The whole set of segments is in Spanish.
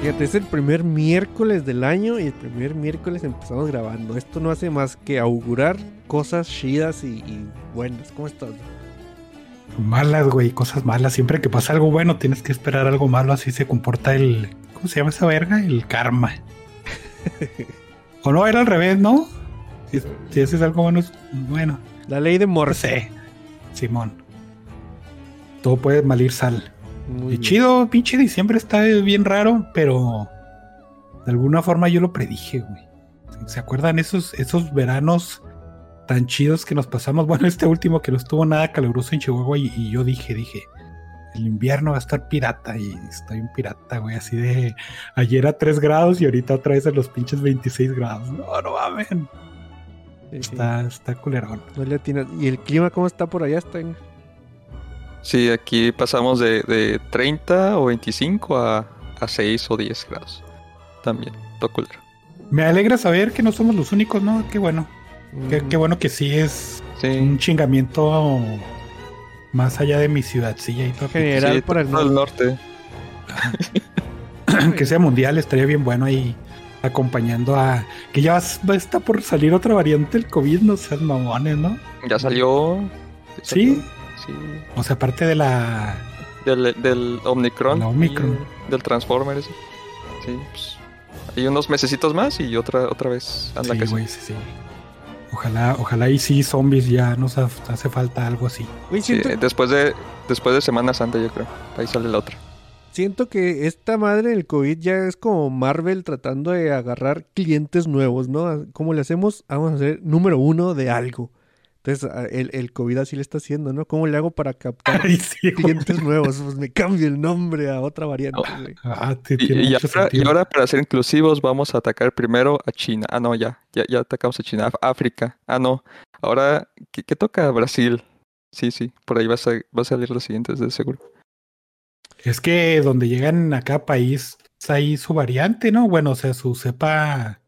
Fíjate, es el primer miércoles del año y el primer miércoles empezamos grabando. Esto no hace más que augurar cosas chidas y, y buenas. ¿Cómo estás? Malas, güey, cosas malas. Siempre que pasa algo bueno, tienes que esperar algo malo. Así se comporta el. ¿Cómo se llama esa verga? El karma. o no, era al revés, ¿no? Si, si haces algo bueno, es bueno. La ley de No Morse. sé. Simón. Todo puede malir sal. Muy Y bien. chido, pinche diciembre está bien raro, pero de alguna forma yo lo predije, güey. ¿Se acuerdan esos, esos veranos tan chidos que nos pasamos? Bueno, este último que no estuvo nada caluroso en Chihuahua y, y yo dije, dije, el invierno va a estar pirata y estoy un pirata, güey, así de ayer a 3 grados y ahorita otra vez a los pinches 26 grados. No, no mames. Sí, sí. Está, está culerón. No le. ¿Y el clima cómo está por allá? Está en- Sí, aquí pasamos de, de 30 o 25 a, a 6 o 10 grados. También, todo culero. Me alegra saber que no somos los únicos, ¿no? Qué bueno. Qué, Mm, qué bueno que sí es Sí, un chingamiento más allá de mi ciudadcilla y todo. General sí, por el todo el norte. que sea mundial estaría bien bueno ahí acompañando a que ya vas- va está por salir otra variante del COVID, no seas mamones, ¿no? Ya salió. ya Sí. Sí. O sea, aparte de la Del, del Omicron. La Omicron. y Del Transformer ese. Sí, pues. Hay unos mesecitos más y otra otra vez anda sí, güey, sí, sí. Ojalá, ojalá y sí zombies ya nos ha- hace falta algo así. Sí, después de después de Semana Santa, yo creo. Ahí sale la otra. siento que esta madre del COVID ya es como Marvel tratando de agarrar clientes nuevos, ¿no? ¿Cómo le hacemos? Vamos a ser número uno de algo. Entonces, a- el, el COVID así le está haciendo, ¿no? ¿Cómo le hago para captar Ay, sí, clientes nuevos? Pues me cambio el nombre a otra variante. Ah, sí, Y, tiene y mucho ahora, y sentido. ahora, para ser inclusivos, vamos a atacar primero a China. Ah, no, ya, ya, ya atacamos a China. África. Ah, no. Ahora, ¿qué, qué toca Brasil? Sí, sí, por ahí va a, sa- va a salir los siguientes, de seguro. Es que donde llegan a cada país hay su variante, ¿no? Bueno, o sea, su cepa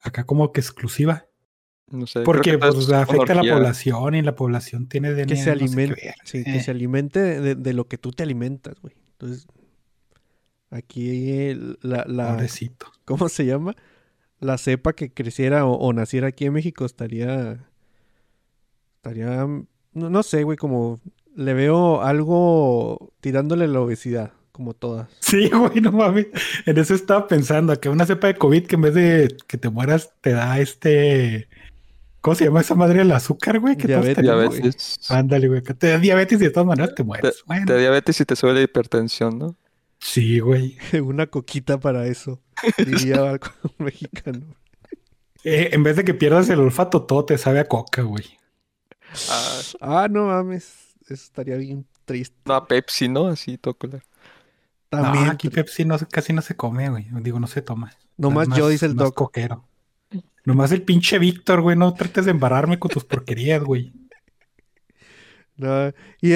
acá como que exclusiva. No sé. creo Porque que pues, es afecta a la población y la población tiene DNA. Que se no sé qué alimente, ver. sí, Eh. que se alimente de, de lo que tú te alimentas, güey. Entonces, aquí el- la, la Pobrecito. ¿cómo se llama? La cepa que creciera o, o naciera aquí en México estaría, estaría, no, no sé, güey, como le veo algo tirándole la obesidad, como todas. Sí, güey, no mames. En eso estaba pensando, que una cepa de COVID que en vez de que te mueras te da este... ¿Cómo se llama esa madre el azúcar, güey? Que todos Diabetes, güey. Diabetes. Ándale, güey, que te da diabetes y de todas maneras te mueres. Bueno, Te da diabetes y te sube la hipertensión, ¿no? sí, güey. Una coquita para eso, diría algo mexicano. Eh, en vez de que pierdas el olfato, todo te sabe a coca, güey. Ah, Ah, no mames, eso estaría bien triste. no, a Pepsi, ¿no? Así, culero. También, no, aquí Pepsi no, casi no se come, güey. Digo, no se toma. nomás Más- yo, dice el doc. coquero. Nomás el pinche Víctor, güey. No trates de embarrarme con tus porquerías, güey. No, ¿Y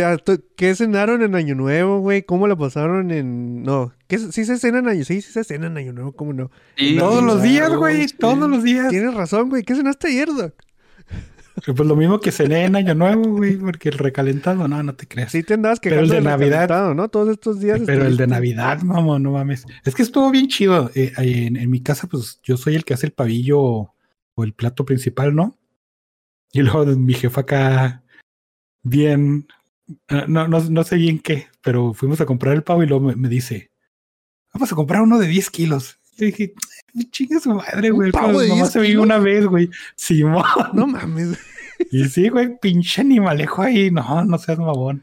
qué cenaron en Año Nuevo, güey? ¿Cómo la pasaron en...? No, ¿qué, sí se cena en Año... Sí, sí se cena en Año Nuevo, ¿cómo no? Todos los días, Sí. güey. Todos los días. Tienes razón, güey. ¿Qué cenaste ayer, Doc? Pues lo mismo que cené en Año Nuevo, güey. Porque el recalentado, no, no te creas. Sí te andabas Pero el quejando de Navidad- recalentado, ¿no? Todos estos días Pero el de Navidad, mamá, no mames. Es que estuvo bien chido. Eh, en mi casa, pues yo soy el que hace el pavillo o el plato principal, ¿no? Y luego mi jefa acá, bien, eh, no, no, no sé bien qué, pero fuimos a comprar el pavo y luego me, me dice, vamos a comprar uno de 10 kilos. Yo dije, chinga su madre, ¿Un güey. el pavo pavo de nomás 10 se kilos? una vez, güey. Simón. No mames. Y sí, güey, pinche animalejo ahí. No, no seas mamón.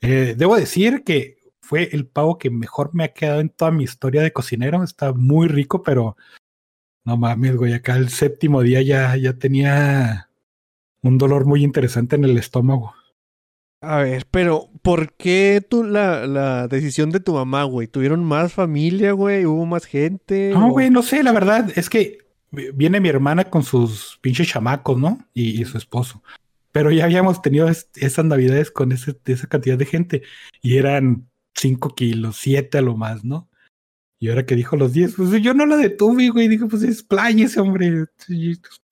Eh, debo decir que fue el pavo que mejor me ha quedado en toda mi historia de cocinero. Está muy rico, pero no mames, güey. Acá el séptimo día ya, ya tenía un dolor muy interesante en el estómago. A ver, pero ¿por qué tú la, la decisión de tu mamá, güey? ¿Tuvieron más familia, güey? ¿Hubo más gente? No, ¿O- güey, no sé, la verdad es que viene mi hermana con sus pinches chamacos, ¿no? Y, y su esposo. Pero ya habíamos tenido es- esas navidades con ese, esa cantidad de gente y eran 5 kilos, 7 a lo más, ¿no? Y ahora que dijo los 10, pues yo no la detuve, güey. Dije, pues es ese hombre.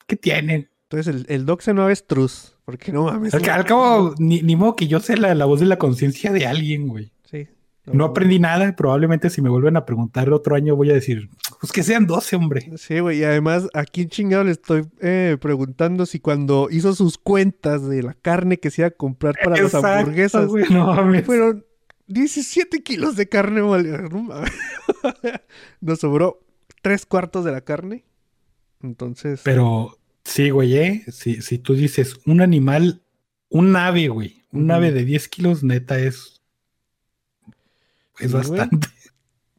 ¿Qué tienen? Entonces el, el doc se no avestruz. Porque no mames. Al, al cabo, ni, ni modo que yo sea la, la voz de la conciencia de alguien, güey. Sí. No aprendí nada. Probablemente si me vuelven a preguntar otro año voy a decir, pues que sean 12, hombre. Sí, güey. Y además, aquí chingado le estoy eh, preguntando si cuando hizo sus cuentas de la carne que se iba a comprar para las Exacto, hamburguesas, güey, no mames. fueron 17 kilos de carne. Nos sobró tres cuartos de la carne. Entonces, Pero sí, güey, ¿eh? Si, si tú dices un animal, un ave, güey, un ave de 10 kilos, neta, es. Es Sí, güey. bastante.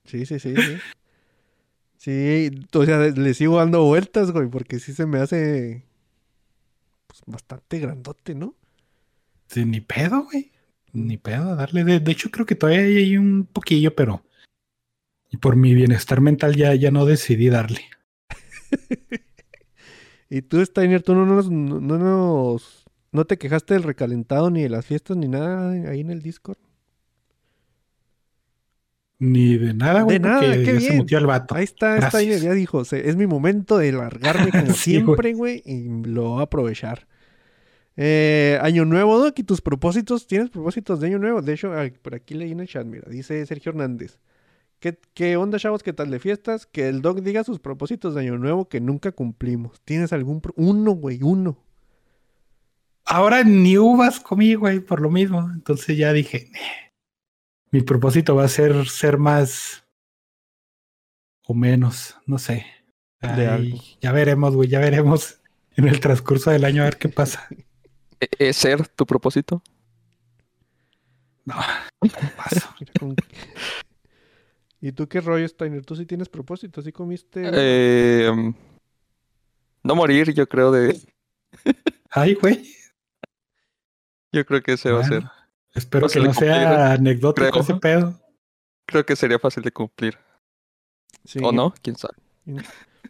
sí, sí, sí, sí. Sí, o sea, le sigo dando vueltas, güey, porque sí se me hace pues, bastante grandote, ¿no? Sí, ni pedo, güey. Ni pedo, darle. De, de hecho, creo que todavía hay un poquillo, pero. Y por mi bienestar mental ya, ya no decidí darle. Y tú, Steiner, tú no nos, no, no nos, no te quejaste del recalentado ni de las fiestas ni nada ahí en el Discord. Ni de nada, güey. De nada, porque qué se bien. mutió el vato. Ahí está Gracias. Steiner, ya dijo, "Se- es mi momento de largarme como Sí, siempre, güey, y lo voy a aprovechar. Eh, año nuevo, Doc, y tus propósitos, ¿tienes propósitos de año nuevo? De hecho, ay, por aquí leí en el chat, mira, dice Sergio Hernández. ¿Qué, qué onda, chavos? ¿Qué tal de fiestas? Que el Doc diga sus propósitos de año nuevo que nunca cumplimos. ¿Tienes algún... pro- Uno, güey, uno. Ahora ni uvas comí, güey, por lo mismo. Entonces ya dije, "Eh, mi propósito va a ser ser más o menos, no sé. Ay, ya veremos, güey, ya veremos en el transcurso del año a ver qué pasa. ¿E- ¿Es ser tu propósito? No, paso. ¿Y tú qué rollo, Steiner? ¿Tú sí tienes propósitos? ¿Sí comiste? Eh, no morir, yo creo de. Ay, güey. Yo creo que ese va a ser. Espero que no sea cumplir, anecdótico creo. ese pedo. Creo que sería fácil de cumplir. Sí. ¿O no? ¿Quién sabe?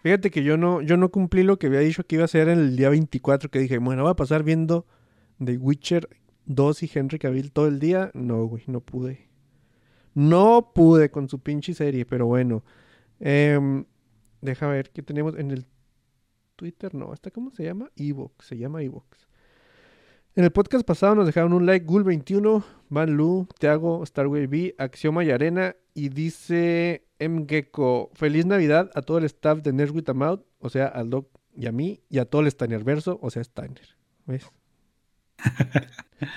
Fíjate que yo no, yo no cumplí lo que había dicho que iba a hacer en el día 24, que dije, bueno, voy a pasar viendo The Witcher 2 y Henry Cavill todo el día. No, güey, no pude. No pude con su pinche serie, pero bueno. Em, deja ver qué tenemos en el Twitter. No, ¿esta cómo se llama? Evox, se llama Evox. En el podcast pasado nos dejaron un like Gul21, Van Lu, Tiago, Starway B, Axioma y Arena. Y dice M. Gecko, feliz Navidad a todo el staff de Nerds With a Mouth, o sea, al Doc y a mí, y a todo el Steinerverso, o sea, Steiner. ¿Ves?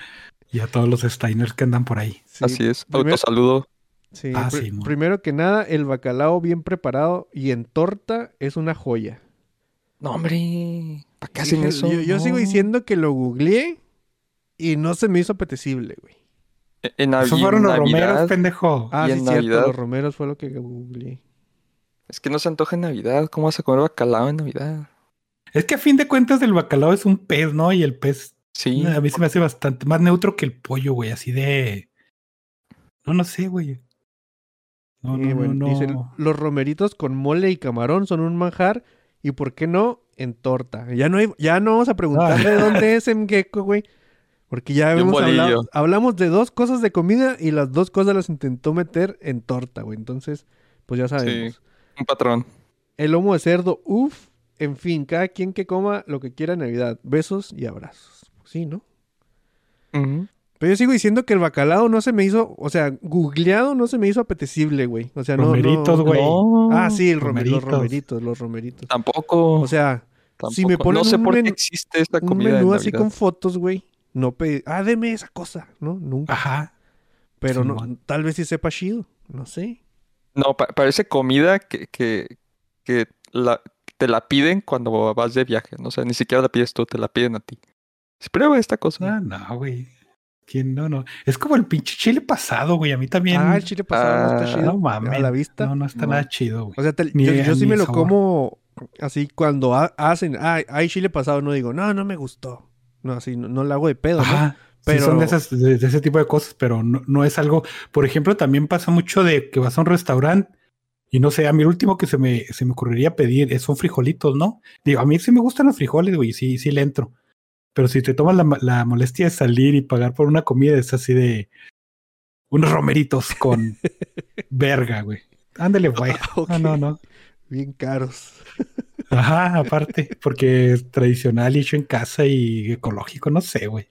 Y a todos los Steiners que andan por ahí. Sí, Así es. primer- Autosaludo. sí, Ah, sí, primero que nada, el bacalao bien preparado y en torta es una joya. No, hombre. ¿Para qué hacen eso? Yo, yo sigo diciendo que lo googleé y no se me hizo apetecible, güey. E- En, en fueron los Navidad. romeros, pendejo. Ah, ¿Y sí, en cierto, Navidad? los romeros fue lo que googleé. Es que no se antoja en Navidad. ¿Cómo vas a comer bacalao en Navidad? Es que a fin de cuentas el bacalao es un pez, ¿no? Y el pez Sí. a mí se me hace bastante más neutro que el pollo, güey. Así de... No, no sé, güey. No, Sí, no, bueno, no, dice, los romeritos con mole y camarón son un manjar y por qué no en torta. Ya no hay, ya no vamos a preguntarle de dónde es en gecko, güey. Porque ya hemos hablado, bolillo. hablamos de dos cosas de comida y las dos cosas las intentó meter en torta, güey. Entonces, pues ya sabemos. Un patrón. El lomo de cerdo, uff. En fin, cada quien que coma lo que quiera en Navidad. Besos y abrazos. Sí, ¿no? Pero yo sigo diciendo que el bacalao no se me hizo, o sea, googleado no se me hizo apetecible, güey. O sea, no. Romeritos, no- güey. No, Ah, sí, el los romeritos. los romeritos. Tampoco. O sea, tampoco. si me ponen no sé un por qué menú- existe esta un comida menú en así con fotos, güey. No pedí, ah, deme esa cosa, ¿no? Nunca. Ajá. Pero no, tal vez sí sepa chido, no sé. No, pa- parece comida que, que, que la, te la piden cuando vas de viaje. ¿no? O sea, ni siquiera la pides tú, te la piden a ti. Prueba esta cosa. Ah, no, güey. ¿Quién no, no? Es como el pinche chile pasado, güey. A mí también. Ah, el chile pasado no Ah, está chido. no mames. A la vista. No, no está No. nada chido, güey. O sea, te- Ni- yo, yo sí me lo sabor. como así cuando ha- hacen, ah, hay chile pasado, no digo, no, no me gustó. No, así no, no lo hago de pedo, ¿no? Ajá. Pero... Pero- son de, esas- de- de ese tipo de cosas, pero no, no es algo. Por ejemplo, también pasa mucho de que vas a un restaurante y no sé, a mí el último que se me, se me ocurriría pedir es son frijolitos, ¿no? Digo, a mí sí me gustan los frijoles, güey, sí, sí le entro. Pero si te tomas la, la molestia de salir y pagar por una comida, es así de unos romeritos con verga, güey. Ándale, güey. Ok. No, no, no. Bien caros. Ajá, aparte, porque es tradicional y hecho en casa y ecológico, no sé, güey.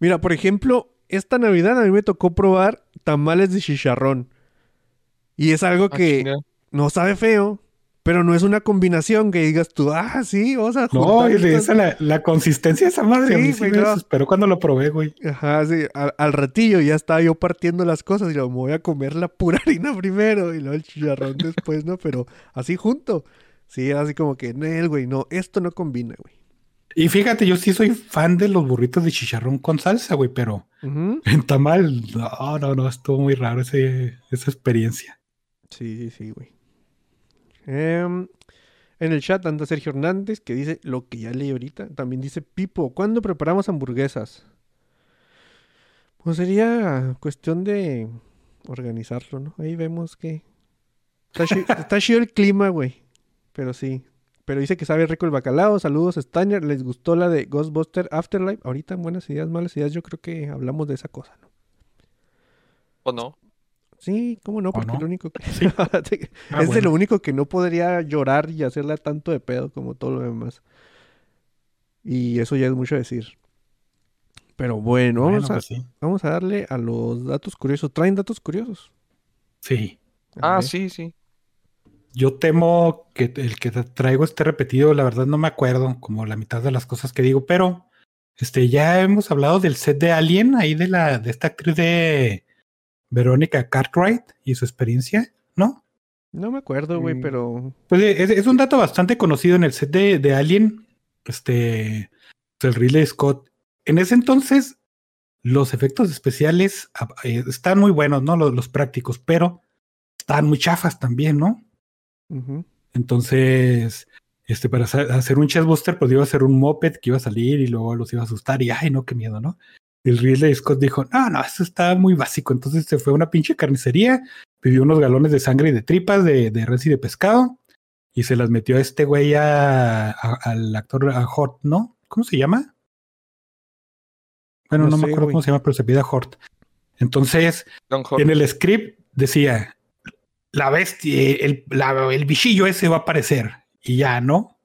Mira, por ejemplo, esta Navidad a mí me tocó probar tamales de chicharrón. Y es algo Ah, que no sabe feo, pero no es una combinación que digas tú, ah, sí, vamos a No, y esa la, la consistencia de esa madre. a Sí, mí sí me desesperó cuando lo probé, güey. Ajá, sí, al, al ratillo ya estaba yo partiendo las cosas y lo voy a comer la pura harina primero y luego el chicharrón después, ¿no? Pero así junto. Sí, así como que, no, güey, no, esto no combina, güey. Y fíjate, yo sí soy fan de los burritos de chicharrón con salsa, güey, pero en tamal, no, no, no, estuvo muy raro ese, esa experiencia. Sí, sí, sí, güey. Em, en el chat anda Sergio Hernández que dice lo que ya leí ahorita. También dice Pipo, ¿cuándo preparamos hamburguesas? Pues sería cuestión de organizarlo, ¿no? Ahí vemos que... Está, chi- está chido el clima, güey. Pero sí. Pero dice que sabe rico el bacalao. Saludos, Steiner. ¿Les gustó la de Ghostbuster Afterlife? Ahorita en buenas ideas, malas ideas. Yo creo que hablamos de esa cosa, ¿no? ¿O no? Sí, ¿cómo no? Porque no? lo único que... Ah, es de bueno. lo único que no podría llorar y hacerla tanto de pedo como todo lo demás. Y eso ya es mucho decir. Pero bueno, Bueno, vamos, a, pues sí. vamos a darle a los datos curiosos. ¿Traen datos curiosos? Sí. Ah, sí, sí. Yo temo que el que traigo esté repetido, la verdad no me acuerdo como la mitad de las cosas que digo, pero este ya hemos hablado del set de Alien, ahí de la de esta actriz de Verónica Cartwright y su experiencia, ¿no? No me acuerdo, güey, Mm. pero... Pues eh, es, es un dato bastante conocido en el set de, de Alien, este, el Ridley Scott. En ese entonces, los efectos especiales ah, eh, están muy buenos, ¿no? Los, los prácticos, pero estaban muy chafas también, ¿no? Entonces, este, para hacer un chestbuster, pues iba a ser un moped que iba a salir y luego los iba a asustar y ay, no, qué miedo, ¿no? El Ridley Scott dijo, no, no, eso está muy básico. Entonces se fue a una pinche carnicería, pidió unos galones de sangre y de tripas de, de res y de pescado y se las metió a este güey a, a- al actor a Hort, ¿no? ¿Cómo se llama? Bueno, No no, sé, me acuerdo güey. cómo se llama, pero se pide a Hort. Entonces, en el script decía, la bestia, el, la- el bichillo ese va a aparecer. Y ya, ¿no?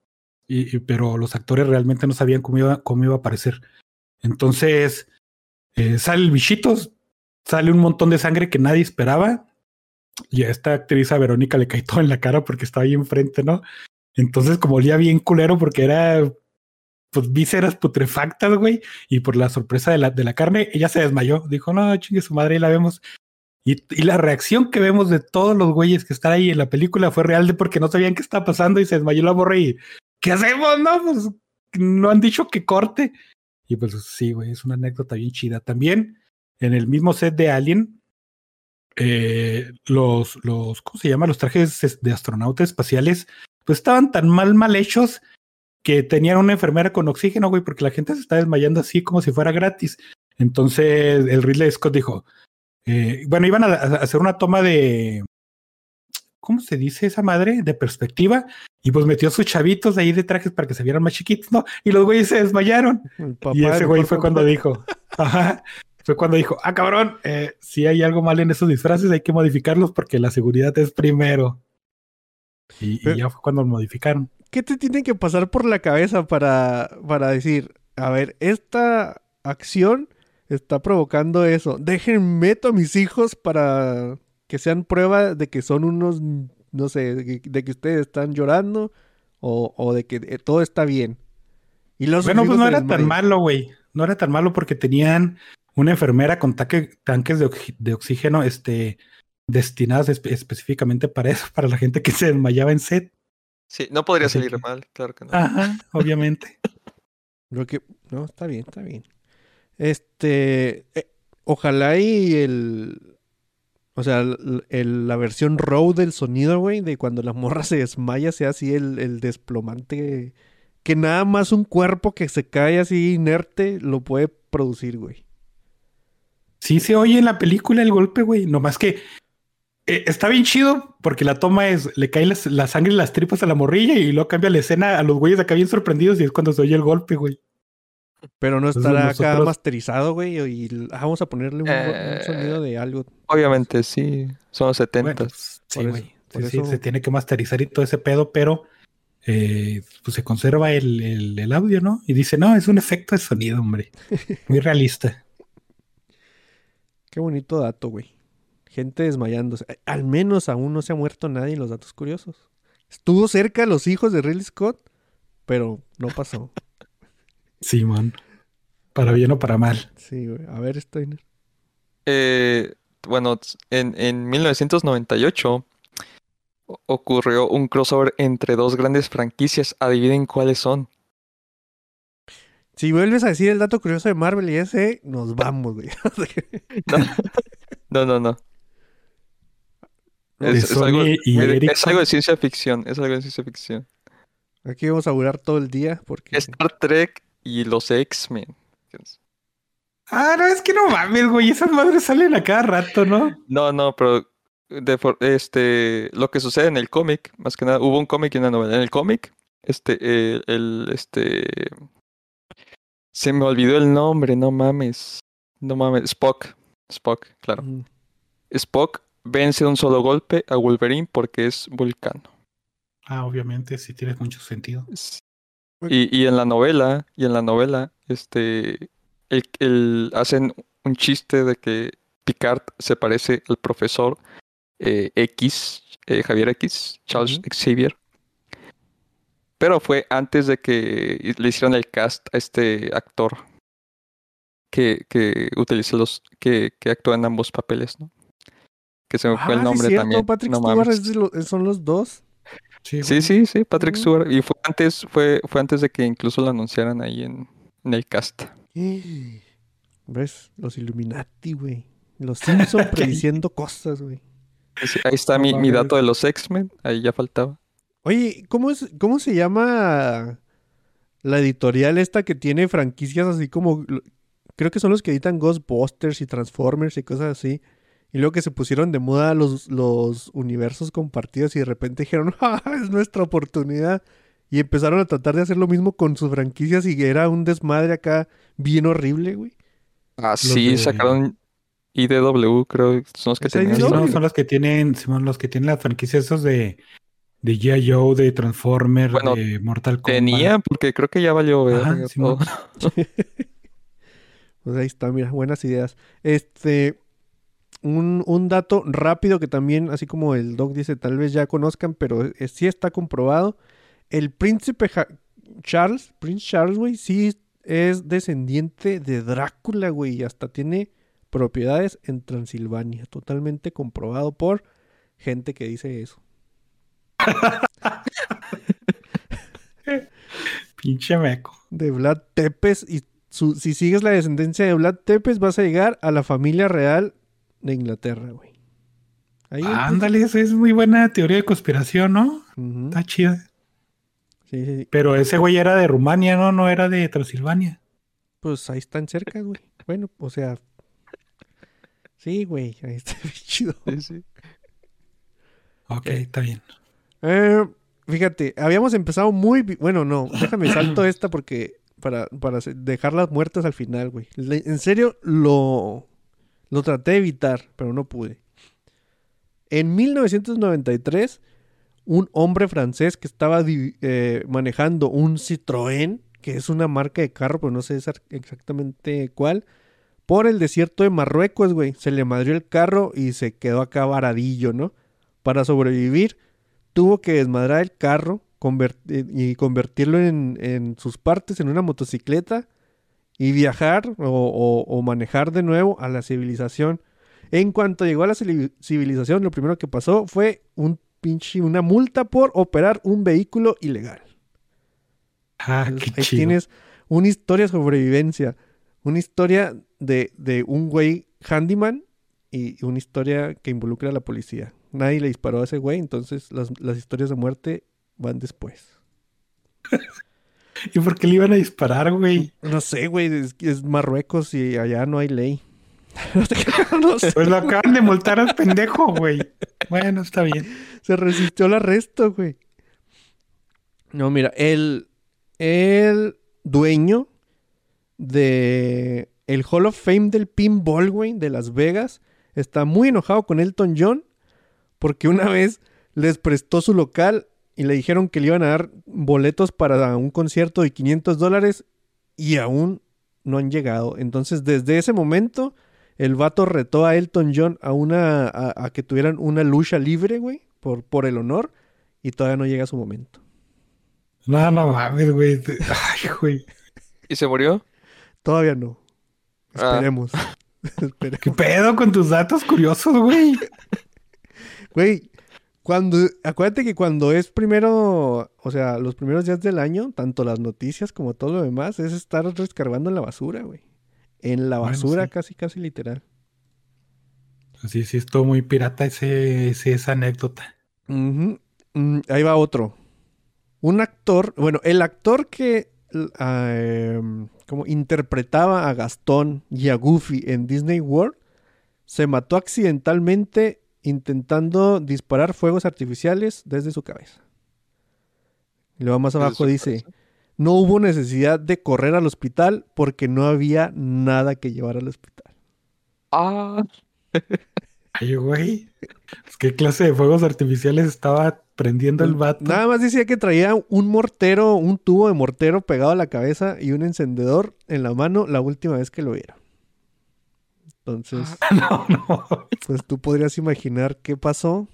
Y, y- pero los actores realmente no sabían cómo iba, cómo iba a aparecer. Entonces, eh, sale el bichito, sale un montón de sangre que nadie esperaba. Y a esta actriz, a Verónica, le cae todo en la cara porque estaba ahí enfrente, ¿no? Entonces, como olía bien culero porque era pues vísceras putrefactas, güey, y por la sorpresa de la, de la carne, ella se desmayó. Dijo, no, chingue su madre, ahí la vemos. Y, y la reacción que vemos de todos los güeyes que están ahí en la película fue real de porque no sabían qué estaba pasando y se desmayó la borra y ¿qué hacemos? No, pues no han dicho que corte. Y pues sí, güey, es una anécdota bien chida. También en el mismo set de Alien, eh, los, los, ¿cómo se llama? Los trajes es- de astronautas espaciales, pues estaban tan mal, mal hechos que tenían una enfermera con oxígeno, güey, porque la gente se está desmayando así como si fuera gratis. Entonces el Ridley Scott dijo, eh, bueno, iban a hacer una toma de, ¿cómo se dice esa madre? De perspectiva. Y pues metió a sus chavitos ahí de trajes para que se vieran más chiquitos, ¿no? Y los güeyes se desmayaron. Y ese güey fue cuando dijo, ajá, fue cuando dijo, ah, cabrón, eh, si hay algo mal en esos disfraces hay que modificarlos porque la seguridad es primero. Y, ya fue cuando lo modificaron. ¿Qué te tiene que pasar por la cabeza para, para decir, a ver, esta acción está provocando eso? Dejen, meto a mis hijos para que sean prueba de que son unos, no sé, de que, de que ustedes están llorando o, o de que eh, todo está bien. Y los Bueno, pues no era tan malo, güey. No era tan malo porque tenían una enfermera con taque- tanques de, oxi- de oxígeno este, destinadas espe- específicamente para eso, para la gente que se desmayaba en set. Sí, no podría Así salir que- mal, claro que no. Ajá, obviamente. Lo que, no, está bien, está bien. Este, eh, ojalá y el, o sea, la versión raw del sonido, güey, de cuando la morra se desmaya, sea así el, el desplomante, que nada más un cuerpo que se cae así inerte lo puede producir, güey. sí se oye en la película el golpe, güey. Nomás que eh, está bien chido porque la toma es, le cae la sangre en las tripas a la morrilla y luego cambia la escena a los güeyes acá bien sorprendidos y es cuando se oye el golpe, güey. Pero no Entonces estará acá nosotros- masterizado, güey. Y ah, vamos a ponerle un, un Eh, sonido de algo. Obviamente, sí. Son los 70. Bueno, pues, sí, güey. Sí, sí, eso- se tiene que masterizar y todo ese pedo, pero eh, pues se conserva el, el- el audio, ¿no? Y dice, no, es un efecto de sonido, hombre. Muy realista. Qué bonito dato, güey. Gente desmayándose. Al menos aún no se ha muerto nadie en los datos curiosos. Estuvo cerca los hijos de Ridley Scott, pero no pasó. Simón. Para bien o para mal. Sí, güey. A ver, Steiner. Eh, bueno, en, en 1998 o- ocurrió un crossover entre dos grandes franquicias. Adivinen cuáles son. Si vuelves a decir el dato curioso de Marvel y ese, nos vamos, güey. No, no, no. Es, es algo, Sony y es- es Ericsson. algo de ciencia ficción. Es algo de ciencia ficción. Aquí vamos a durar todo el día porque... Star Trek y los X-Men. Ah, no, es que no mames, güey. Esas madres salen a cada rato, ¿no? No, no, pero de este, lo que sucede en el cómic, más que nada, hubo un cómic y una novela. En el cómic, este, eh, el, este, se me olvidó el nombre, no mames, no mames, Spock, Spock, claro. Mm, Spock vence de un solo golpe a Wolverine porque es vulcano. Ah, obviamente, sí tiene mucho sentido. Sí. Y, y en la novela, y en la novela, este, el, el- hacen un chiste de que Picard se parece al profesor eh, X, eh, Javier X, Charles. Xavier. Pero fue antes de que le hicieran el cast a este actor que, que utiliza los, que, que actúa en ambos papeles, ¿no? Que se me fue Ah, el sí, nombre cierto, también. Patrick no Stewart es lo- son los dos. Sí, Sí, sí, sí, Patrick. Stewart. Y fue antes, fue, fue antes de que incluso lo anunciaran ahí en, en el cast. ¿Ves? Los Illuminati, güey. Los Simpson prediciendo cosas, güey. Sí, Ahí está No mi, mi dato de los X-Men, ahí ya faltaba. Oye, ¿cómo, es, ¿cómo se llama la editorial esta que tiene franquicias así como... Creo que son los que editan Ghostbusters y Transformers y cosas así. Y luego que se pusieron de moda los, los universos compartidos y de repente dijeron, ¡ah, es nuestra oportunidad! Y empezaron a tratar de hacer lo mismo con sus franquicias y era un desmadre acá bien horrible, güey. Ah, sí, de- sacaron IDW, creo, son los que ¿Es tenían. Sí, IDW? no, son los que tienen, Simón, los que tienen las franquicias esos de, de G.I. Joe, de Transformers, Bueno, de Mortal Kombat. Tenía, porque creo que ya valió Ajá, todo. Pues ahí está, mira, buenas ideas. Este, un, un dato rápido que también, así como el Doc dice, tal vez ya conozcan, pero sí está comprobado. El príncipe Ja- Charles, Prince Charles, güey, sí es descendiente de Drácula, güey, y hasta tiene propiedades en Transilvania. Totalmente comprobado por gente que dice eso. Pinche meco. De Vlad Tepes, y su- si sigues la descendencia de Vlad Tepes, vas a llegar a la familia real de Inglaterra, güey. Ahí. Ándale, esa es muy buena teoría de conspiración, ¿no? Está chida. Sí, sí, sí. Pero ese güey era de Rumania, ¿no? No era de Transilvania. Pues ahí están cerca, güey. Bueno, o sea. Sí, güey. Ahí está bien chido. Sí, sí. Ok, está bien. Eh, fíjate, habíamos empezado muy. Bueno, no, déjame salto esta porque. Para, para dejarlas muertas al final, güey. En serio, lo. Lo traté de evitar, pero no pude. En 1993, un hombre francés que estaba eh, manejando un Citroën, que es una marca de carro, pero no sé exactamente cuál, por el desierto de Marruecos, güey. Se le madrió el carro y se quedó acá varadillo, ¿no? Para sobrevivir, tuvo que desmadrar el carro eh, y convertirlo en, en sus partes en una motocicleta y viajar o, o- o manejar de nuevo a la civilización. En cuanto llegó a la civili- civilización, lo primero que pasó fue un pinche, una multa por operar un vehículo ilegal. Ah, Entonces, qué ahí chido. tienes una historia de sobrevivencia, una historia de, de un güey handyman y una historia que involucra a la policía. Nadie le disparó a ese güey, entonces las, las historias de muerte van después. ¿Y por qué le iban a disparar, güey? No sé, güey, es, es Marruecos y allá no hay ley. No sé. Pues lo acaban de multar al pendejo, güey. Bueno, está bien. Se resistió al arresto, güey. No, mira, el, el dueño de el Hall of Fame del pinball, güey, de Las Vegas, está muy enojado con Elton John porque una vez les prestó su local y le dijeron que le iban a dar boletos para un concierto de 500 dólares y aún no han llegado. Entonces, desde ese momento, el vato retó a Elton John a una a, a que tuvieran una lucha libre, güey, por, por el honor y todavía no llega su momento. No, no mames, güey. Ay, güey. ¿Y se murió? Todavía no. Ah. Esperemos. Esperemos. ¿Qué pedo con tus datos curiosos, güey? Güey, cuando, acuérdate que cuando es primero, o sea, los primeros días del año, tanto las noticias como todo lo demás, es estar descargando en la basura, güey. En la Bueno, basura, sí. casi, casi literal. Sí, sí, estuvo muy pirata ese, ese- esa anécdota. Mm, ahí va otro. Un actor, bueno, el actor que ah, em, como interpretaba a Gastón y a Goofy en Disney World se mató accidentalmente intentando disparar fuegos artificiales desde su cabeza. Y luego más abajo dice, cabeza. no hubo necesidad de correr al hospital porque no había nada que llevar al hospital. Ah, Ay, güey. Pues, ¿Qué clase de fuegos artificiales estaba prendiendo el vato? Nada más decía que traía un mortero, un tubo de mortero pegado a la cabeza y un encendedor en la mano la última vez que lo vieron. Entonces, No, no. pues tú podrías imaginar qué pasó.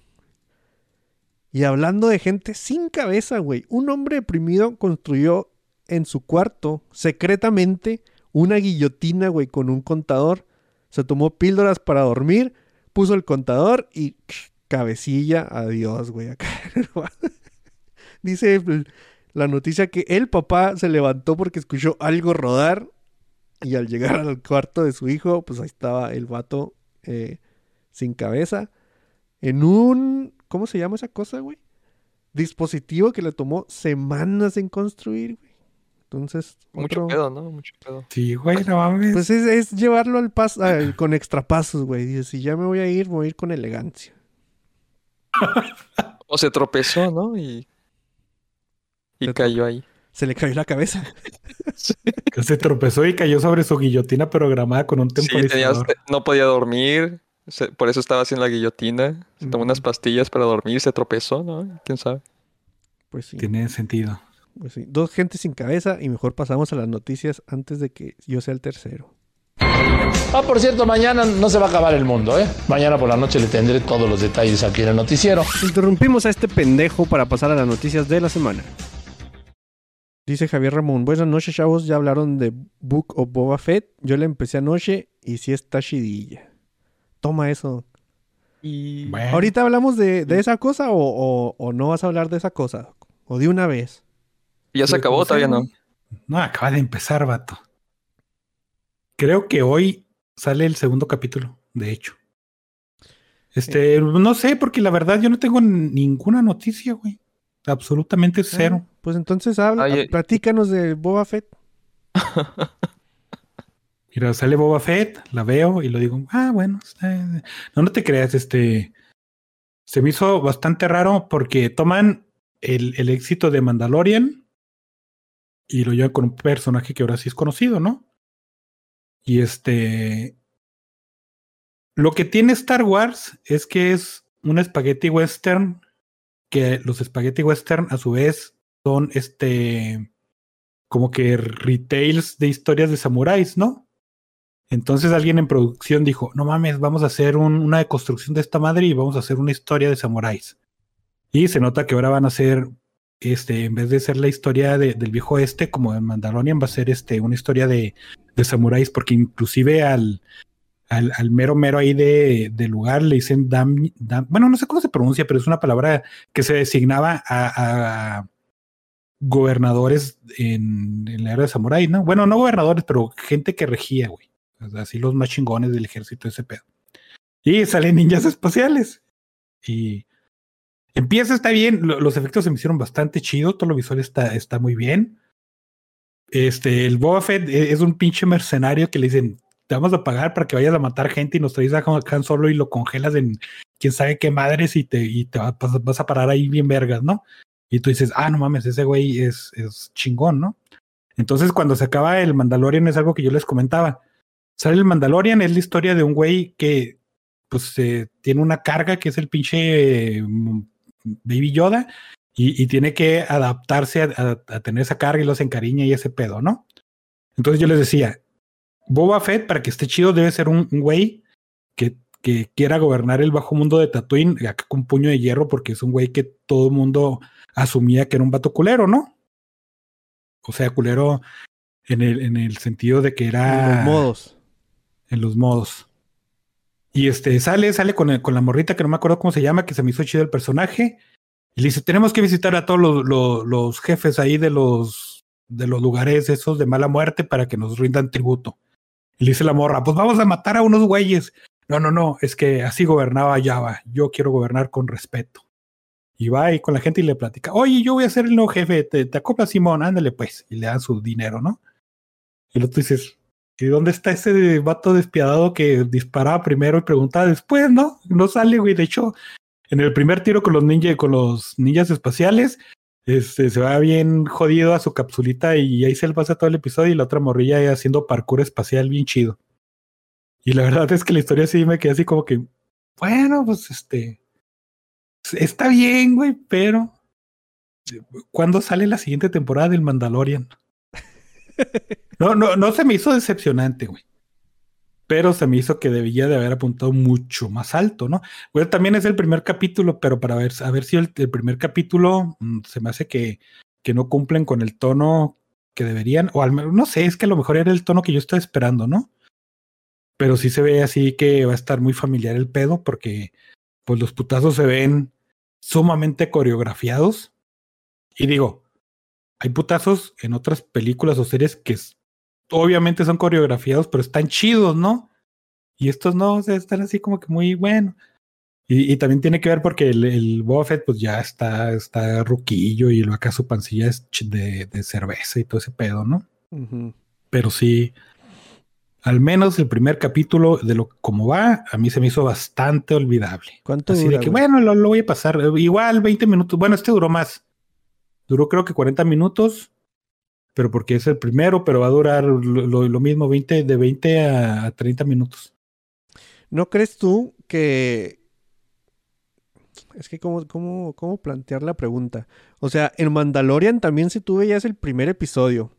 Y hablando de gente sin cabeza, güey, un hombre deprimido construyó en su cuarto secretamente una guillotina, güey, con un contador. Se tomó píldoras para dormir, puso el contador y cabecilla, adiós, güey. acá. Dice la noticia que el papá se levantó porque escuchó algo rodar y al llegar al cuarto de su hijo, pues ahí estaba el vato eh, sin cabeza en un, ¿cómo se llama esa cosa, güey? Dispositivo que le tomó semanas en construir, güey. Entonces, mucho otro- pedo, ¿no? Mucho pedo. Sí, güey, no mames. pues es, es llevarlo al paso, ah, con extrapasos, güey. Dice, si ya me voy a ir, voy a ir con elegancia. O se tropezó, ¿no? Y, y cayó ahí. Se le cayó la cabeza. Se tropezó y cayó sobre su guillotina programada con un Sí, tenía- temporizador. no podía dormir. se- por eso estaba haciendo la guillotina. Se tomó unas pastillas para dormir, se tropezó, ¿no? ¿Quién sabe? Pues sí. Tiene sentido. Pues sí. Dos gente sin cabeza y mejor pasamos a las noticias antes de que yo sea el tercero. Ah, por cierto, mañana no se va a acabar el mundo, ¿eh? Mañana por la noche le tendré todos los detalles aquí en el noticiero. Interrumpimos a este pendejo para pasar a las noticias de la semana. Dice Javier Ramón, buenas noches chavos, ya hablaron de Book of Boba Fett. Yo la empecé anoche y sí está chidilla. Toma eso. Y Bueno, ¿Ahorita hablamos de, de esa cosa o, o- o no vas a hablar de esa cosa? ¿O de una vez? ya se acabó, todavía no. No, acaba de empezar, vato. Creo que hoy sale el segundo capítulo, de hecho. Este, no sé, porque la verdad yo no tengo ninguna noticia, güey. Absolutamente cero. Ah, pues entonces habla, Oye. platícanos de Boba Fett. Mira, sale Boba Fett, la veo y lo digo, ah, bueno, no, no te creas, este, se me hizo bastante raro porque toman el, el éxito de Mandalorian y lo llevan con un personaje que ahora sí es conocido, ¿no? Y este, lo que tiene Star Wars es que es un espagueti western, que los espagueti western a su vez son este, como que retails de historias de samuráis, ¿no? Entonces alguien en producción dijo, no mames, vamos a hacer un- una deconstrucción de esta madre y vamos a hacer una historia de samuráis. Y se nota que ahora van a hacer, este, en vez de ser la historia de- del viejo este, como en Mandalorian, va a ser este, una historia de, de samuráis, porque inclusive al, al, mero mero ahí de, del lugar le dicen bueno, no sé cómo se pronuncia, pero es una palabra que se designaba a gobernadores en, la era de samurái, ¿no? Bueno, no gobernadores, pero gente que regía, güey. Así los más chingones del ejército, ese pedo. Y salen ninjas espaciales. Y empieza, está bien. lo- los efectos se me hicieron bastante chido. Todo lo visual está, está muy bien. Este, el Boba Fett e- es un pinche mercenario que le dicen, te vamos a pagar para que vayas a matar gente y nos traes a Han Solo y lo congelas en quién sabe qué madres y te, y te vas a parar ahí bien vergas, ¿no? Y tú dices, ah, no mames, ese güey es, es chingón, ¿no? Entonces, cuando se acaba el Mandalorian, es algo que yo les comentaba. Sale el Mandalorian, es la historia de un güey que, pues, eh, tiene una carga que es el pinche mm, Baby Yoda y, tiene que adaptarse a, tener esa carga y los encariña y ese pedo, ¿no? Entonces yo les decía, Boba Fett, para que esté chido, debe ser un, güey que, que, quiera gobernar el bajo mundo de Tatooine, acá con puño de hierro, porque es un güey que todo mundo asumía que era un vato culero, ¿no? O sea, culero en el, en el sentido de que era. En los modos. En los modos. Y este sale, sale con, el, con la morrita que no me acuerdo cómo se llama, que se me hizo chido el personaje. Y le dice: Tenemos que visitar a todos los, los, los jefes ahí de los, de los lugares esos de mala muerte para que nos rindan tributo. Y le dice la morra: Pues vamos a matar a unos güeyes. No, no, no, es que así gobernaba Java. Yo quiero gobernar con respeto. Y va ahí con la gente y le platica, oye, yo voy a ser el nuevo jefe, te, te acoplas Simón, ándale pues, y le dan su dinero, ¿no? Y el otro dices, ¿y dónde está ese vato despiadado que disparaba primero y preguntaba después, no? No sale, güey, de hecho, en el primer tiro con los ninjas, con los ninjas espaciales, este, se va bien jodido a su capsulita y ahí se le pasa todo el episodio y la otra morrilla ahí haciendo parkour espacial bien chido. Y la verdad es que la historia sí me queda así como que, bueno, pues este, está bien, güey, pero ¿cuándo sale la siguiente temporada del Mandalorian? No, no, no se me hizo decepcionante, güey. Pero se me hizo que debía de haber apuntado mucho más alto, ¿no? Bueno, también es el primer capítulo, pero para ver, a ver si el, el primer capítulo mmm, se me hace que, que no cumplen con el tono que deberían, o al menos, no sé, es que a lo mejor era el tono que yo estaba esperando, ¿no? Pero sí se ve así que va a estar muy familiar el pedo, porque pues los putazos se ven sumamente coreografiados. Y digo, hay putazos en otras películas o series que obviamente son coreografiados, pero están chidos, ¿no? Y estos no, o sea, están así como que muy bueno. Y, y también tiene que ver porque el, el Boba Fett, pues ya está, está ruquillo y lo acá su pancilla es de, de cerveza y todo ese pedo, ¿no? Uh -huh. Pero sí, al menos el primer capítulo de lo como va, a mí se me hizo bastante olvidable. ¿Cuánto Así dura, de que, güey? bueno, lo, lo, voy a pasar. Igual 20 minutos. Bueno, este duró más. Duró creo que 40 minutos, pero porque es el primero, pero va a durar lo, lo, lo mismo, 20, de 20 a, a 30 minutos. ¿No crees tú que... Es que cómo, cómo, cómo plantear la pregunta. O sea, en Mandalorian también si tú veías el primer episodio,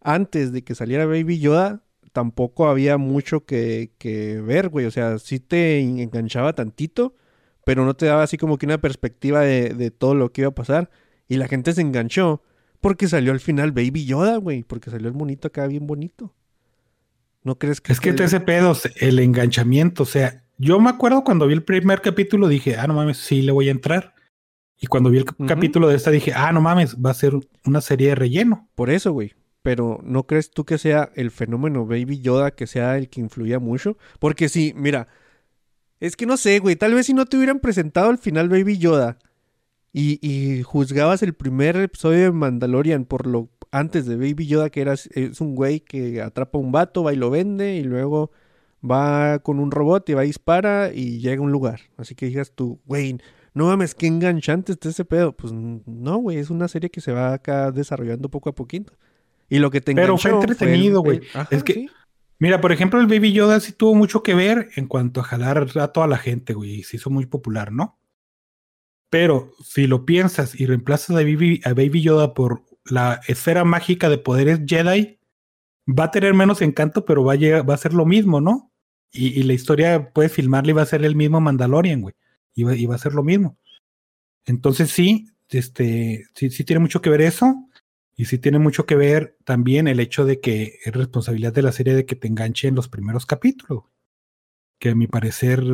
antes de que saliera Baby Yoda, tampoco había mucho que, que, ver, güey. O sea, sí te enganchaba tantito, pero no te daba así como que una perspectiva de, de, todo lo que iba a pasar. Y la gente se enganchó porque salió al final Baby Yoda, güey. Porque salió el monito acá bien bonito. ¿No crees que.? Es que te... ese pedo, el enganchamiento. O sea, yo me acuerdo cuando vi el primer capítulo, dije, ah, no mames, sí le voy a entrar. Y cuando vi el uh -huh. capítulo de esta, dije, ah, no mames, va a ser una serie de relleno. Por eso, güey pero ¿no crees tú que sea el fenómeno Baby Yoda que sea el que influya mucho? Porque sí, mira, es que no sé, güey, tal vez si no te hubieran presentado al final Baby Yoda y, y, juzgabas el primer episodio de Mandalorian por lo antes de Baby Yoda, que era, es un güey que atrapa a un vato, va y lo vende y luego va con un robot y va a dispara y llega a un lugar. Así que digas tú, güey, no mames, qué enganchante está ese pedo. Pues no, güey, es una serie que se va acá desarrollando poco a poquito. Y lo que te Pero fue entretenido, güey. Es que, sí. mira, por ejemplo, el Baby Yoda sí tuvo mucho que ver en cuanto a jalar a toda la gente, güey. Se hizo muy popular, ¿no? Pero si lo piensas y reemplazas a Baby, a Baby Yoda por la esfera mágica de poderes Jedi, va a tener menos encanto, pero va a, llegar, va a ser lo mismo, ¿no? Y, y, la historia puede filmarle y va a ser el mismo Mandalorian, güey. Y va, y va a ser lo mismo. Entonces sí, este, sí, sí tiene mucho que ver eso. Y sí tiene mucho que ver también el hecho de que es responsabilidad de la serie de que te enganche en los primeros capítulos. Que a mi parecer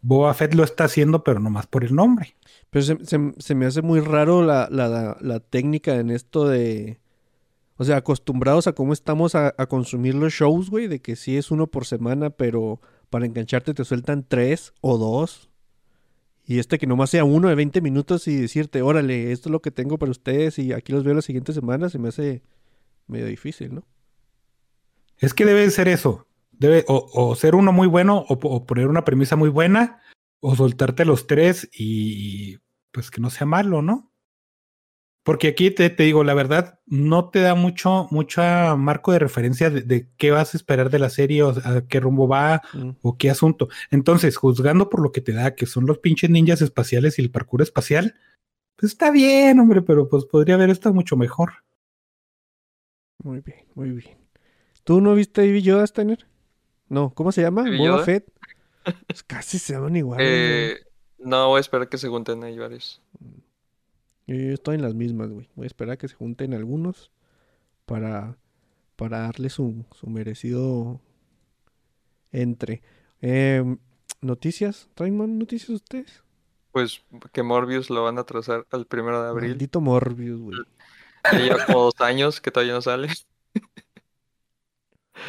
Boba Fett lo está haciendo, pero nomás por el nombre. Pero se, se, se me hace muy raro la, la, la, técnica en esto de... O sea, acostumbrados a cómo estamos a, a consumir los shows, güey, de que sí es uno por semana, pero para engancharte te sueltan tres o dos. Y este que nomás sea uno de 20 minutos y decirte, órale, esto es lo que tengo para ustedes y aquí los veo la siguiente semana, se me hace medio difícil, ¿no? Es que debe ser eso. Debe o, ser uno muy bueno o, o poner una premisa muy buena o soltarte los tres y pues que no sea malo, ¿no? Porque aquí te, te digo, la verdad, no te da mucho, mucho marco de referencia de, de qué vas a esperar de la serie o a qué rumbo va Mm. o qué asunto. Entonces, juzgando por lo que te da, que son los pinches ninjas espaciales y el parkour espacial, pues está bien, hombre, pero pues podría haber estado mucho mejor. Muy bien, muy bien. ¿Tú no viste Baby Yoda, Steiner? No, ¿cómo se llama? ¿Baby Boba? Fett. Pues casi se llaman igual. Eh, no, voy a esperar que se junten ahí varios. Yo, yo estoy en las mismas, güey. Voy a esperar a que se junten algunos para, para darle su, su merecido entre. Em, ¿Noticias? ¿Traen más noticias ustedes? Pues que Morbius lo van a trazar al primero de abril. Maldito Morbius, güey. Ya lleva como dos años que todavía no sale.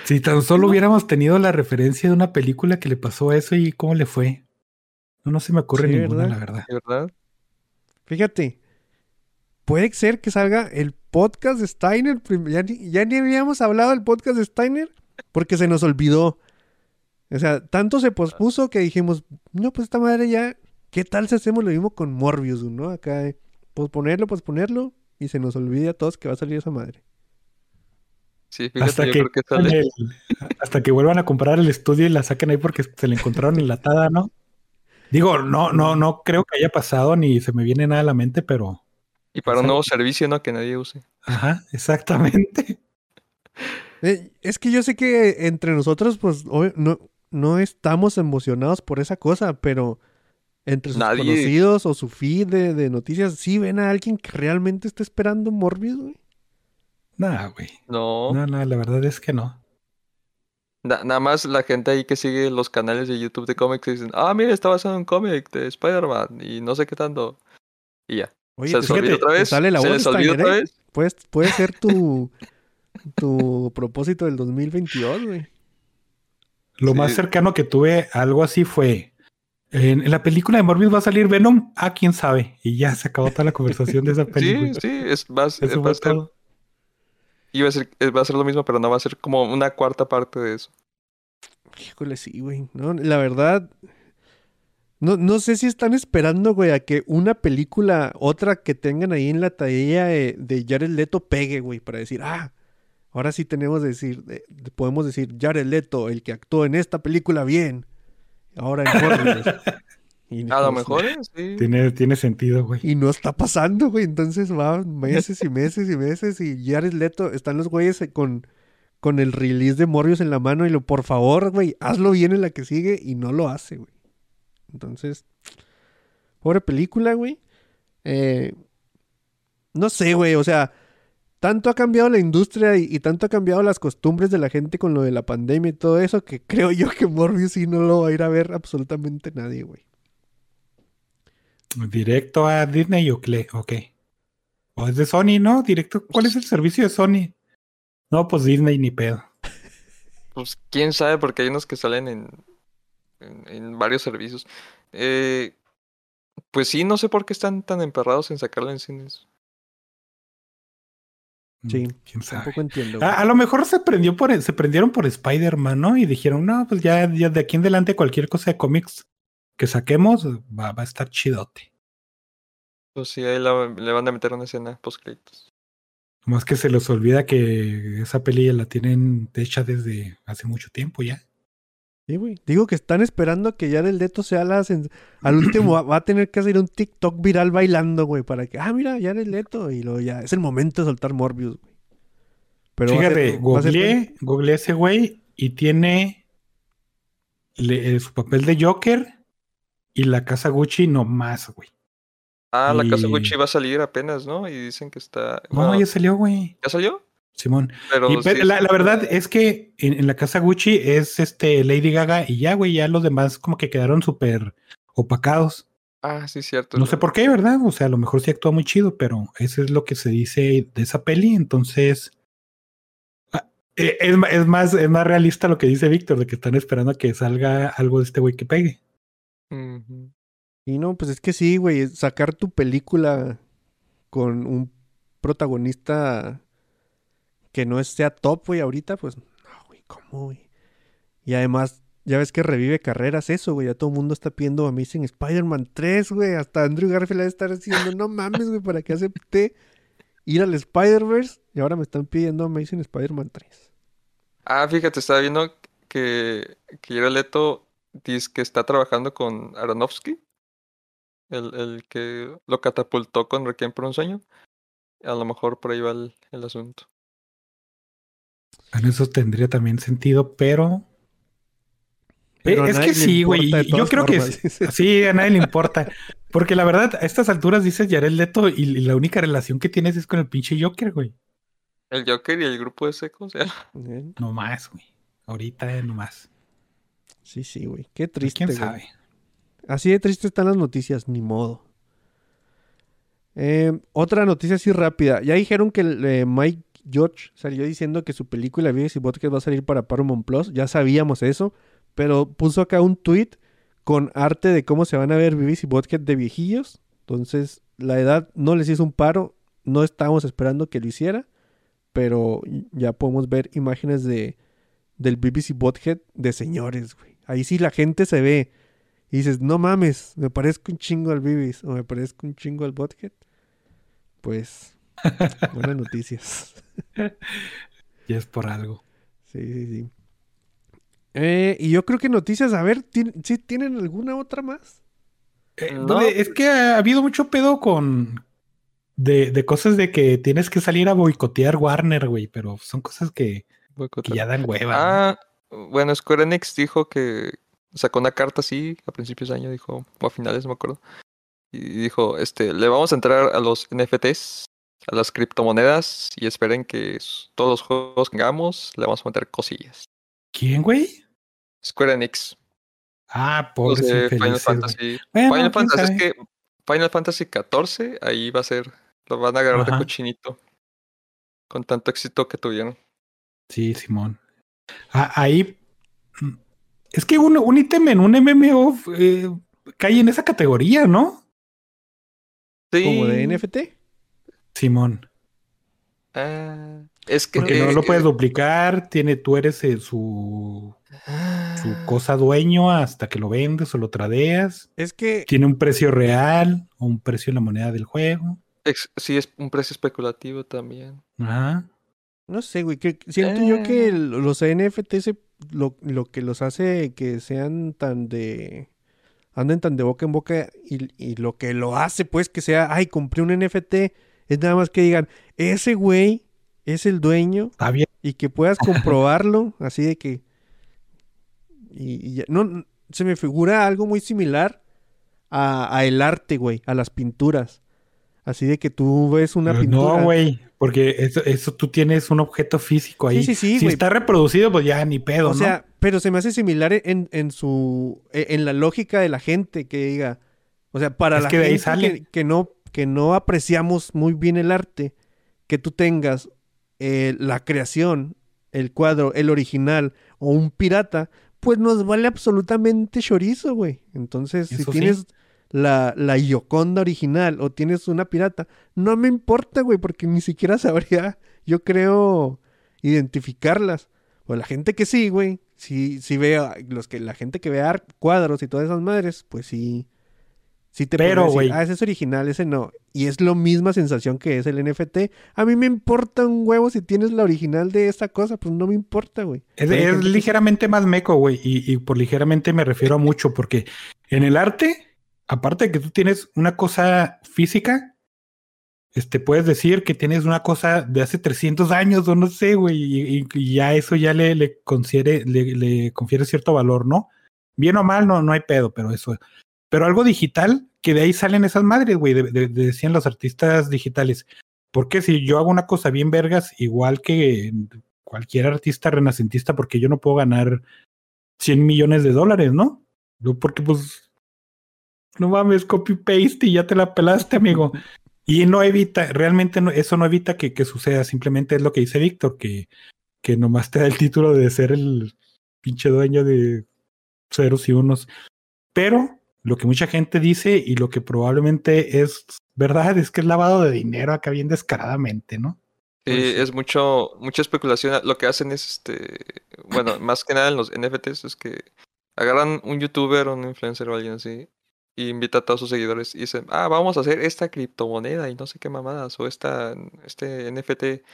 Si tan solo hubiéramos tenido la referencia de una película que le pasó eso y cómo le fue. No, no se me ocurre Sí, ninguna, ¿verdad? la verdad. ¿Verdad? Fíjate, puede ser que salga el podcast de Steiner. Ya ni, ya ni habíamos hablado del podcast de Steiner porque se nos olvidó. O sea, tanto se pospuso que dijimos, no, pues esta madre ya, ¿qué tal si hacemos lo mismo con Morbius, no? Acá, eh, posponerlo, posponerlo y se nos olvida a todos que va a salir esa madre. Sí, fíjate, Hasta yo que, creo que sale. el- hasta que vuelvan a comprar el estudio y la saquen ahí porque se la encontraron enlatada, ¿no? Digo, no, no, no creo que haya pasado ni se me viene nada a la mente, pero. Y para un nuevo servicio, ¿no? Que nadie use. Ajá, exactamente. Eh, es que yo sé que entre nosotros, pues, no, no estamos emocionados por esa cosa, pero entre sus Nadie. conocidos o su feed de, de noticias, ¿sí ven a alguien que realmente está esperando Morbius, güey? Nada, güey. No. No, no, la verdad es que no. Na- nada más la gente ahí que sigue los canales de YouTube de cómics y dicen, ah, mira, está basado en un cómic de Spider-Man y no sé qué tanto. Y ya. Oye, ¿Se te- les olvidó fíjate, otra vez? sale la ¿Se les olvidó otra ¿eh? vez? Puedes- puede ser tu, tu propósito del 2022, güey. Lo Sí. más cercano que tuve a algo así fue. En, en la película de Morbius va a salir Venom. Ah, quién sabe. Y ya se acabó toda la conversación de esa película. Sí, sí, es, va, a ser- Eso va a ser, todo. iba a ser, eh, va a ser lo mismo, pero no va a ser como una cuarta parte de eso. Híjole, sí, güey. No, la verdad. No, no sé si están esperando, güey, a que una película, otra que tengan ahí en la taella de, de Jared Leto pegue, güey, para decir, ah, ahora sí tenemos que decir, de- de- podemos decir Jared Leto, el que actuó en esta película bien. Ahora en. Y A lo mejor, ¿eh? sí. Tiene, tiene sentido, güey. Y no está pasando, güey. Entonces va meses y meses y meses. Y Jared Leto, están los güeyes con, con el release de Morbius en la mano. Y lo, por favor, güey, hazlo bien en la que sigue. Y no lo hace, güey. Entonces, pobre película, güey. Eh, no sé, güey. O sea, tanto ha cambiado la industria y, y tanto ha cambiado las costumbres de la gente con lo de la pandemia y todo eso. Que creo yo que Morbius sí no lo va a ir a ver absolutamente nadie, güey. Directo a Disney o qué? ¿O qué? ¿O es de Sony, no? Directo. ¿Cuál es el servicio de Sony? No, pues Disney ni pedo. Pues quién sabe, porque hay unos que salen en, en, en varios servicios. Eh, pues sí, no sé por qué están tan emperrados en sacarlo en cines. Sí, Mm, quién sabe. Tampoco entiendo. A, a lo mejor se prendió por, se prendieron por Spider-Man, ¿no? Y dijeron, no, pues ya, ya de aquí en adelante cualquier cosa de cómics que saquemos va, va a estar chidote. Pues sí, ahí la- le van a meter una escena post créditos. Más que se les olvida que esa peli ya la tienen hecha desde hace mucho tiempo ya. Sí, güey. Digo que están esperando que Jared Leto sea la... sens- Al último va, va a tener que hacer un TikTok viral bailando, güey, para que... Ah, mira, Jared Leto. Y luego ya... Es el momento de soltar Morbius, güey. Pero Fíjate, ser- googleé, ese güey y tiene le- eh, su papel de Joker y la casa Gucci no más, güey. Ah, la casa Gucci va a salir apenas, ¿no? Y dicen que está. No, bueno, ya salió, güey. ¿ya salió? Simón. Pero Y, la, verdad es que en, en la casa Gucci es este Lady Gaga y ya, güey, ya los demás como que quedaron súper opacados. Ah, sí, cierto. No sé por qué, ¿verdad? O sea, a lo mejor sí actúa muy chido, pero eso es lo que se dice de esa peli. Entonces, ah, eh, es, es más, es más realista lo que dice Víctor, de que están esperando a que salga algo de este güey que pegue. Y no, pues es que sí, güey. Sacar tu película con un protagonista que no sea top, güey, ahorita, pues... No, güey, ¿cómo, güey? Y además, ya ves que revive carreras eso, güey. Ya todo el mundo está pidiendo Amazing Spider-Man 3, güey. Hasta Andrew Garfield debe estar diciendo, no mames, güey, ¿para qué acepté ir al Spider-Verse? Y ahora me están pidiendo Amazing Spider-Man 3. Ah, fíjate, estaba viendo que, que Jared Leto dice que está trabajando con Aronofsky, el, el que lo catapultó con Requiem por un sueño. A lo mejor por ahí va el, el asunto. En eso tendría también sentido, pero. Eh, es que sí, güey. Yo creo que formas, sí, a nadie le importa. Porque la verdad, a estas alturas dices Jared Leto y, y la única relación que tienes es con el pinche Joker, güey. El Joker y el grupo de secos, ya. Eh, No más, güey. Ahorita eh, no más. Sí, sí, güey. Qué Pues, triste, ¿Quién güey. sabe? Así de triste están las noticias, ni modo. Eh, otra noticia así rápida. Ya dijeron que eh, Mike George salió diciendo que su película Vives y va a salir para Paramount Plus. Ya sabíamos eso. Pero puso acá un tweet con arte de cómo se van a ver Vives y de viejillos. Entonces, la edad no les hizo un paro. No estábamos esperando que lo hiciera. Pero ya podemos ver imágenes de del BBC Bothead de señores, güey. Ahí sí la gente se ve. Y dices, no mames, me parezco un chingo al Bibis o me parezco un chingo al Bothead. Pues, buenas noticias. Y es por algo. Sí, sí, sí. Eh, y yo creo que noticias, a ver, ¿tien- ¿sí tienen alguna otra más? Eh, No, es que ha habido mucho pedo con. De, de cosas de que tienes que salir a boicotear Warner, güey. Pero son cosas que, que ya dan hueva. ¿no? Ah, bueno, Square Enix dijo que sacó una carta así a principios de año, dijo, o a finales, no me acuerdo. Y dijo, este, le vamos a entrar a los NFTs, a las criptomonedas, y esperen que todos los juegos que hagamos le vamos a meter cosillas. ¿Quién, güey? Square Enix, Ah, de Final. Fantasy. Bueno, Final Fantasy es sabe. que Final Fantasy 14, ahí va a ser, lo van a agarrar Ajá. de cochinito. Con tanto éxito que tuvieron. Sí, Simón. Ah, ahí. mm, Es que un, un ítem en un MMO eh, cae en esa categoría, ¿no? Como de Sí. NFT. Simón. Ah, es que Porque no lo puedes eh, duplicar, tiene, tú eres eh, su, su cosa dueño hasta que lo vendes o lo tradeas. Es que, Tiene un precio real o un precio en la moneda del juego. ex- sí, es un precio especulativo también. Ajá. no sé, güey, que siento yo que Eh. el- los NFT se- lo, lo que los hace que sean tan de... anden tan de boca en boca y, y lo que lo hace pues que sea, ay, compré un NFT, es nada más que digan, ese güey es el dueño Está bien. y que puedas comprobarlo, así de que... Y, y ya- no, se me figura algo muy similar a, a el arte, güey, a las pinturas. Así de que tú ves una Pero pintura. No, güey. Porque eso, eso tú tienes un objeto físico ahí. Sí, sí, sí, si está reproducido, pues ya ni pedo, O ¿no? sea, pero se me hace similar en, en su e- en la lógica de la gente que diga, o sea, para Es la que de ahí gente sale. que, que no que no apreciamos muy bien el arte, que tú tengas eh, la creación, el cuadro, el original o un pirata, pues nos vale absolutamente chorizo, güey. Entonces, si sí. tienes la, la Gioconda original o tienes una pirata, no me importa, güey, porque ni siquiera sabría, yo creo, identificarlas. O la gente que sí, güey, si, si vea, los que, la gente que vea cuadros y todas esas madres, pues sí, sí te Pero, decir, güey. ah, ese es original, ese no. Y es la misma sensación que es el NFT. A mí me importa un huevo si tienes la original de esta cosa, pues no me importa, güey. Es, gente ligeramente más meco, güey. Y, y por ligeramente me refiero a mucho, porque en el arte, aparte de que tú tienes una cosa física, este, puedes decir que tienes una cosa de hace 300 años o no sé, güey, y, y- y ya eso ya le, le, confiere, le, le confiere cierto valor, ¿no? Bien o mal, no, no hay pedo, pero eso. Pero algo digital, que de ahí salen esas madres, güey, de- de- de- decían los artistas digitales. Porque si yo hago una cosa bien vergas, igual que cualquier artista renacentista, porque yo no puedo ganar 100 millones de dólares, ¿no? Yo porque pues, no mames, copy-paste y ya te la pelaste, amigo. Y no evita, realmente eso no evita que, que suceda, simplemente es lo que dice Víctor, que, que nomás te da el título de ser el pinche dueño de ceros y unos. Pero lo que mucha gente dice y lo que probablemente es verdad es que es lavado de dinero acá bien descaradamente, ¿no? Sí, Pues es mucho, mucha especulación. Lo que hacen es, este, bueno, más que nada en los NFTs es que agarran un youtuber, un influencer o alguien así, y invita a todos sus seguidores y dicen, ah, vamos a hacer esta criptomoneda y no sé qué mamadas, o esta, este NFT.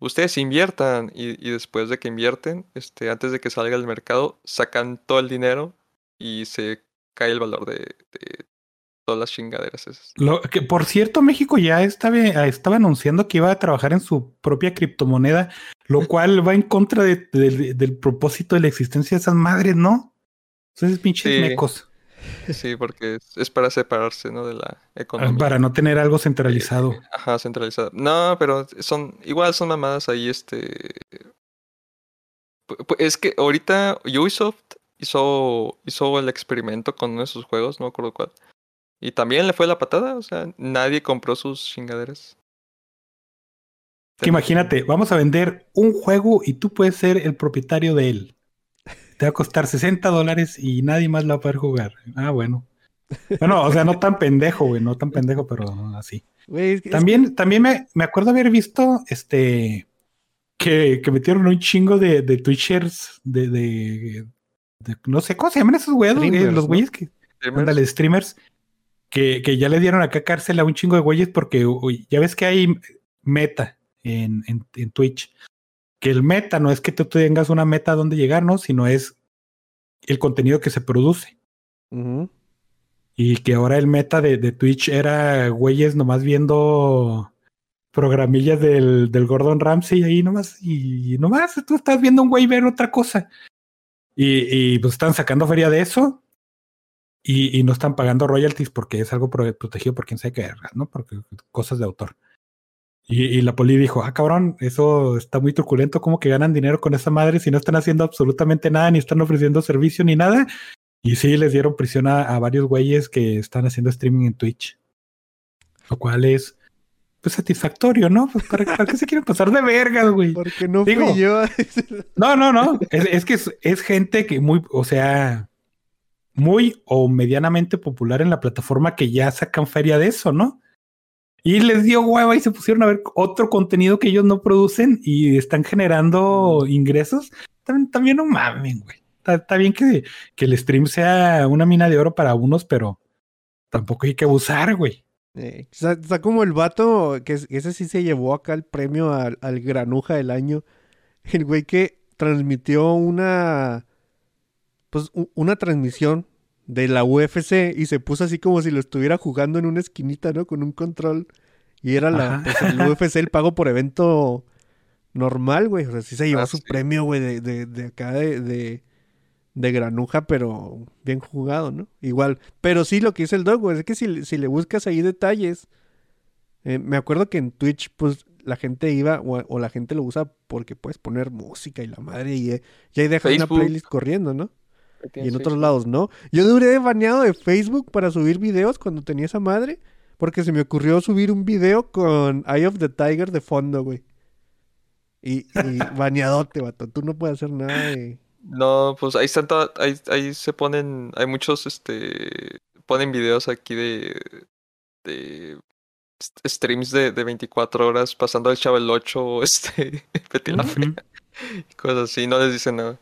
Ustedes inviertan y, y después de que invierten, este, antes de que salga al mercado, sacan todo el dinero y se cae el valor de, de todas las chingaderas esas. Lo, que por cierto, México ya estaba, estaba anunciando que iba a trabajar en su propia criptomoneda, lo cual va en contra de- de- del propósito de la existencia de esas madres, ¿no? Entonces, pinches Sí. mecos. Sí, porque es, es para separarse, ¿no? De la economía. Para no tener algo centralizado. Ajá, centralizada. No, pero son, igual son mamadas ahí, este. Es que ahorita Ubisoft hizo, hizo el experimento con uno de sus juegos, no me acuerdo cuál. Y también le fue la patada, o sea, nadie compró sus chingaderas. Que imagínate, vamos a vender un juego y tú puedes ser el propietario de él. Te va a costar 60 dólares y nadie más lo va a poder jugar. Ah, bueno. Bueno, o sea, no tan pendejo, güey, no tan pendejo, pero así. Güey, es que- es También, también me, me acuerdo haber visto este que, que metieron un chingo de, de Twitchers, de, de, de- no sé cómo se llaman esos güeyes, güey? Streamers, los ¿no? güeyes que Streamers, ándale, streamers, que, que ya le dieron acá cárcel a un chingo de güeyes porque uy, ya ves que hay meta en, en, en Twitch. Que el meta no es que tú tengas una meta a donde llegar, ¿no? Sino es el contenido que se produce. Y que ahora el meta de, de Twitch era güeyes nomás viendo programillas del, del Gordon Ramsay ahí nomás. Y nomás tú estás viendo un güey ver otra cosa. Y, y pues están sacando feria de eso. Y, y no están pagando royalties porque es algo pro- protegido por quien que verga, ¿no? Porque cosas de autor. Y, y la poli dijo, ah, cabrón, eso está muy truculento, ¿cómo que ganan dinero con esa madre si no están haciendo absolutamente nada, ni están ofreciendo servicio ni nada? Y sí, les dieron prisión a, a varios güeyes que están haciendo streaming en Twitch. Lo cual es, pues, satisfactorio, ¿no? Pues, ¿para, para qué se quieren pasar de vergas, güey? Porque no Digo- fui yo. No, no, no. Es, es que es, es gente que muy, o sea, muy o medianamente popular en la plataforma que ya sacan feria de eso, ¿no? Y les dio hueva y se pusieron a ver otro contenido que ellos no producen y están generando ingresos. También, también no mamen, güey. Está, está bien que, que el stream sea una mina de oro para unos, pero tampoco hay que abusar, güey. Eh, está, está como el vato, que es- ese sí se llevó acá el premio al, al granuja del año. El güey que transmitió una, pues u- una transmisión de la UFC y se puso así como si lo estuviera jugando en una esquinita, ¿no? Con un control. Y era la, pues, el UFC, el pago por evento normal, güey. O sea, sí se llevó Ah, su sí. premio, güey, de, de, de acá de, de, de granuja, pero bien jugado, ¿no? Igual. Pero sí, lo que dice el dog, güey, es que si, si le buscas ahí detalles, eh, me acuerdo que en Twitch, pues la gente iba, o, o la gente lo usa porque puedes poner música y la madre, y, eh, y ahí dejas una playlist corriendo, ¿no? Y en otros Facebook. lados no. Yo duré baneado de Facebook para subir videos cuando tenía esa madre. Porque se me ocurrió subir un video con Eye of the Tiger de fondo, güey. Y, y baneadote, vato. Tú no puedes hacer nada de... No, pues ahí están, ahí, ahí se ponen, hay muchos, este, ponen videos aquí de, de st- streams de, de 24 horas pasando el Chavo el 8, este, Betty la Fea, y cosas así, no les dicen nada.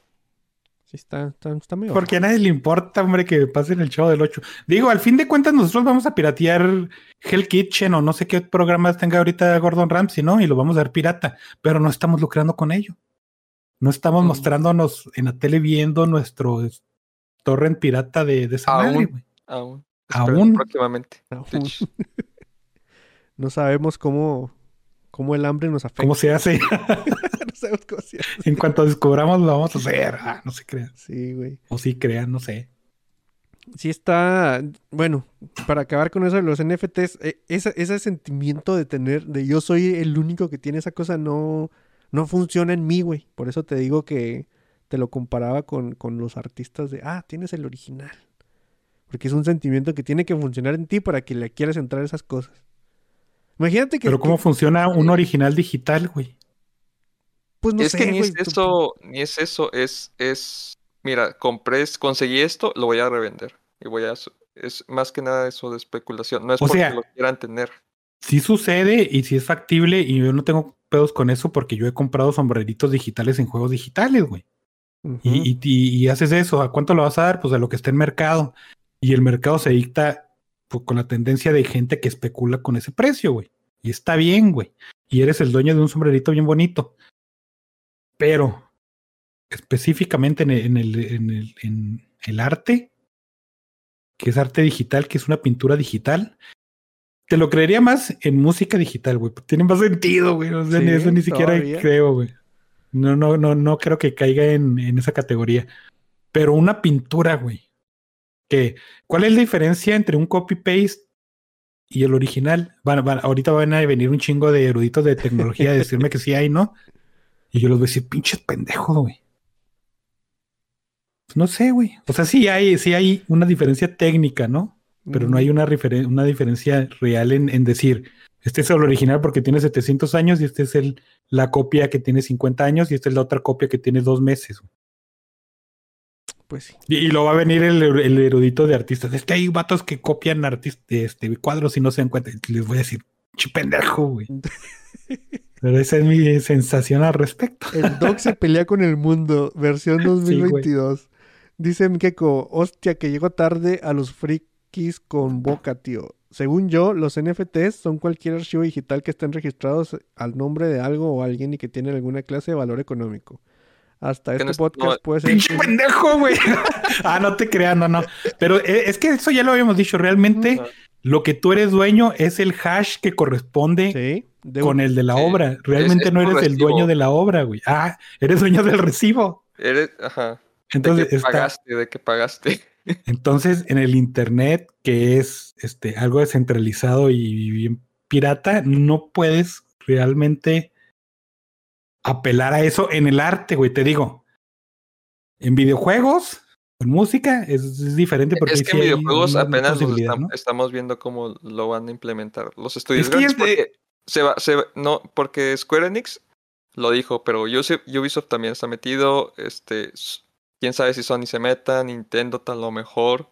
Sí, está, está, está medio... Porque a nadie le importa, hombre, que pasen el show del 8. Digo, al fin de cuentas, nosotros vamos a piratear Hell Kitchen o no sé qué programas tenga ahorita Gordon Ramsay, ¿no? Y lo vamos a ver pirata, pero no estamos lucrando con ello. No estamos Mm. mostrándonos en la tele viendo nuestro es- torrent pirata de, de esa Aún. madre, güey. Aún. Aún. Próximamente. Aún. No sabemos cómo, cómo el hambre nos afecta. ¿Cómo se hace? no sabemos cómo se hace. en cuanto descubramos, lo vamos a hacer. Ah, no se crean. Sí, güey. O sí crean, no sé. sí está, bueno, para acabar con eso de los NFTs, eh, ese, ese sentimiento de tener, de yo soy el único que tiene esa cosa, no, no funciona en mí, güey. Por eso te digo que te lo comparaba con, con los artistas de, ah, tienes el original. Porque es un sentimiento que tiene que funcionar en ti para que le quieras entrar a esas cosas. Imagínate que... Pero ¿cómo que- funciona un original digital, güey? pues no es sé, que ni güey, es tú- eso, ni es eso, es, es, mira, compré, conseguí esto, lo voy a revender. Y voy a, es más que nada eso de especulación, no es O porque sea- lo quieran tener. Sí sucede y sí es factible y yo no tengo pedos con eso porque yo he comprado sombreritos digitales en juegos digitales, güey. Y haces eso, ¿a cuánto lo vas a dar? Pues a lo que está en mercado. Y el mercado se dicta pues, con la tendencia de gente que especula con ese precio, güey. Y está bien, güey. Y eres el dueño de un sombrerito bien bonito. Pero específicamente en el, en el, en el, en el arte, que es arte digital, que es una pintura digital, te lo creería más en música digital, güey. Tiene más sentido, güey. O sea, Sí, eso ni siquiera todavía. creo, güey. No, no, no, no creo que caiga en, en esa categoría. Pero una pintura, güey. Que, ¿Cuál es la diferencia entre un copy-paste y el original? Van, van- ahorita van a venir un chingo de eruditos de tecnología a decirme que sí hay, ¿no? Y yo los voy a decir, pinches pendejos, güey. Pues No sé, güey. O sea, sí hay, sí hay una diferencia técnica, ¿no? Pero no hay una, una diferencia real en, en decir, este es el original porque tiene 700 años y este es el, la copia que tiene 50 años y esta es la otra copia que tiene dos meses. Pues sí. Y, y lo va a venir el, el erudito de artistas. Es que hay vatos que copian este, cuadros y no se dan cuenta. Les voy a decir, "Chi pendejo, güey. Pero esa es mi sensación al respecto. El dog se pelea con el mundo, versión güey. 2022. Dice Mikeko, hostia, que llego tarde a los con boca, tío. Según yo, los NFTs son cualquier archivo digital que estén registrados al nombre de algo o alguien y que tienen alguna clase de valor económico. Hasta este no es- podcast no, puede ser... Pinche pendejo, güey. ah, no te creas, no, no. Pero eh, es que eso ya lo habíamos dicho. Realmente, lo que tú eres dueño es el hash que corresponde Sí, de con un- el de la Sí. obra. Realmente Es- es no eres el dueño de la obra, güey. Ah, eres dueño del recibo. Eres, ajá. Entonces, de que está, pagaste, de que pagaste. Entonces, en el internet, que es este, algo descentralizado y bien pirata, no puedes realmente apelar a eso en el arte, güey. Te digo, en videojuegos, en música, es, es diferente porque es que sí en videojuegos apenas los posibilidad, estam- ¿no? estamos viendo cómo lo van a implementar los estudios Es que grandes, de- se va, se va- no, porque Square Enix lo dijo, pero Ubisoft, también está metido, este, quién sabe si Sony se meta, Nintendo tal lo mejor,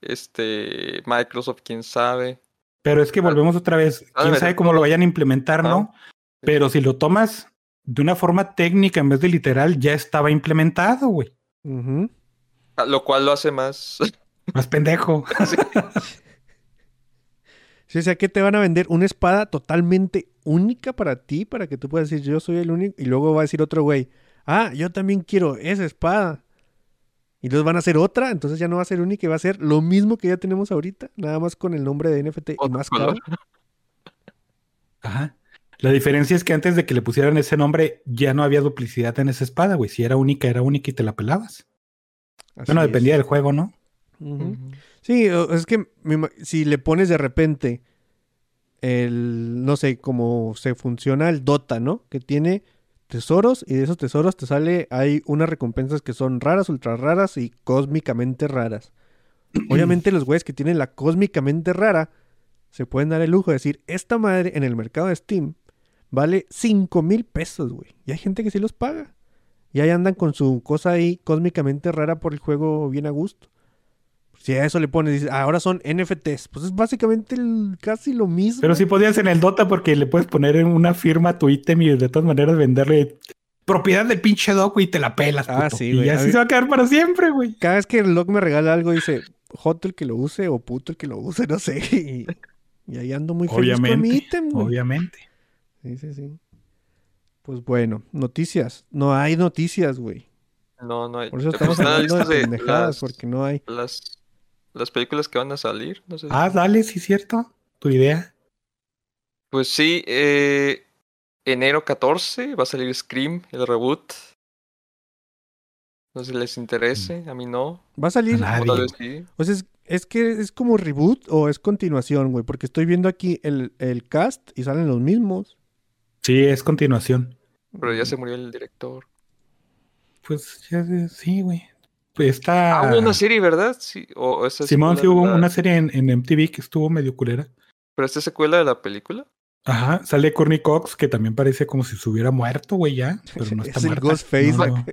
este, Microsoft quién sabe. Pero es que volvemos otra vez. Quién sabe cómo lo vayan a implementar, ¿no? Pero si lo tomas de una forma técnica en vez de literal, ya estaba implementado, güey. Ah, Lo cual lo hace más Más pendejo. Sí, o sea, que te van a vender una espada totalmente única para ti, para que tú puedas decir, yo soy el único, y luego va a decir otro güey, ah, yo también quiero esa espada. Y entonces van a hacer otra, entonces ya no va a ser única, y va a ser lo mismo que ya tenemos ahorita, nada más con el nombre de NFT y más color. caro. Ajá. La diferencia es que antes de que le pusieran ese nombre, ya no había duplicidad en esa espada, güey. Si era única, era única y te la pelabas. Así Bueno, es. dependía del juego, ¿no? Sí, es que si le pones de repente el, no sé, cómo se funciona el Dota, ¿no? Que tiene tesoros y de esos tesoros te sale, hay unas recompensas que son raras, ultra raras y cósmicamente raras. Obviamente los güeyes que tienen la cósmicamente rara se pueden dar el lujo de decir, esta madre en el mercado de Steam vale 5 mil pesos, güey. Y hay gente que sí los paga. Y ahí andan con su cosa ahí cósmicamente rara por el juego bien a gusto. Si a eso le pones, dices, "Ah, ahora son NFTs. Pues es básicamente el- casi lo mismo. Pero sí podías en el Dota porque le puedes poner en una firma tu ítem y de todas maneras venderle propiedad del pinche güey, y te la pelas. Ah, puto. sí, y güey. A así mí- se va a quedar para siempre, güey. Cada vez que el log me regala algo, dice, joto el que lo use o puto el que lo use, no sé. Y, y ahí ando muy feliz con mi ítem, güey. Obviamente. Sí, sí, sí. Pues bueno, noticias. No hay noticias, güey. No, no hay. Por eso estamos hablando de listas de pendejadas, las- porque no hay. las, las películas que van a salir, no sé. si- Ah, dale, sí, cierto. Tu idea. Pues sí, eh, enero 14 va a salir Scream, el reboot. No sé si les interese, a mí no. Va a salir. A nadie. O tal vez sí. O sea, es, es que es como reboot o es continuación, güey. Porque estoy viendo aquí el, el cast y salen los mismos. Sí, es continuación. Pero ya se murió el director. Pues ya, sí, güey. Está. Ah, hubo una serie, ¿verdad? Sí, o esa es Simón, sí hubo de la- una serie en, en MTV que estuvo medio culera. Pero esta es secuela de la película. Ajá, sale Courtney Cox, que también parece como si se hubiera muerto, güey, ya. Pero no está es muerta. Ghostface. No.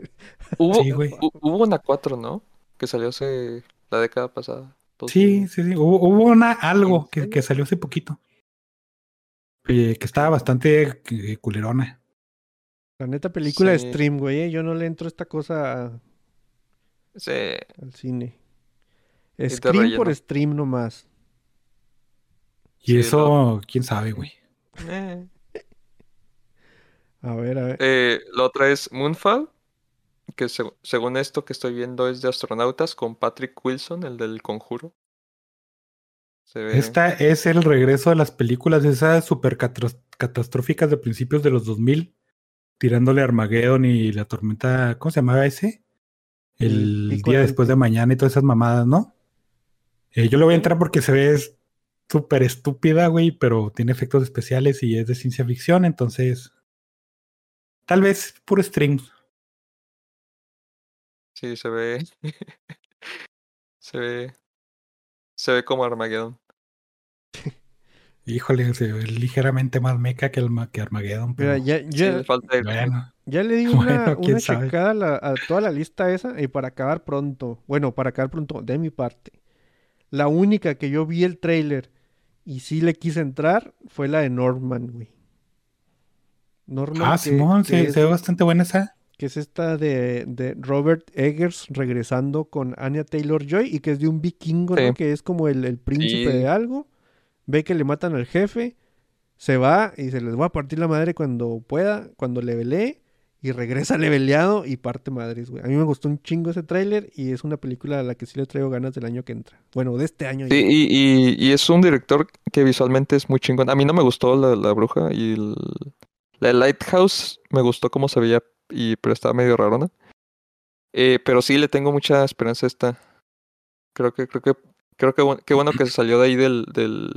Hubo, Sí, hubo una 4, ¿no? Que salió hace la década pasada. Sí, sí, sí. Hubo, hubo una algo ¿En que, que salió hace poquito. eh, que estaba bastante eh, culerona. La neta película de Sí. stream, güey. ¿eh? Yo no le entro esta cosa a- Sí. al cine. de Scream por stream nomás. Y Sí, eso, quién sabe, güey. Eh. A ver, a ver. Eh, la otra es Moonfall, que seg- según esto que estoy viendo es de astronautas con Patrick Wilson, el del Conjuro. Se ve. Esta es el regreso de las películas esas super catastróficas de principios de los 2000, tirándole a Armageddon y la tormenta, ¿cómo se llamaba ese? El día después de mañana y todas esas mamadas, ¿no? Eh, yo le voy a entrar porque se ve súper estúpida, güey, pero tiene efectos especiales y es de ciencia ficción, entonces tal vez puro stream. Sí, se ve. se ve. Se ve como Armageddon. Híjole, se ve ligeramente más meca que, el, que Armageddon. Mira, Pero, ya, Sí, ya, le falta el- bueno, ya le di Bueno, una, una checada a, la- a toda la lista esa y para acabar pronto. Bueno, para acabar pronto, de mi parte. La única que yo vi el trailer y sí le quise entrar fue la de Norman, güey. Norman, ah, que- Simón, que se, es- se ve bastante buena esa. que es esta de, de Robert Eggers regresando con Anya Taylor Joy y que es de un vikingo, ¿no? Sí. Que es como el, el príncipe Sí. de algo. Ve que le matan al jefe, se va y se les va a partir la madre cuando pueda, cuando levelee y regresa leveleado y parte madres, güey. A mí me gustó un chingo ese tráiler y es una película a la que sí le traigo ganas del año que entra. Bueno, de este año. Sí, y, y, y es un director que visualmente es muy chingón. A mí no me gustó la, la bruja y el, la Lighthouse me gustó cómo se veía, y, pero estaba medio rarona. Eh, pero sí le tengo mucha esperanza a esta. Creo que, creo que, creo que qué bueno que se salió de ahí del, del,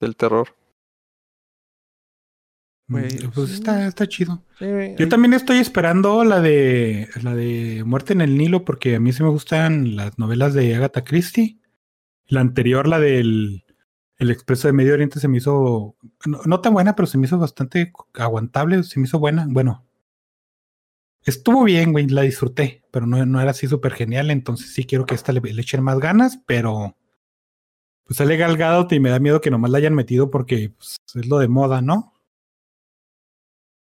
del terror. Pues, Mm, Pues sí. está, está chido. Sí, Yo también estoy esperando la de la de Muerte en el Nilo porque a mí sí me gustan las novelas de Agatha Christie. La anterior, la del El Expreso de Medio Oriente, se me hizo no, no tan buena, pero se me hizo bastante aguantable, se me hizo buena. Bueno, estuvo bien, güey, la disfruté, pero no, no era así súper genial, entonces sí quiero que esta le, le echen más ganas, pero pues sale Gal Gadot y me da miedo que nomás la hayan metido porque pues, es lo de moda, ¿no?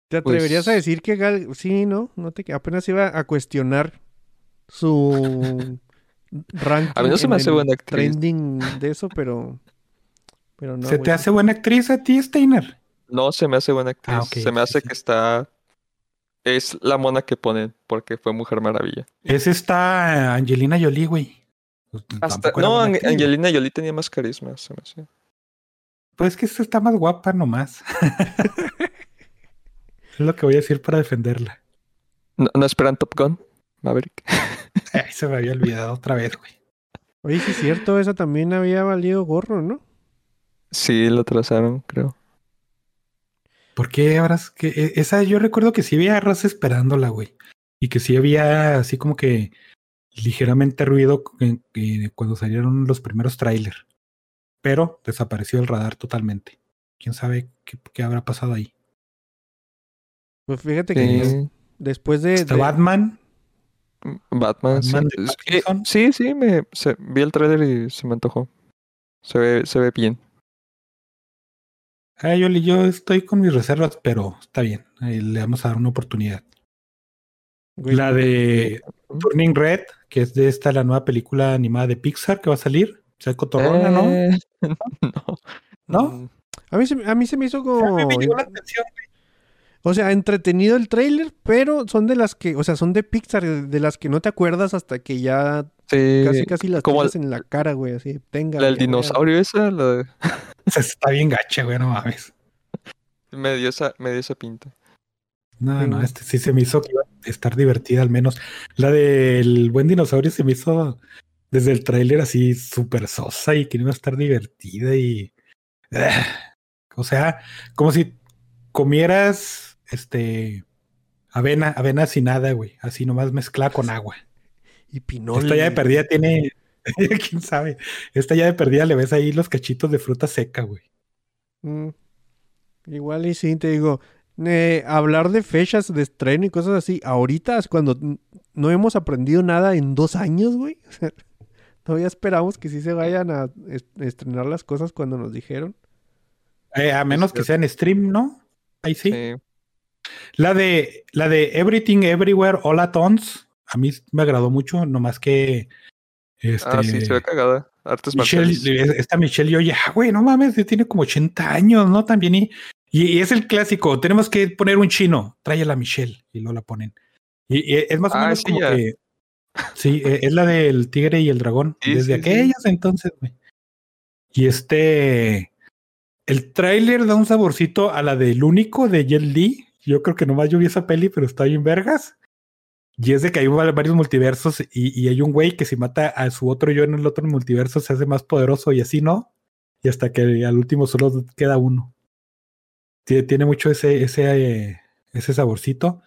¿Te atreverías a Pues- decir que Gal... Sí, ¿no? no te... Apenas iba a cuestionar su ranking A mí no se me hace buena actriz. trending de eso, pero... Pero no, ¿Se te hace buena actriz a ti, Steiner? No se me hace buena actriz. Ah, se me sí, hace sí. que está. Es la mona que ponen porque fue Mujer Maravilla. Es esta Angelina Jolie, güey. Pues, Hasta, no, Ang- actriz. Angelina Jolie tenía más carisma, se me hace. Pues es que esta está más guapa nomás. es lo que voy a decir para defenderla. ¿No, no esperan Top Gun? Maverick. Ay, se me había olvidado otra vez, güey. Oye, sí es cierto, esa también había valido gorro, ¿no? Sí, lo trazaron, creo. ¿Por qué habrás que e- esa yo recuerdo que sí había raza esperándola, güey? Y que sí había así como que ligeramente ruido en- en- cuando salieron los primeros trailers. Pero desapareció el radar totalmente. ¿Quién sabe qué, qué habrá pasado ahí? Pues fíjate que Sí. después de... De- Batman. Batman, sí. De sí, sí, me, se- vi el trailer y se me antojó. Se ve, se ve bien. Ay, Oli, yo estoy con mis reservas, pero está bien. Ahí le vamos a dar una oportunidad. güey, La de Turning Red, que es de esta la nueva película animada de Pixar que va a salir. O sea, cotorrona, ¿no? Eh, no. ¿No? Mm, A mí, se, a mí se me hizo A como... mí me llamó la atención. O sea, entretenido el tráiler, pero son de las que... O sea, son de Pixar, de las que no te acuerdas hasta que ya Sí, casi casi las como tienes en la cara, güey, así. Tenga. la del dinosaurio esa, la de- O sea, está bien gacha, güey, no mames. me dio esa, me dio esa pinta. No, Sí. no, este sí se me hizo que iba a estar divertida al menos. La del buen dinosaurio se me hizo desde el tráiler así súper sosa y que no iba a estar divertida y... o sea, como si comieras este avena, avena sin nada, güey. Así nomás mezclada con agua. Y Pinol. Esta ya de perdida tiene... ¿Quién sabe? Esta ya de perdida le ves ahí los cachitos de fruta seca, güey. Mm, Igual y sí, te digo, eh, hablar de fechas de estreno y cosas así, ahorita es cuando no hemos aprendido nada en dos años, güey. O sea, Todavía esperamos que sí se vayan a est- estrenar las cosas cuando nos dijeron. Eh, a menos que Es sea en stream, ¿no? Ahí sí. Sí. La de la de Everything Everywhere All at Once, a mí me agradó mucho, nomás que este Ah, sí, se ve cagada. Artes Michelle, esta Michelle yo ya, güey, no mames, tiene como 80 años, ¿no? También y, y, es el clásico, tenemos que poner un chino, trae a la Michelle y luego la ponen. Y, y es más o Ah, menos sí, como ya. que sí, eh, es la del tigre y el dragón, Sí, desde sí, aquellas entonces, güey. Y este el tráiler da un saborcito a la del único de Jet Li. Yo creo que nomás yo vi esa peli, pero está bien vergas. Y es de que hay va- varios multiversos y, y hay un güey que si mata a su otro yo en el otro multiverso se hace más poderoso y así no. Y hasta que al último solo queda uno. Tie- Tiene mucho ese, ese, eh, ese saborcito,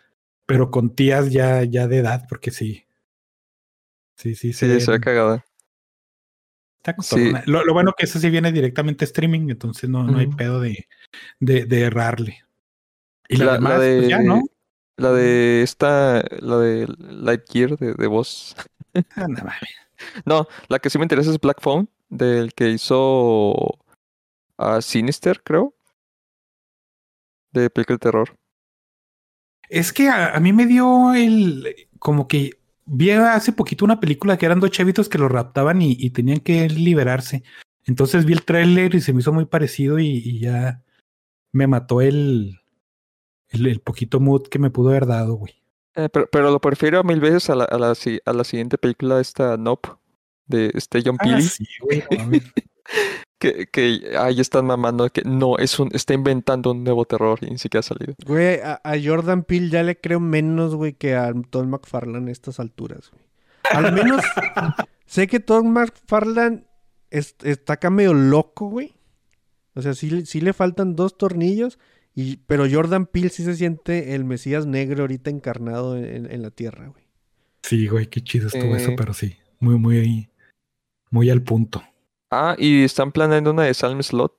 pero con tías ya, ya de edad, porque sí. Sí, sí, Sí, se ve cagada. Está Sí. Lo, lo bueno que eso sí viene directamente a streaming, entonces no, no hay pedo de, de, de errarle. Y la, La, demás, la de. pues ya, ¿no? La de esta. La de Lightyear de, de voz. Ah, no la que sí me interesa es Black Phone, del que hizo. a Sinister, creo. De película de terror. Es que a, a mí me dio el. Como que vi hace poquito una película que eran dos chavitos que lo raptaban y, y tenían que liberarse. Entonces vi el tráiler y se me hizo muy parecido y, y ya me mató el, el, el poquito mood que me pudo haber dado, güey. Eh, pero, pero lo prefiero mil veces a la, a la, si- a la siguiente película, esta Nope, de este John Ah, Peele. sí, güey. Que, que ahí están mamando que no, es un, está inventando un nuevo terror y ni siquiera ha salido. Güey, a, a Jordan Peele ya le creo menos, güey, que a Todd McFarlane a estas alturas, güey. Al menos sé que Todd McFarlane es- está acá medio loco, güey. O sea, sí, sí le faltan dos tornillos, y, pero Jordan Peele sí se siente el Mesías negro ahorita encarnado en, en la tierra, güey. Sí, güey, qué chido estuvo eso, pero sí, muy, muy, muy al punto. Ah, y están planeando una de Salem Slot,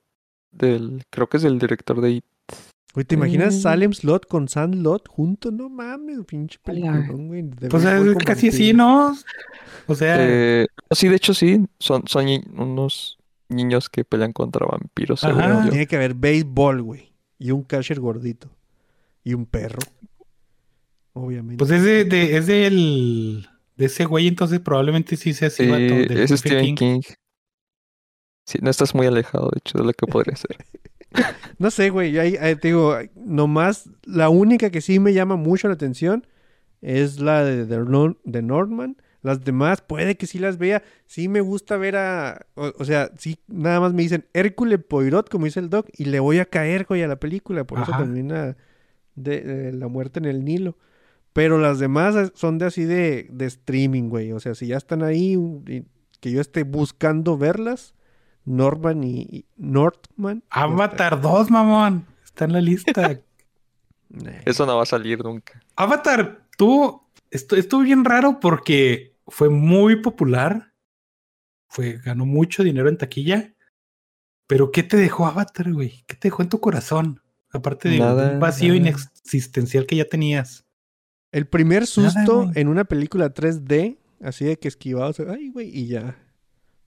del, creo que es del director de It. Güey, ¿te imaginas Mm. Salem Slot con Sandlot juntos? No mames, pinche peliculón, güey. de Pues es casi así. ¿no? O sea, Eh, sí, de hecho sí, son, son unos niños que pelean contra vampiros, Ajá. según yo. Tiene que haber béisbol, güey. Y un catcher gordito. Y un perro. Obviamente. pues es de, de- es del de ese güey, entonces probablemente sí sea así, del es Stephen King. Sí, no estás muy alejado, de hecho, de lo que podría ser. No sé, güey. Ahí, ahí te digo, nomás la única que sí me llama mucho la atención es la de, The Nor- de Northman. Las demás, puede que sí las vea. Sí me gusta ver a. O, o sea, sí, nada más me dicen Hércules Poirot, como dice el Doc, y le voy a caer, güey, a la película. Por eso termina de, de La muerte en el Nilo. Pero las demás son de así de, de streaming, güey. O sea, si ya están ahí, y que yo esté buscando verlas, Norman y, y Northman. ya está. Avatar 2, mamón. Está en la lista. Eso no va a salir nunca. Avatar tuvo. Esto, estuvo bien raro porque fue muy popular. Fue, ganó mucho dinero en taquilla. Pero ¿qué te dejó Avatar, güey? ¿Qué te dejó en tu corazón? Aparte de Nada, un vacío nada. inexistencial que ya tenías. El primer susto en una película 3D, así de que esquivado, ay, güey, y ya.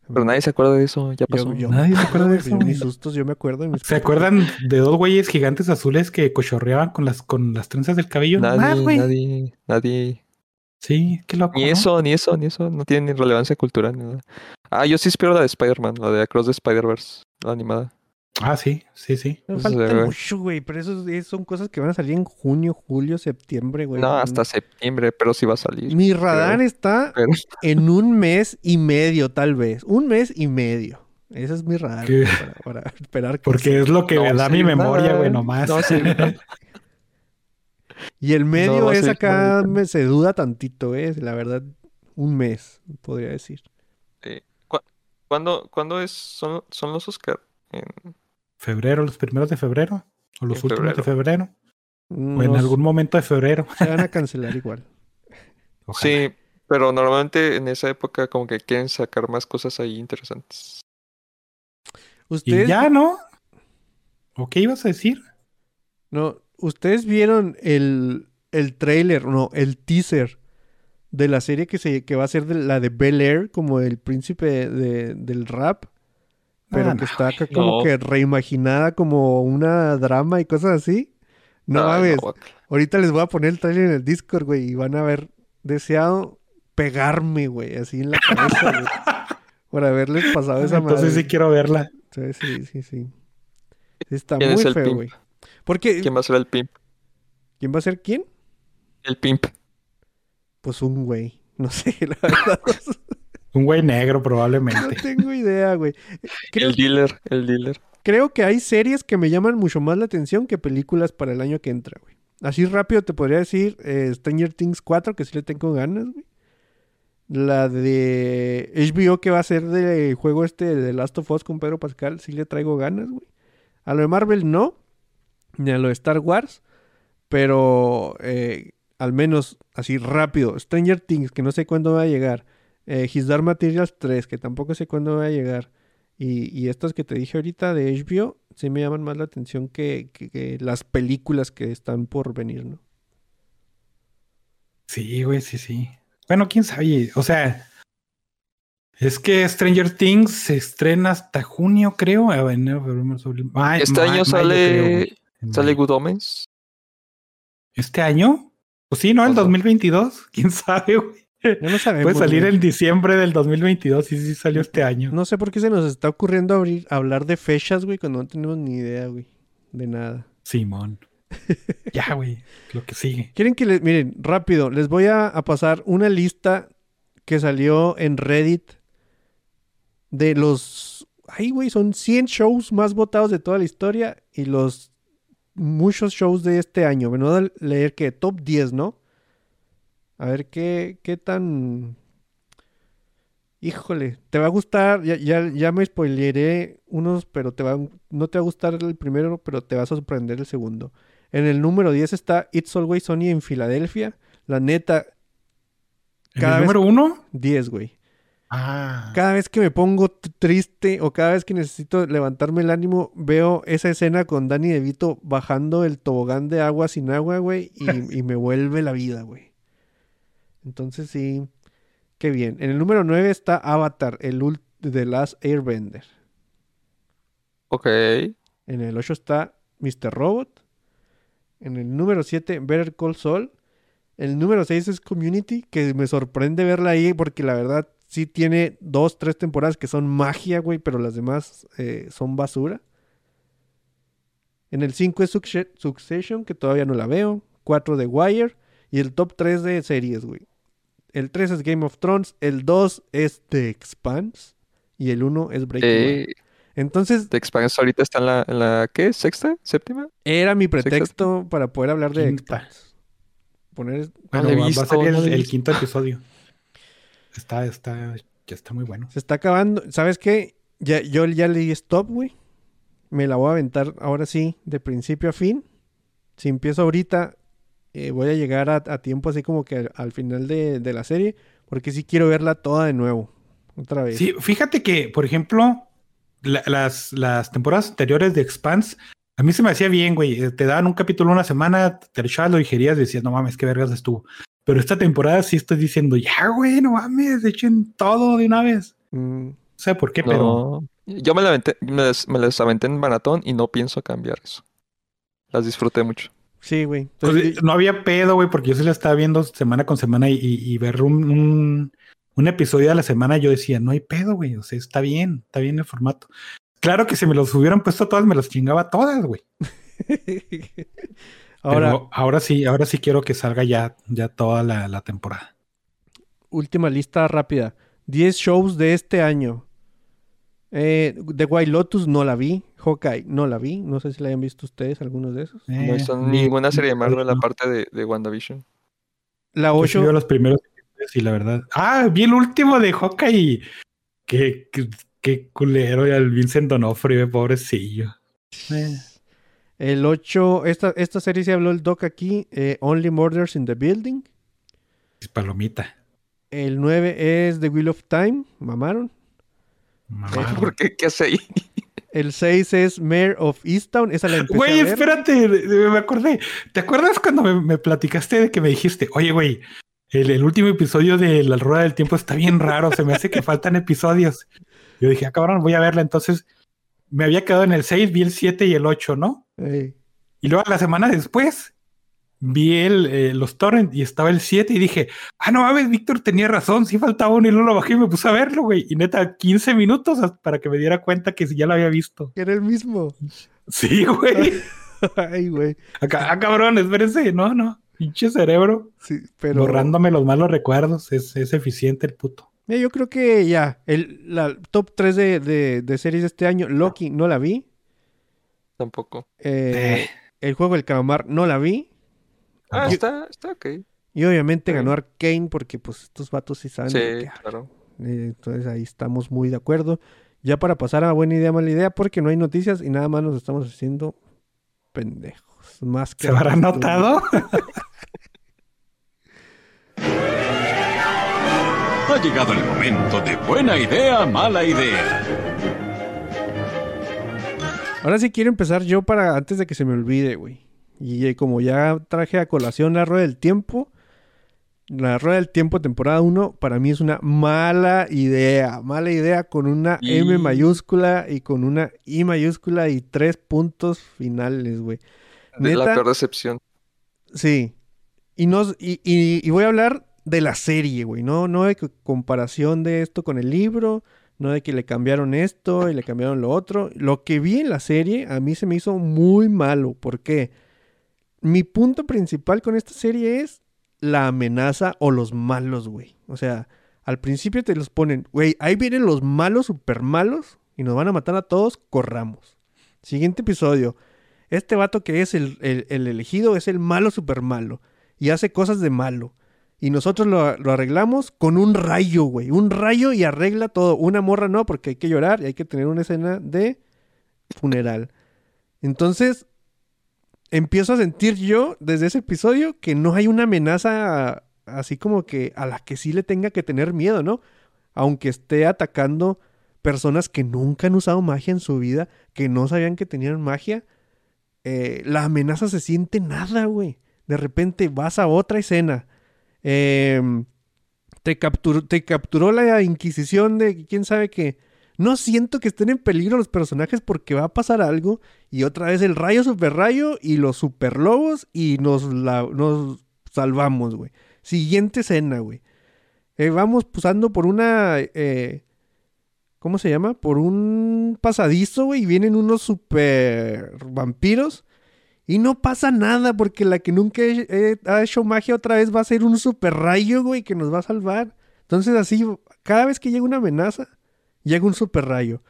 Pero nadie se acuerda de eso, ya pasó. yo- Nadie se acuerda de eso, mis sustos, yo me acuerdo de mis ¿Se acuerdan de dos güeyes gigantes azules que cochorreaban con las, con las trenzas del cabello? Nadie, güey. nadie, nadie. Sí, qué loco. Ni ¿no? eso, ni eso, ni eso. No tiene ni relevancia cultural, ni nada. Ah, yo sí espero la de Spider-Man, la de Across the Spider-Verse, la animada. Ah, sí, sí, sí. Me Pues, falta mucho, güey, pero eso es- son cosas que van a salir en junio, julio, septiembre, güey. no, hasta septiembre, pero sí va a salir. Mi radar está Pero- en un mes y medio, tal vez. Un mes y medio. Ese es mi radar para, para esperar que Porque es lo que No da mi memoria, güey, nomás. no nada. Y el medio No es acá, me, se duda tantito, ¿eh? La verdad, un mes, podría decir. ¿Cuándo, cuándo es, son, son los Oscar? En- Febrero, los primeros de febrero. O los En últimos de febrero. O en algún momento de febrero. Se van a cancelar igual. Ojalá. Sí, pero normalmente en esa época como que quieren sacar más cosas ahí interesantes. Y Ustedes, ya, ¿no? ¿O qué ibas a decir? no, ustedes vieron el, el trailer, no, el teaser de la serie que, se, que va a ser de la de Bel Air, como el príncipe de- del rap. pero Ah, que no, está acá como No. que reimaginada como una drama y cosas así. No mames. Ahorita les voy a poner el trailer en el Discord, güey, y van a ver deseado pegarme, güey, así en la cabeza, güey. Por haberles pasado esa madre. Entonces sí quiero verla. Sí, sí, sí, Está ¿Quién muy feo, güey. Porque, ¿Quién va a ser el pimp? ¿quién va a ser quién? El pimp. Pues un güey. No sé, la verdad. Un güey negro No probablemente. tengo idea, güey. Creo, El dealer, el dealer. creo que hay series que me llaman mucho más la atención que películas para el año que entra, güey. Así rápido te podría decir eh, Stranger Things 4, que sí le tengo ganas, güey. La de HBO que va a ser de juego este de The Last of Us con Pedro Pascal, sí le traigo ganas, güey. A lo de Marvel no, ni a lo de Star Wars, pero eh, al menos así rápido. Stranger Things, que no sé cuándo va a llegar. Eh, His Dark Materials 3, que tampoco sé cuándo va a llegar. Y, y estas que te dije ahorita de HBO, sí me llaman más la atención que, que- que las películas que están por venir, ¿no? Sí, güey, sí, sí. Bueno, quién sabe. O sea, es que Stranger Things se estrena hasta junio, creo. Ah, Este ma- año mayo, sale- ¿Sale mayo. Good Omens? ¿Este año? Pues sí, ¿no? El Ojo. 2022. ¿Quién sabe, güey? Ya no sabemos. Puede salir en diciembre del 2022 y sí salió este año. No sé por qué se nos está ocurriendo abrir, hablar de fechas, güey, cuando no tenemos ni idea, güey. De nada. Simón. ya, güey. Lo que sigue. Quieren que les, miren, rápido, les voy a, a pasar una lista que salió en Reddit de los, ay, güey, son 100 shows más votados de toda la historia y los muchos shows de este año. Me voy a leer que top 10, ¿no? A ver qué, qué tan... Híjole, te va a gustar, ya, ya, ya me spoileré unos, pero te va, no te va a gustar el primero, pero te vas a sorprender el segundo. En el número 10 está It's Always Sunny en Filadelfia. La neta, ¿En Cada el vez- número uno? 10, güey. Ah. Cada vez que me pongo triste o cada vez que necesito levantarme el ánimo, veo esa escena con Danny DeVito bajando el tobogán de agua sin agua, güey, y, y me vuelve la vida, güey. Entonces sí, qué bien. En el número 9 está Avatar, el ult de Last Airbender. Ok. En el 8 está Mr. Robot. En el número 7, Better Call Saul. El número 6 es Community, que me sorprende verla ahí porque la verdad sí tiene dos, tres temporadas que son magia, güey, pero las demás eh, son basura. En el 5 es Succe- Succession, que todavía no la veo. 4 de Wire. Y el top 3 de series, güey. El 3 es Game of Thrones. El 2 es The Expanse. Y el 1 es Breaking Bad. Eh, Entonces, The Expanse ahorita está en la, en la ¿qué? ¿Sexta? ¿Séptima? Era mi Sexta- pretexto para poder hablar de Quinta. Expanse. Poner... Bueno, No la he va- a salir el, quinto episodio. Está, está, ya está muy bueno. Se está acabando. ¿Sabes qué? Ya, yo ya leí stop, güey. Me la voy a aventar ahora sí, de principio a fin. Si empiezo ahorita, eh, voy a llegar a, a tiempo así como que al, al final de, de la serie. Porque sí quiero verla toda de nuevo. Otra vez. Sí, fíjate que, por ejemplo, la- las, las temporadas anteriores de Expanse, a mí se me hacía bien, güey. Eh, Te daban un capítulo una semana, te lo echabas, lo digerías y decías, no mames, qué vergas estuvo. Pero esta temporada sí estoy diciendo, ya, güey, no mames, echen todo de una vez. Mm, No sé por qué, pero No. Yo me, la aventé- me, las, me las aventé en maratón y no pienso cambiar eso. Las disfruté mucho. sí, güey. pues, no había pedo, güey, porque yo sí la estaba viendo semana con semana y, y- y ver un, un, un episodio a la semana, yo decía, no hay pedo, güey, o sea, está bien, está bien el formato. Claro que si me los hubieran puesto todas, me los chingaba todas, güey. Ahora, Pero ahora sí, ahora sí quiero que salga ya, ya toda la, la temporada. última lista rápida. 10 shows de este año. Eh, The White Lotus no la vi. Hawkeye no la vi. No sé si la hayan visto ustedes, algunos de esos. No visto Eh, ni- ninguna serie de Marvel no. aparte de, de WandaVision. La Yo sí 8. veo los primeros episodios y la verdad. Ah, vi el último de Hawkeye. Qué, qué, qué culero y al Vincent Donofrio, pobrecillo. Eh, El 8. Esta, esta serie se habló el doc aquí. eh, Only Murders in the Building. palomita. El 9 es The Wheel of Time. Mamaron. Mamá. ¿Por qué? ¿Qué hace ahí? El 6 es Mayor of Easttown. Esa la empecé Güey, a ver. espérate, me acordé. ¿Te acuerdas cuando me, me platicaste de que me dijiste, oye, güey, el, el último episodio de La Rueda del Tiempo está bien raro, se me hace que faltan episodios? Yo dije, ah, cabrón, voy a verla. Entonces me había quedado en el 6, vi el 7 y el 8, ¿no? Y luego la semana después vi el, eh, los torrents y estaba el 7 y dije, ah, no mames, Víctor tenía razón, sí faltaba uno y no lo bajé y me puse a verlo, güey. Y neta, 15 minutos para que me diera cuenta que ya lo había visto. Era el mismo. Sí, güey. Ay, güey. Acá, ah, cabrón, espérense. No, no. Pinche cerebro. Sí, pero. Borrándome los malos recuerdos. Es, es eficiente el puto. Mira, yo creo que ya. El la top 3 de, de, de series de este año. Loki no la vi. Tampoco. Eh, Eh. El juego del calamar no la vi. Ah, Yo- está, está ok. Y obviamente Sí. ganó Arkane porque pues estos vatos sí saben Sí, claro. Eh, Entonces ahí estamos muy de acuerdo. Ya para pasar a buena idea, mala idea, porque no hay noticias y nada más nos estamos haciendo pendejos. Más que ¿Se habrá notado? Ha llegado el momento de buena idea, mala idea. Ahora sí quiero empezar yo para antes de que se me olvide, güey. Y eh, como ya traje a colación la rueda del tiempo, la rueda del tiempo temporada 1 para mí es una mala idea. Mala idea con una M mayúscula y con una I mayúscula y tres puntos finales, güey. De la Neta, peor decepción. Sí. Y, no, y, y- y voy a hablar de la serie, güey. No, no de que- comparación de esto con el libro. No de que le cambiaron esto y le cambiaron lo otro. Lo que vi en la serie a mí se me hizo muy malo. ¿Por qué? Mi punto principal con esta serie es la amenaza o los malos, güey. O sea, al principio te los ponen, güey, ahí vienen los malos, super malos, y nos van a matar a todos, corramos. Siguiente episodio. Este vato que es el, el- el elegido es el malo super malo. Y hace cosas de malo. Y nosotros lo, lo arreglamos con un rayo, güey. Un rayo y arregla todo. Una morra no, porque hay que llorar y hay que tener una escena de funeral. Entonces, empiezo a sentir yo desde ese episodio que no hay una amenaza así como que a la que sí le tenga que tener miedo, ¿no? Aunque esté atacando personas que nunca han usado magia en su vida, que no sabían que tenían magia, eh, la amenaza se siente nada, güey. De repente vas a otra escena. Em, te, capturó, te capturó la Inquisición de quién sabe qué. No siento que estén en peligro los personajes porque va a pasar algo. Y otra vez el rayo super rayo y los super lobos y nos, la- nos salvamos, güey. Siguiente escena, güey. Eh, vamos pasando por una... eh, ¿Cómo se llama? Por un pasadizo, güey. Y vienen unos super vampiros. Y no pasa nada porque la que nunca ha hecho magia otra vez va a ser un super rayo, güey, que nos va a salvar. Entonces así, cada vez que llega una amenaza, llega un super rayo.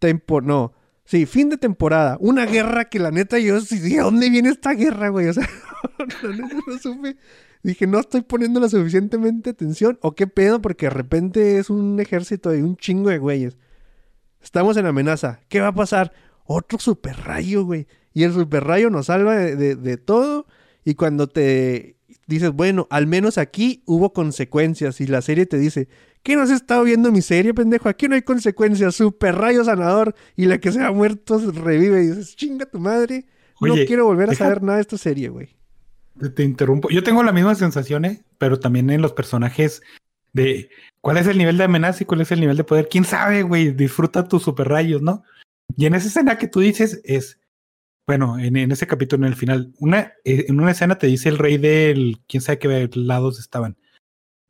Tempo, no. Sí, fin de temporada. Una guerra que la neta yo sí ¿de dónde viene esta guerra, güey? O sea, la neta no supe. Dije, no estoy poniendo la suficientemente atención. ¿O qué pedo? Porque de repente es un ejército de un chingo de güeyes. Estamos en amenaza. ¿Qué va a pasar? Otro super rayo, güey. Y el super rayo nos salva de, de- de todo. Y cuando te dices, bueno, al menos aquí hubo consecuencias. Y la serie te dice, ¿qué no has estado viendo mi serie, pendejo? Aquí no hay consecuencias. Super rayo sanador. Y la que se ha muerto revive. Y dices, chinga tu madre. no quiero volver a deja- saber nada de esta serie, güey. Te, te interrumpo. Yo tengo la misma sensación, ¿eh? pero también en los personajes de cuál es el nivel de amenaza y cuál es el nivel de poder. ¿Quién sabe, güey? Disfruta tus super rayos, ¿no? Y en esa escena que tú dices es, bueno, en, en ese capítulo, en el final, una, eh, en una escena te dice el rey del, quién sabe qué lados estaban.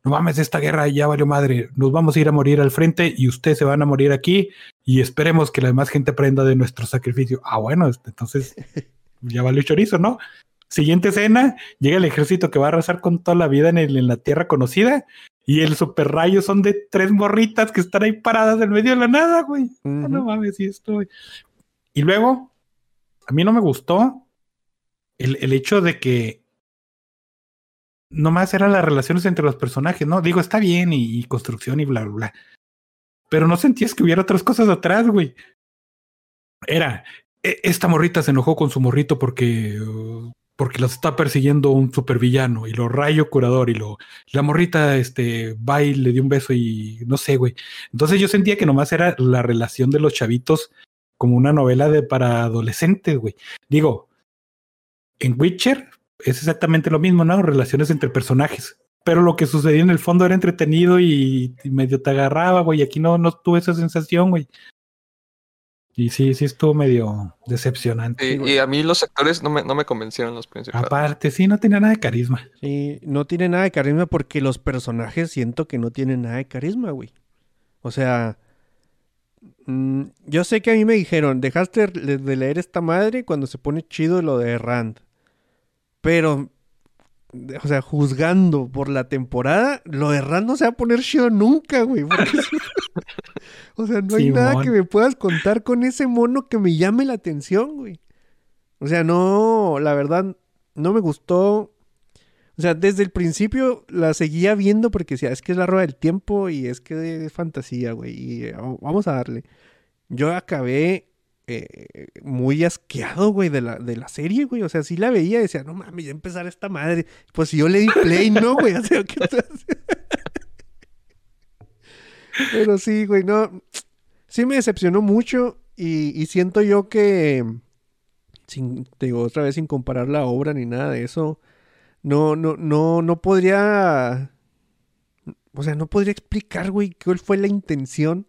No mames, esta guerra ya valió madre. Nos vamos a ir a morir al frente y ustedes se van a morir aquí y esperemos que la demás gente aprenda de nuestro sacrificio. Ah, bueno, este, entonces ya valió chorizo, ¿no? Siguiente escena, llega el ejército que va a arrasar con toda la vida en, el- en la tierra conocida y el super rayo son de tres morritas que están ahí paradas en medio de la nada, güey. Ah. No mames, sí estoy. Y luego, a mí no me gustó el, el hecho de que nomás eran las relaciones entre los personajes, ¿no? Digo, está bien y, y construcción y bla, bla, bla. Pero no sentías que hubiera otras cosas atrás, güey. Era, "E- esta morrita se enojó con su morrito porque, uh, porque los está persiguiendo un supervillano y lo rayo curador y lo, la morrita, este, va y le dio un beso y no sé, güey. Entonces yo sentía que nomás era la relación de los chavitos como una novela de para adolescentes, güey. Digo, en Witcher es exactamente lo mismo, ¿no? Relaciones entre personajes. Pero lo que sucedía en el fondo era entretenido y, y medio te agarraba, güey. Aquí no, no tuve esa sensación, güey. Y sí, sí estuvo medio decepcionante. Y, y a mí los actores no me, no me convencieron los principales. Aparte, sí, no tenía nada de carisma. Sí, no tiene nada de carisma porque los personajes siento que no tienen nada de carisma, güey. O sea, mm, yo sé que a mí me dijeron, dejaste de leer esta madre cuando se pone chido lo de Rand. Pero, o sea, juzgando por la temporada, lo de Rand no se va a poner chido nunca, güey. porque o sea, no hay nada que me puedas contar con ese mono que me llame la atención, güey. O sea, no, la verdad, no me gustó. O sea, desde el principio la seguía viendo porque decía, es que es la rueda del tiempo y es que es fantasía, güey. Y eh, vamos a darle. Yo acabé eh, muy asqueado, güey, de la, de la serie, güey. O sea, sí la veía y decía, no mames, ya empezar esta madre. Pues si yo le di play, no, güey. Pero sí, güey, no. Sí me decepcionó mucho y, y siento yo que, sin, te digo otra vez, sin comparar la obra ni nada de eso, no, no, no, no podría, o sea, no podría explicar, güey, cuál fue la intención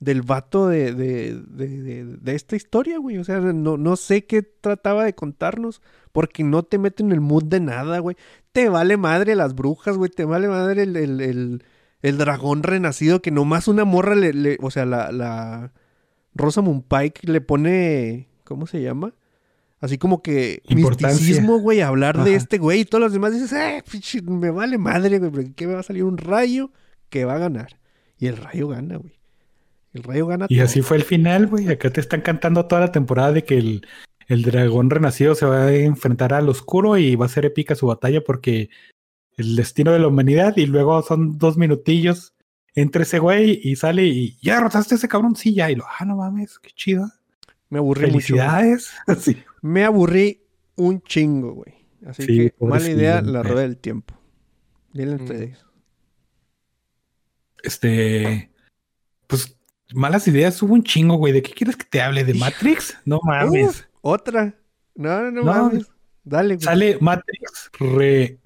del vato de, de, de, de- esta historia, güey. O sea, no, no sé qué trataba de contarnos, porque no te mete en el mood de nada, güey. Te vale madre las brujas, güey, te vale madre el, el, el, el dragón renacido que nomás una morra le, le- o sea, la, la Rosamund Pike le pone, ¿cómo se llama? Así como que misticismo, güey, hablar de este güey y todos los demás dices, eh, me vale madre, güey, porque ¿qué me va a salir un rayo que va a ganar? Y el rayo gana, güey. El rayo gana Y todo. así fue el final, güey. Acá te están cantando toda la temporada de que el, el dragón renacido se va a enfrentar al oscuro y va a ser épica su batalla porque el destino de la humanidad y luego son dos minutillos entre ese güey y sale y ya derrotaste a ese cabrón, sí, ya. Y lo, ah, no mames, qué chido. Me aburrí mucho. Felicidades. sí. Me aburrí un chingo, güey. Así Sí, que mala idea la rueda del tiempo. Dile Mm. ustedes. Este, malas ideas, hubo un chingo, güey. ¿De qué quieres que te hable? ¿De Matrix? No mames. Uf, otra. No, no, no, mames. Dale, güey. Sale Matrix Re-